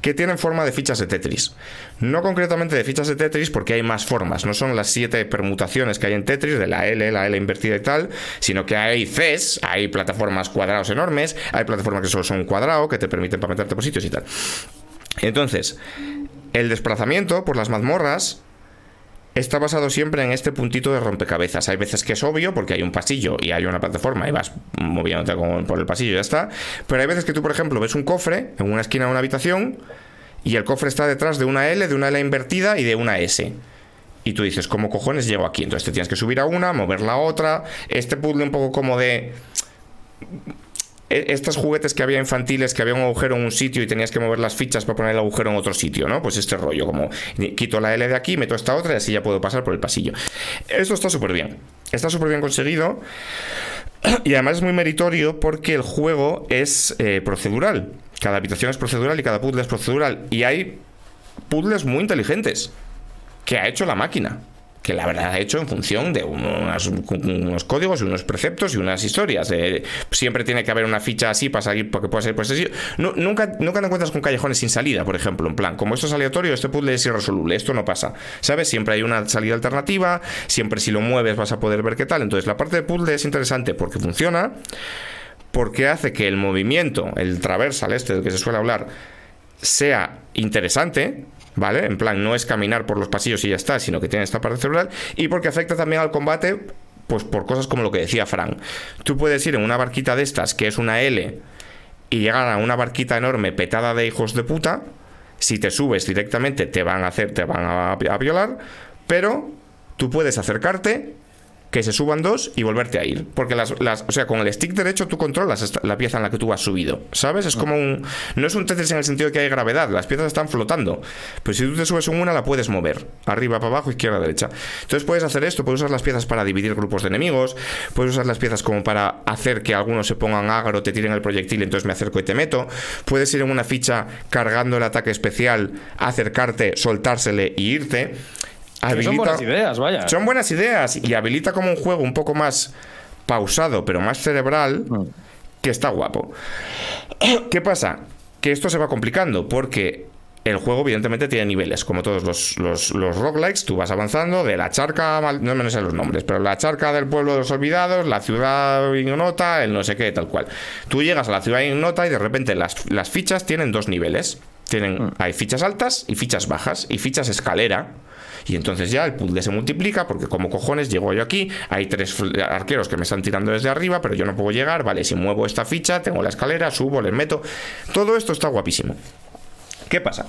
que tienen forma de fichas de Tetris. No concretamente de fichas de Tetris porque hay más formas. No son las siete permutaciones que hay en Tetris, de la L, la L invertida y tal, sino que hay Cs, hay plataformas cuadrados enormes, hay plataformas que solo son un cuadrado, que te permiten para meterte por sitios y tal. Entonces, el desplazamiento por las mazmorras está basado siempre en este puntito de rompecabezas. Hay veces que es obvio porque hay un pasillo y hay una plataforma y vas moviéndote por el pasillo y ya está. Pero hay veces que tú, por ejemplo, ves un cofre en una esquina de una habitación y el cofre está detrás de una L, de una L invertida y de una S. Y tú dices, ¿cómo cojones llego aquí? Entonces te tienes que subir a una, mover la otra. Este puzzle un poco como de estos juguetes que había infantiles, que había un agujero en un sitio y tenías que mover las fichas para poner el agujero en otro sitio, ¿no? Pues este rollo, como quito la L de aquí, meto esta otra y así ya puedo pasar por el pasillo. Esto está súper bien. Está súper bien conseguido. Y además es muy meritorio porque el juego es eh, procedural. Cada habitación es procedural y cada puzzle es procedural. Y hay puzzles muy inteligentes que ha hecho la máquina. Que la verdad ha hecho en función de unos, unos códigos y unos preceptos y unas historias. Eh, siempre tiene que haber una ficha así para salir, porque puede ser ese sitio. Nu- nunca, nunca te encuentras con callejones sin salida, por ejemplo. En plan, como esto es aleatorio, este puzzle es irresoluble. Esto no pasa. ¿Sabes? Siempre hay una salida alternativa. Siempre si lo mueves vas a poder ver qué tal. Entonces, la parte de puzzle es interesante porque funciona. Porque hace que el movimiento, el traversal este del que se suele hablar, sea interesante, ¿vale? En plan, no es caminar por los pasillos y ya está, sino que tiene esta parte cerebral, y porque afecta también al combate, pues por cosas como lo que decía Fran. Tú puedes ir en una barquita de estas, que es una L, y llegar a una barquita enorme petada de hijos de puta. Si te subes directamente, te van a hacer, te van a violar, pero tú puedes acercarte que se suban dos y volverte a ir. Porque las, las- o sea, con el stick derecho tú controlas esta- la pieza en la que tú has subido. ¿Sabes? Es como un. No es un Tetris en el sentido de que hay gravedad, las piezas están flotando. Pero si tú te subes en una, la puedes mover. Arriba, para abajo, izquierda, derecha. Entonces puedes hacer esto, puedes usar las piezas para dividir grupos de enemigos, puedes usar las piezas como para hacer que algunos se pongan agro, te tiren el proyectil, entonces me acerco y te meto. Puedes ir en una ficha cargando el ataque especial, acercarte, soltársele y irte. Son buenas ideas, vaya. Son buenas ideas y habilita como un juego un poco más pausado, pero más cerebral, que está guapo. ¿Qué pasa? Que esto se va complicando porque el juego evidentemente tiene niveles, como todos los, los, los roguelikes, tú vas avanzando de la charca, no me sé los nombres, pero la charca del pueblo de los olvidados, la ciudad ignota, el no sé qué, tal cual. Tú llegas a la ciudad ignota y de repente las, las fichas tienen dos niveles. Tienen, Hay fichas altas y fichas bajas y fichas escalera. Y entonces ya el puzzle se multiplica porque como cojones llego yo aquí, hay tres arqueros que me están tirando desde arriba, pero yo no puedo llegar, vale, si muevo esta ficha, tengo la escalera, subo, les meto. Todo esto está guapísimo. ¿Qué pasa?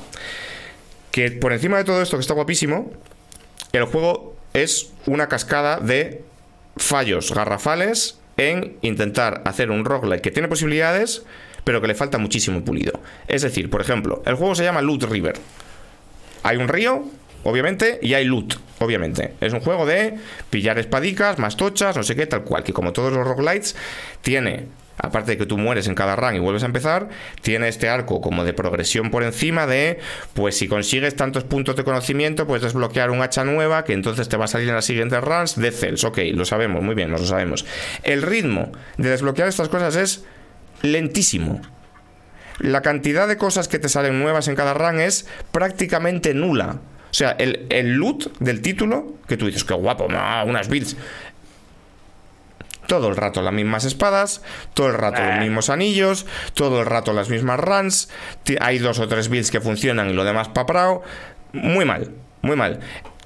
Que por encima de todo esto que está guapísimo, el juego es una cascada de fallos garrafales en intentar hacer un roguelike que tiene posibilidades, pero que le falta muchísimo pulido. Es decir, por ejemplo, el juego se llama Loot River. Hay un río, obviamente, y hay loot, obviamente. Es un juego de pillar espadicas, más tochas, no sé qué, tal cual, que como todos los roguelites, tiene, aparte de que tú mueres en cada run y vuelves a empezar, tiene este arco como de progresión por encima de, pues si consigues tantos puntos de conocimiento, puedes desbloquear un hacha nueva, que entonces te va a salir en las siguientes runs de cells. Ok, lo sabemos, muy bien, nos lo sabemos. El ritmo de desbloquear estas cosas es lentísimo la cantidad de cosas que te salen nuevas en cada run es prácticamente nula. O sea, el, el loot del título, que tú dices, qué guapo, no, unas builds. Todo el rato las mismas espadas, todo el rato los mismos anillos, todo el rato las mismas runs. Hay dos o tres builds que funcionan y lo demás paprao. Muy mal, muy mal.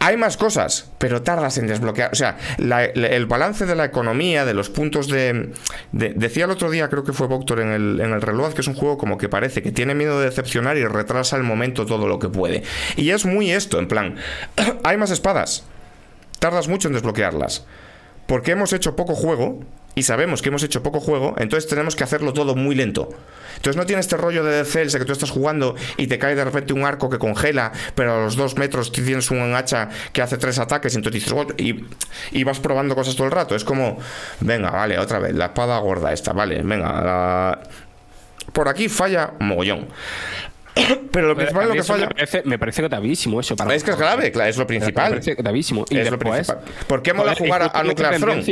Hay más cosas, pero tardas en desbloquear. O sea, el balance de la economía, de los puntos de, de- Decía el otro día, creo que fue Voctor en el, en el reloj, que es un juego como que parece que tiene miedo de decepcionar y retrasa el momento todo lo que puede. Y es muy esto, en plan. hay más espadas. Tardas mucho en desbloquearlas. Porque hemos hecho poco juego y sabemos que hemos hecho poco juego, entonces tenemos que hacerlo todo muy lento. Entonces no tiene este rollo de Cells que tú estás jugando y te cae de repente un arco que congela, pero a los dos metros tienes un hacha que hace tres ataques y entonces y, y vas probando cosas todo el rato. Es como, venga, vale, otra vez, la espada gorda esta, vale, venga, la- por aquí falla mogollón. Pero lo principal es lo que falla. Me parece, me parece gravísimo eso. Para Es que es grave, claro, es lo Me principal. parece gravísimo. Y Es lo después, principal. ¿Por qué mola joder, jugar a- Nuclear Throne?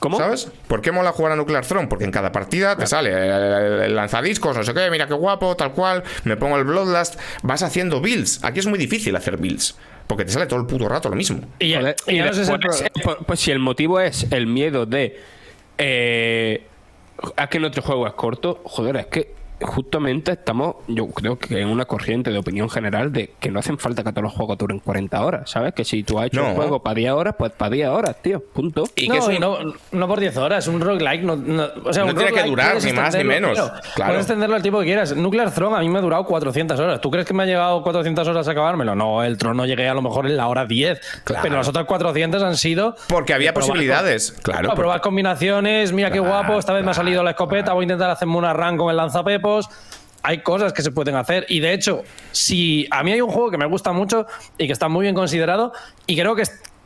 ¿Cómo? ¿Sabes? ¿Por qué mola jugar a Nuclear Throne? Porque en cada partida te sale el, el lanzadiscos, no sé qué, mira qué guapo, tal cual, me pongo el Bloodlust, vas haciendo builds. Aquí es muy difícil hacer builds, porque te sale todo el puto rato lo mismo. Y, Joder, y y no sé si después, el pro- pues, si el motivo es el miedo de. Eh, a que nuestro juego es corto, joder, es que justamente estamos, yo creo que en una corriente de opinión general de que no hacen falta que todos los juegos duren 40 horas, ¿sabes? Que si tú has hecho No. un juego para 10 horas, pues para 10 horas, tío, punto. Y no, que es un- y no, no por 10 horas, un roguelike no, no- o sea, No un tiene que durar ni más ni menos, claro. Puedes extenderlo al tipo que quieras. Nuclear Throne a mí me ha durado 400 horas. ¿Tú crees que me ha llegado 400 horas a acabármelo? No, el Tron no llegué a lo mejor en la hora 10. Claro. Pero las otras 400 han sido. Porque había posibilidades, con- claro. a probar combinaciones, mira qué Claro, guapo, esta vez me ha salido la escopeta, voy a intentar hacerme una run con el Hay cosas que se pueden hacer. Y de hecho, si a mí hay un juego que me gusta mucho y que está muy bien considerado, y creo que,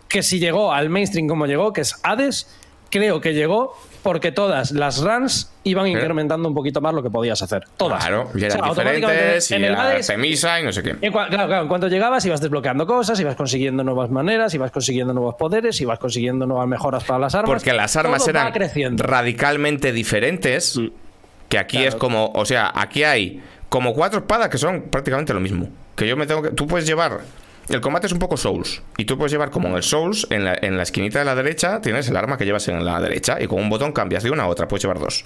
que si llegó al mainstream como llegó, que es Hades, creo que llegó porque todas las runs iban incrementando un poquito más lo que podías hacer. Todas. Claro, y O eran sea, diferentes, y en el era Hades, premisa y no sé qué. en claro, claro, en cuanto llegabas ibas desbloqueando cosas, ibas consiguiendo nuevas maneras, ibas consiguiendo nuevos poderes, ibas consiguiendo nuevas mejoras para las armas. Porque las armas Todo eran radicalmente diferentes. Que aquí es como, o sea, aquí hay como cuatro espadas que son prácticamente lo mismo. Que yo me tengo que. Tú puedes llevar. El combate es un poco Souls. Y tú puedes llevar como en el Souls, en la, en la esquinita de la derecha, tienes el arma que llevas en la derecha. Y con un botón cambias de una a otra. Puedes llevar dos.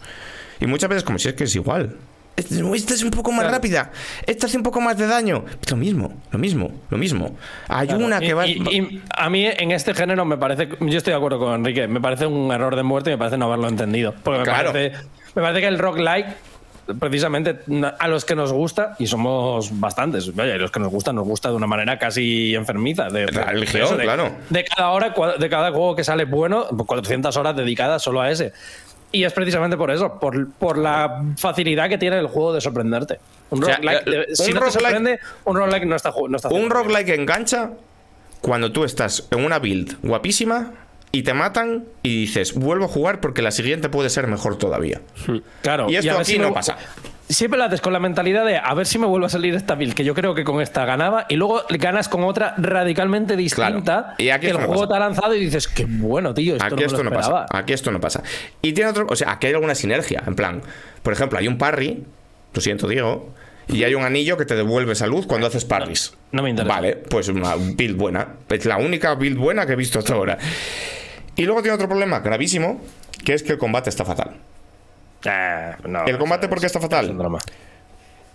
Y muchas veces, como si es que es igual. Este- Esta es un poco más Claro. rápida. Esta hace un poco más de daño. Lo mismo, lo mismo, lo mismo. Hay Claro, una y- que va. y, y a mí en este género me parece, yo estoy de acuerdo con Enrique, me parece un error de muerte y me parece no haberlo entendido. Porque me, Claro. parece, me parece que el rock like, precisamente a los que nos gusta, y somos bastantes, vaya, y los que nos gusta, nos gusta de una manera casi enfermiza. De, religión, de- claro. De cada hora, de cada juego que sale bueno, 400 horas dedicadas solo a ese. Y es precisamente por eso, por, por la facilidad que tiene el juego de sorprenderte. Un O sea, roguelike, eh, eh, si un no te sorprende, un roguelike no está, no está Un roguelike engancha cuando tú estás en una build guapísima y te matan y dices, vuelvo a jugar porque la siguiente puede ser mejor todavía. Claro, Y esto aquí si no me- pasa. Siempre lo haces con la mentalidad de a ver si me vuelve a salir esta build, que yo creo que con esta ganaba, y luego ganas con otra radicalmente distinta Claro. Y aquí que el juego pasa. te ha lanzado y dices, qué bueno, tío, esto Aquí no me esto lo no pasa. Aquí esto no pasa. Y tiene otro. O sea, aquí hay alguna sinergia. En plan, por ejemplo, hay un parry. Lo siento, Diego. Y hay un anillo que te devuelve salud cuando haces parries. no me interesa. Vale, pues una build buena. Es la única build buena que he visto hasta ahora. Y luego tiene otro problema gravísimo, que es que el combate está fatal. Eh, no, ¿El combate por qué está es fatal? un drama.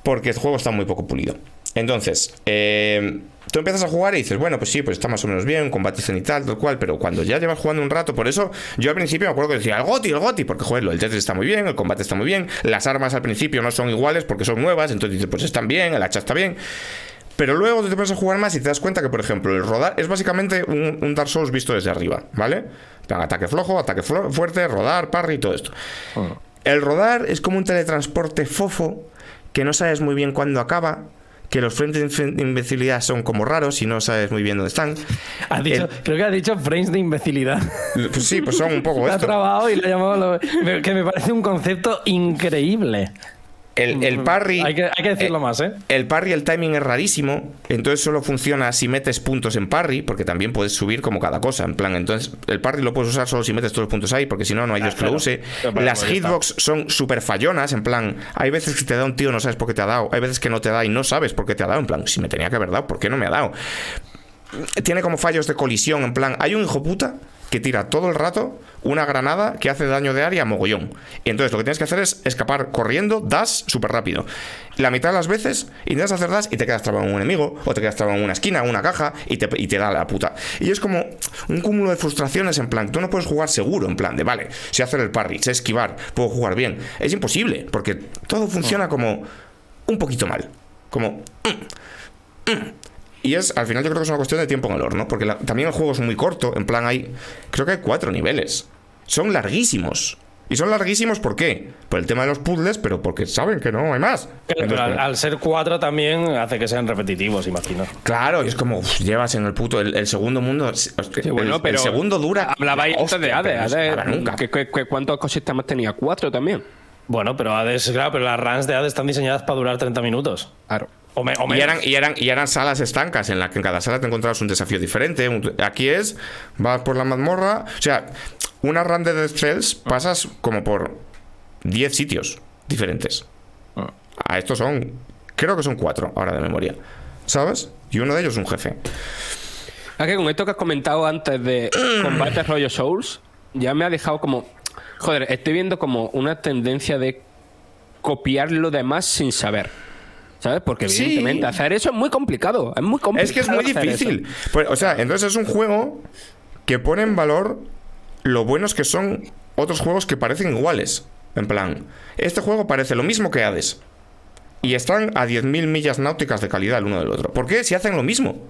porque el juego está muy poco pulido. Entonces, eh, tú empiezas a jugar y dices, bueno, pues sí, pues está más o menos bien, combate cenital, tal cual, pero cuando ya llevas jugando un rato, por eso yo al principio me acuerdo que decía, el goti, el goti, porque joder, el Tetris está muy bien, el combate está muy bien, las armas al principio no son iguales porque son nuevas, entonces dices, pues están bien, el hacha está bien. Pero luego te pones a jugar más y te das cuenta que, por ejemplo, el rodar es básicamente un, un Dark Souls visto desde arriba, ¿vale? Plan, Ataque flojo, ataque flo- fuerte, rodar, parry y todo esto. El rodar es como un teletransporte fofo que no sabes muy bien cuándo acaba, que los frames de invencibilidad son como raros y no sabes muy bien dónde están. Ha dicho, El- creo que ha dicho frames de imbecilidad. Pues sí, pues son un poco Lo ha esto. trabado y lo ha llamado. lo- que me parece un concepto increíble. El, el parry. Hay que, hay que decirlo eh, más, ¿eh? El parry, el timing es rarísimo. Entonces solo funciona si metes puntos en parry, porque también puedes subir como cada cosa. En plan, entonces el parry lo puedes usar solo si metes todos los puntos ahí, porque si no, no hay Dios que lo use. Pero, pero, Las está. hitbox son súper fallonas. En plan, hay veces que te da un tío, no sabes por qué te ha dado. Hay veces que no te da y no sabes por qué te ha dado. En plan, si me tenía que haber dado, ¿por qué no me ha dado? Tiene como fallos de colisión. En plan, hay un hijo puta que tira todo el rato una granada que hace daño de área mogollón. Y entonces lo que tienes que hacer es escapar corriendo, dash súper rápido. La mitad de las veces intentas hacer dash y te quedas trabado en un enemigo, o te quedas trabado en una esquina, en una caja, y te, y te da la puta. Y es como un cúmulo de frustraciones en plan, tú no puedes jugar seguro, en plan de, vale, sé hacer el parry, sé esquivar, puedo jugar bien. Es imposible, porque todo funciona como un poquito mal. Como... Y es, al final yo creo que es una cuestión de tiempo en el horno, porque la- también el juego es muy corto, en plan hay, creo que hay cuatro niveles. Son larguísimos. Y son larguísimos ¿por qué? Por el tema de los puzzles, pero porque saben que no hay más. Pero Entonces, al, ser cuatro también hace que sean repetitivos, imagino. claro, y es como, uf, llevas en el puto, el, el segundo mundo, el, Sí, bueno, el pero segundo dura... Hablabais antes de Hades. Hades, nunca. ¿qué- qué- qué- ¿Cuántos ecosistemas tenía? Cuatro también. Bueno, pero Hades, claro, pero las runs de Hades están diseñadas para durar 30 minutos. Claro. O, me- o Y eran, y, eran, y eran salas estancas en las que en cada sala te encontrabas un desafío diferente. Un- Aquí es, vas por la mazmorra. O sea, una run de Dead Cells pasas como por 10 sitios diferentes. A estos son, creo que son cuatro ahora de memoria. ¿Sabes? Y uno de ellos es un jefe. Es que con esto que has comentado antes de combate rollo Souls, ya me ha dejado como. Joder, estoy viendo como una tendencia de copiar lo demás sin saber. ¿Sabes? Porque Sí. evidentemente hacer eso es muy complicado. Es muy complicado. Es que es muy difícil. Pues, o sea, entonces es un juego que pone en valor lo buenos que son otros juegos que parecen iguales. En plan, este juego parece lo mismo que Hades. Y están a 10.000 millas náuticas de calidad el uno del otro. ¿Por qué? Si hacen lo mismo.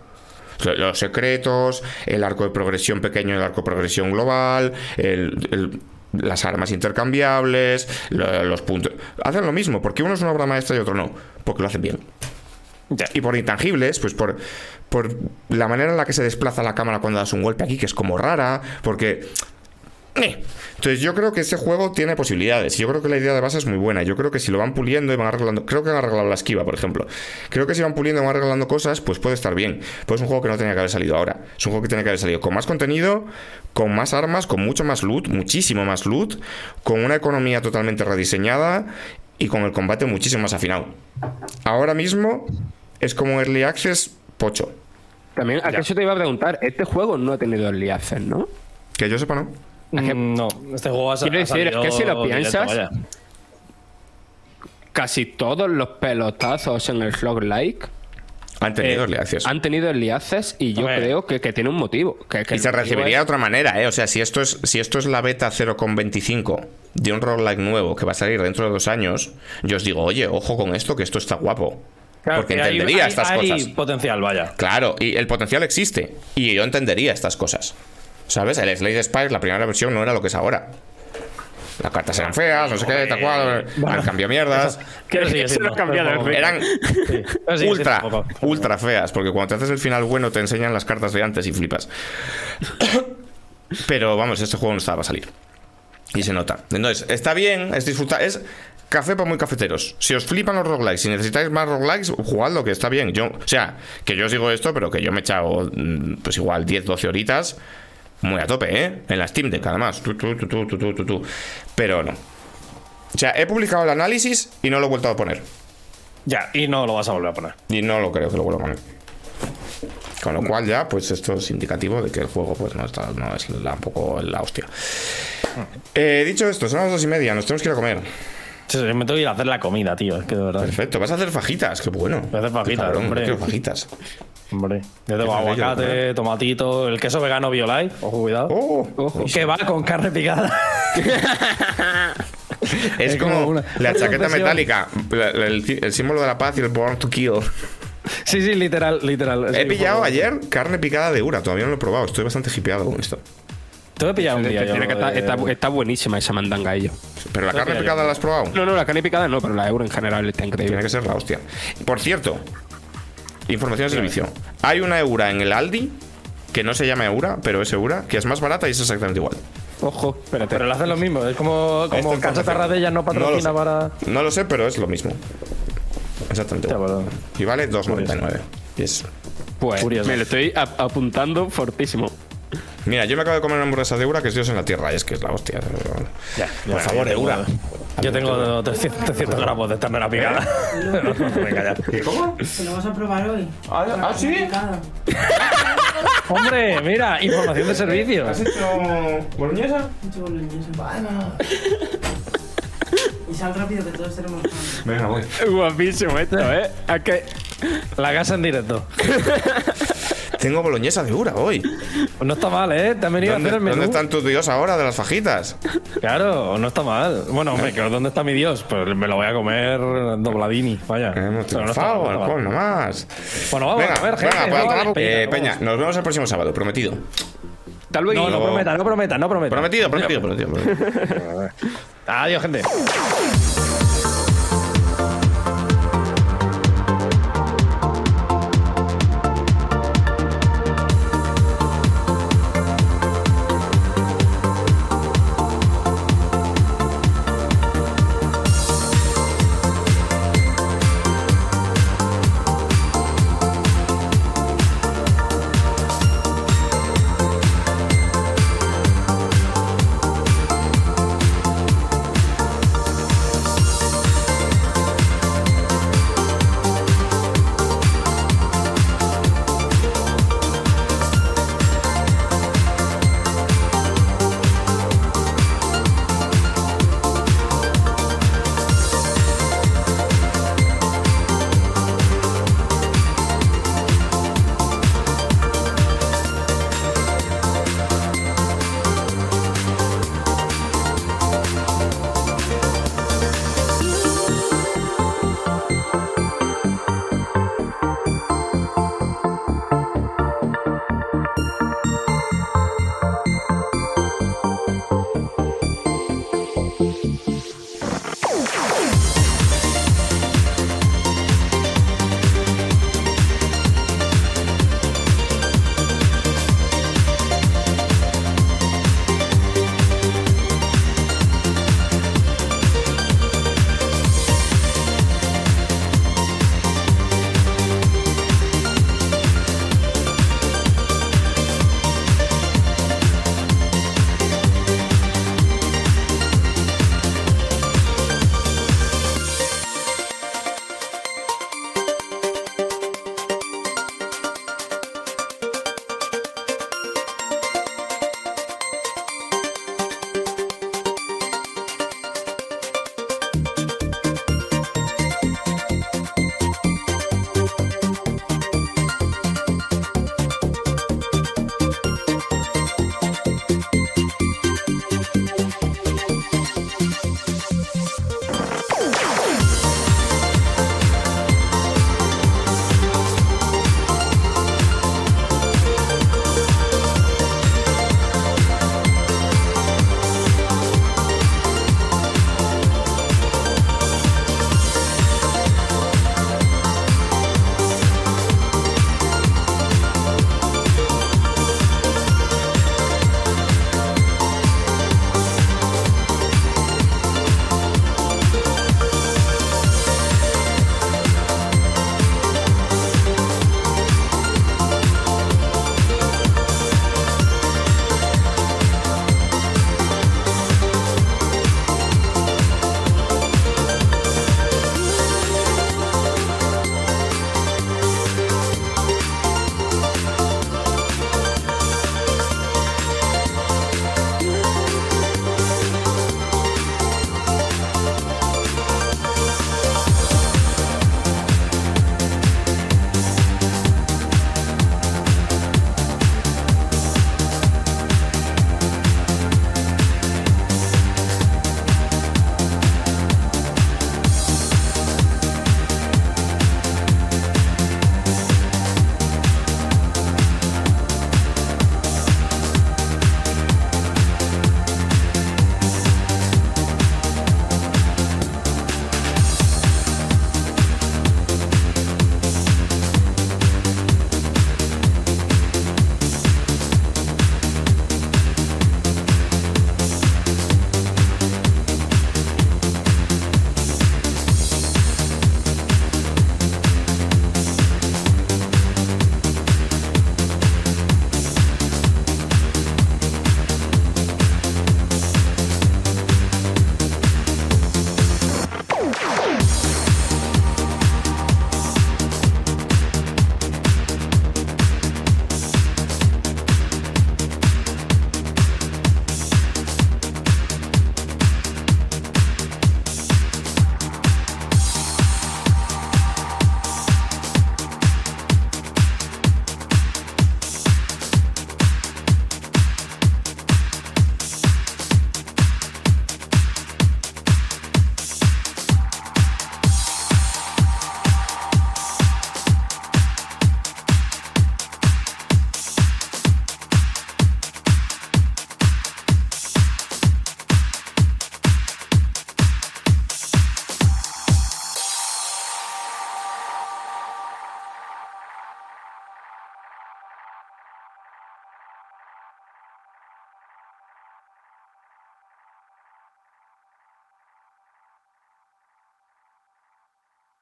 Lo- Los secretos, el arco de progresión pequeño, el arco de progresión global, el- el- las armas intercambiables, lo- los puntos. Hacen lo mismo. porque uno es una obra maestra y otro no? Porque lo hacen bien. Y por intangibles, pues por, por la manera en la que se desplaza la cámara cuando das un golpe aquí, que es como rara, porque... Entonces yo creo que este juego tiene posibilidades. Yo creo que la idea de base es muy buena. Yo creo que si lo van puliendo y van arreglando... Creo que han arreglado la esquiva, por ejemplo. Creo que si van puliendo y van arreglando cosas, pues puede estar bien. Pues es un juego que no tenía que haber salido ahora. Es un juego que tenía que haber salido con más contenido, con más armas, con mucho más loot, muchísimo más loot, con una economía totalmente rediseñada y con el combate muchísimo más afinado. Ahora mismo es como Early Access pocho. También, ¿a qué eso te iba a preguntar? Este juego no ha tenido early access, ¿no? Que yo sepa, ¿no? Mm, No, este juego ha, Quiero ha decir, es que si lo directo, piensas. Casi todos los pelotazos en el Slug Like Han tenido eh, Access. han tenido access y yo Hombre. creo que, que tiene un motivo. Que, que Y se recibiría de es- otra manera, ¿eh? O sea, si esto es, si esto es la beta 0.25 de un roguelike nuevo que va a salir dentro de dos años, yo os digo, oye, ojo con esto, que esto está guapo. Claro, Porque hay- entendería hay- estas hay cosas. potencial, vaya. Claro, y el potencial existe. Y yo entendería estas cosas. ¿Sabes? El Slade Spire, la primera versión, no era lo que es ahora. Las cartas eran feas, no sé qué, tal cual. Han cambiado mierdas. Sigue siendo, cambiado. Eran Sí, ultra, ultra feas, porque cuando te haces el final bueno te enseñan las cartas de antes y flipas. Pero vamos, este juego no estaba a salir. Y se nota. Entonces, está bien, es disfrutar. Es café para muy cafeteros. Si os flipan los roguelikes, si necesitáis más roguelikes, jugadlo, que está bien. Yo, o sea, que yo os digo esto, pero que yo me he echado, mm, pues igual 10, 12 horitas. Muy a tope, ¿eh? En la Steam Deck, además. Tu, tu, tu. Pero no. O sea, he publicado el análisis y no lo he vuelto a poner. Ya, y no lo vas a volver a poner. Y no lo creo que lo vuelva a poner. Con lo cual ya, pues esto es indicativo de que el juego pues no, está, no es la, un poco la hostia. Eh, dicho esto, son las dos y media, nos tenemos que ir a comer. Sí, sí, me tengo que ir a hacer la comida, tío. Es que de verdad. Perfecto, vas a hacer fajitas, qué bueno. Voy a hacer fajitas, cabrón, hombre. quiero fajitas. Hombre, yo tengo bello, aguacate, tomatito, el queso vegano Biolife. Ojo, cuidado. Oh, Ojo. Que va con carne picada. es es como una- la una chaqueta metálica, la- la- el, el símbolo de la paz y el born to kill. sí, sí, literal, literal. He Sí, pillado por- ayer carne picada de Ura, todavía no lo he probado, estoy bastante hipeado con esto. Te voy a pillar un día. yo, de- está, está buenísima esa mandanga ello. Pero la carne yo. picada la has probado. No, no, la carne picada no, pero la euro en general está increíble. Tiene que ser la hostia. Por cierto, información de servicio. Hay una Eura en el Aldi que no se llama Eura, pero es Eura, que es más barata y es exactamente igual. Ojo, espérate. Pero le hacen lo mismo. Es como, Esta como Cachata Radella no patrocina lo sé. para. No lo sé, pero es lo mismo. Exactamente igual. Y vale 2,99. Y es- pues curioso. me lo estoy ap- apuntando fortísimo. Mira, yo me acabo de comer una hamburguesa de Eura que es Dios en la tierra, y es que es la hostia. Ya, Por favor, Eura. Yo tengo 300, 300 gramos de ternera picada. Venga, ya. ¿Cómo? Te lo vas a probar hoy. Ah, ah, ¿sí? Hombre, mira, información de servicio. ¿Has hecho boloñesa? Mucho boloñesa. Y sal rápido que todos tenemos. Venga, voy. Guapísimo esto, ¿eh? ¿A que La casa en directo. Tengo boloñesa de Ura hoy. Pues no está mal, ¿eh? Te han venido a ¿Dónde, hacer el menú. dónde están tus dios ahora de las fajitas? Claro, no está mal. Bueno, hombre, que ¿dónde está mi Dios? Pues me lo voy a comer dobladini, vaya. Hemos Pero no triunfado, alcohol, nomás. Bueno, vamos venga, a ver, gente. venga, pues, eh. Peña, nos vemos el próximo sábado, prometido. tal vez No, no prometa, no prometa, no prometa. Prometido, prometido, prometido. prometido. Adiós, gente.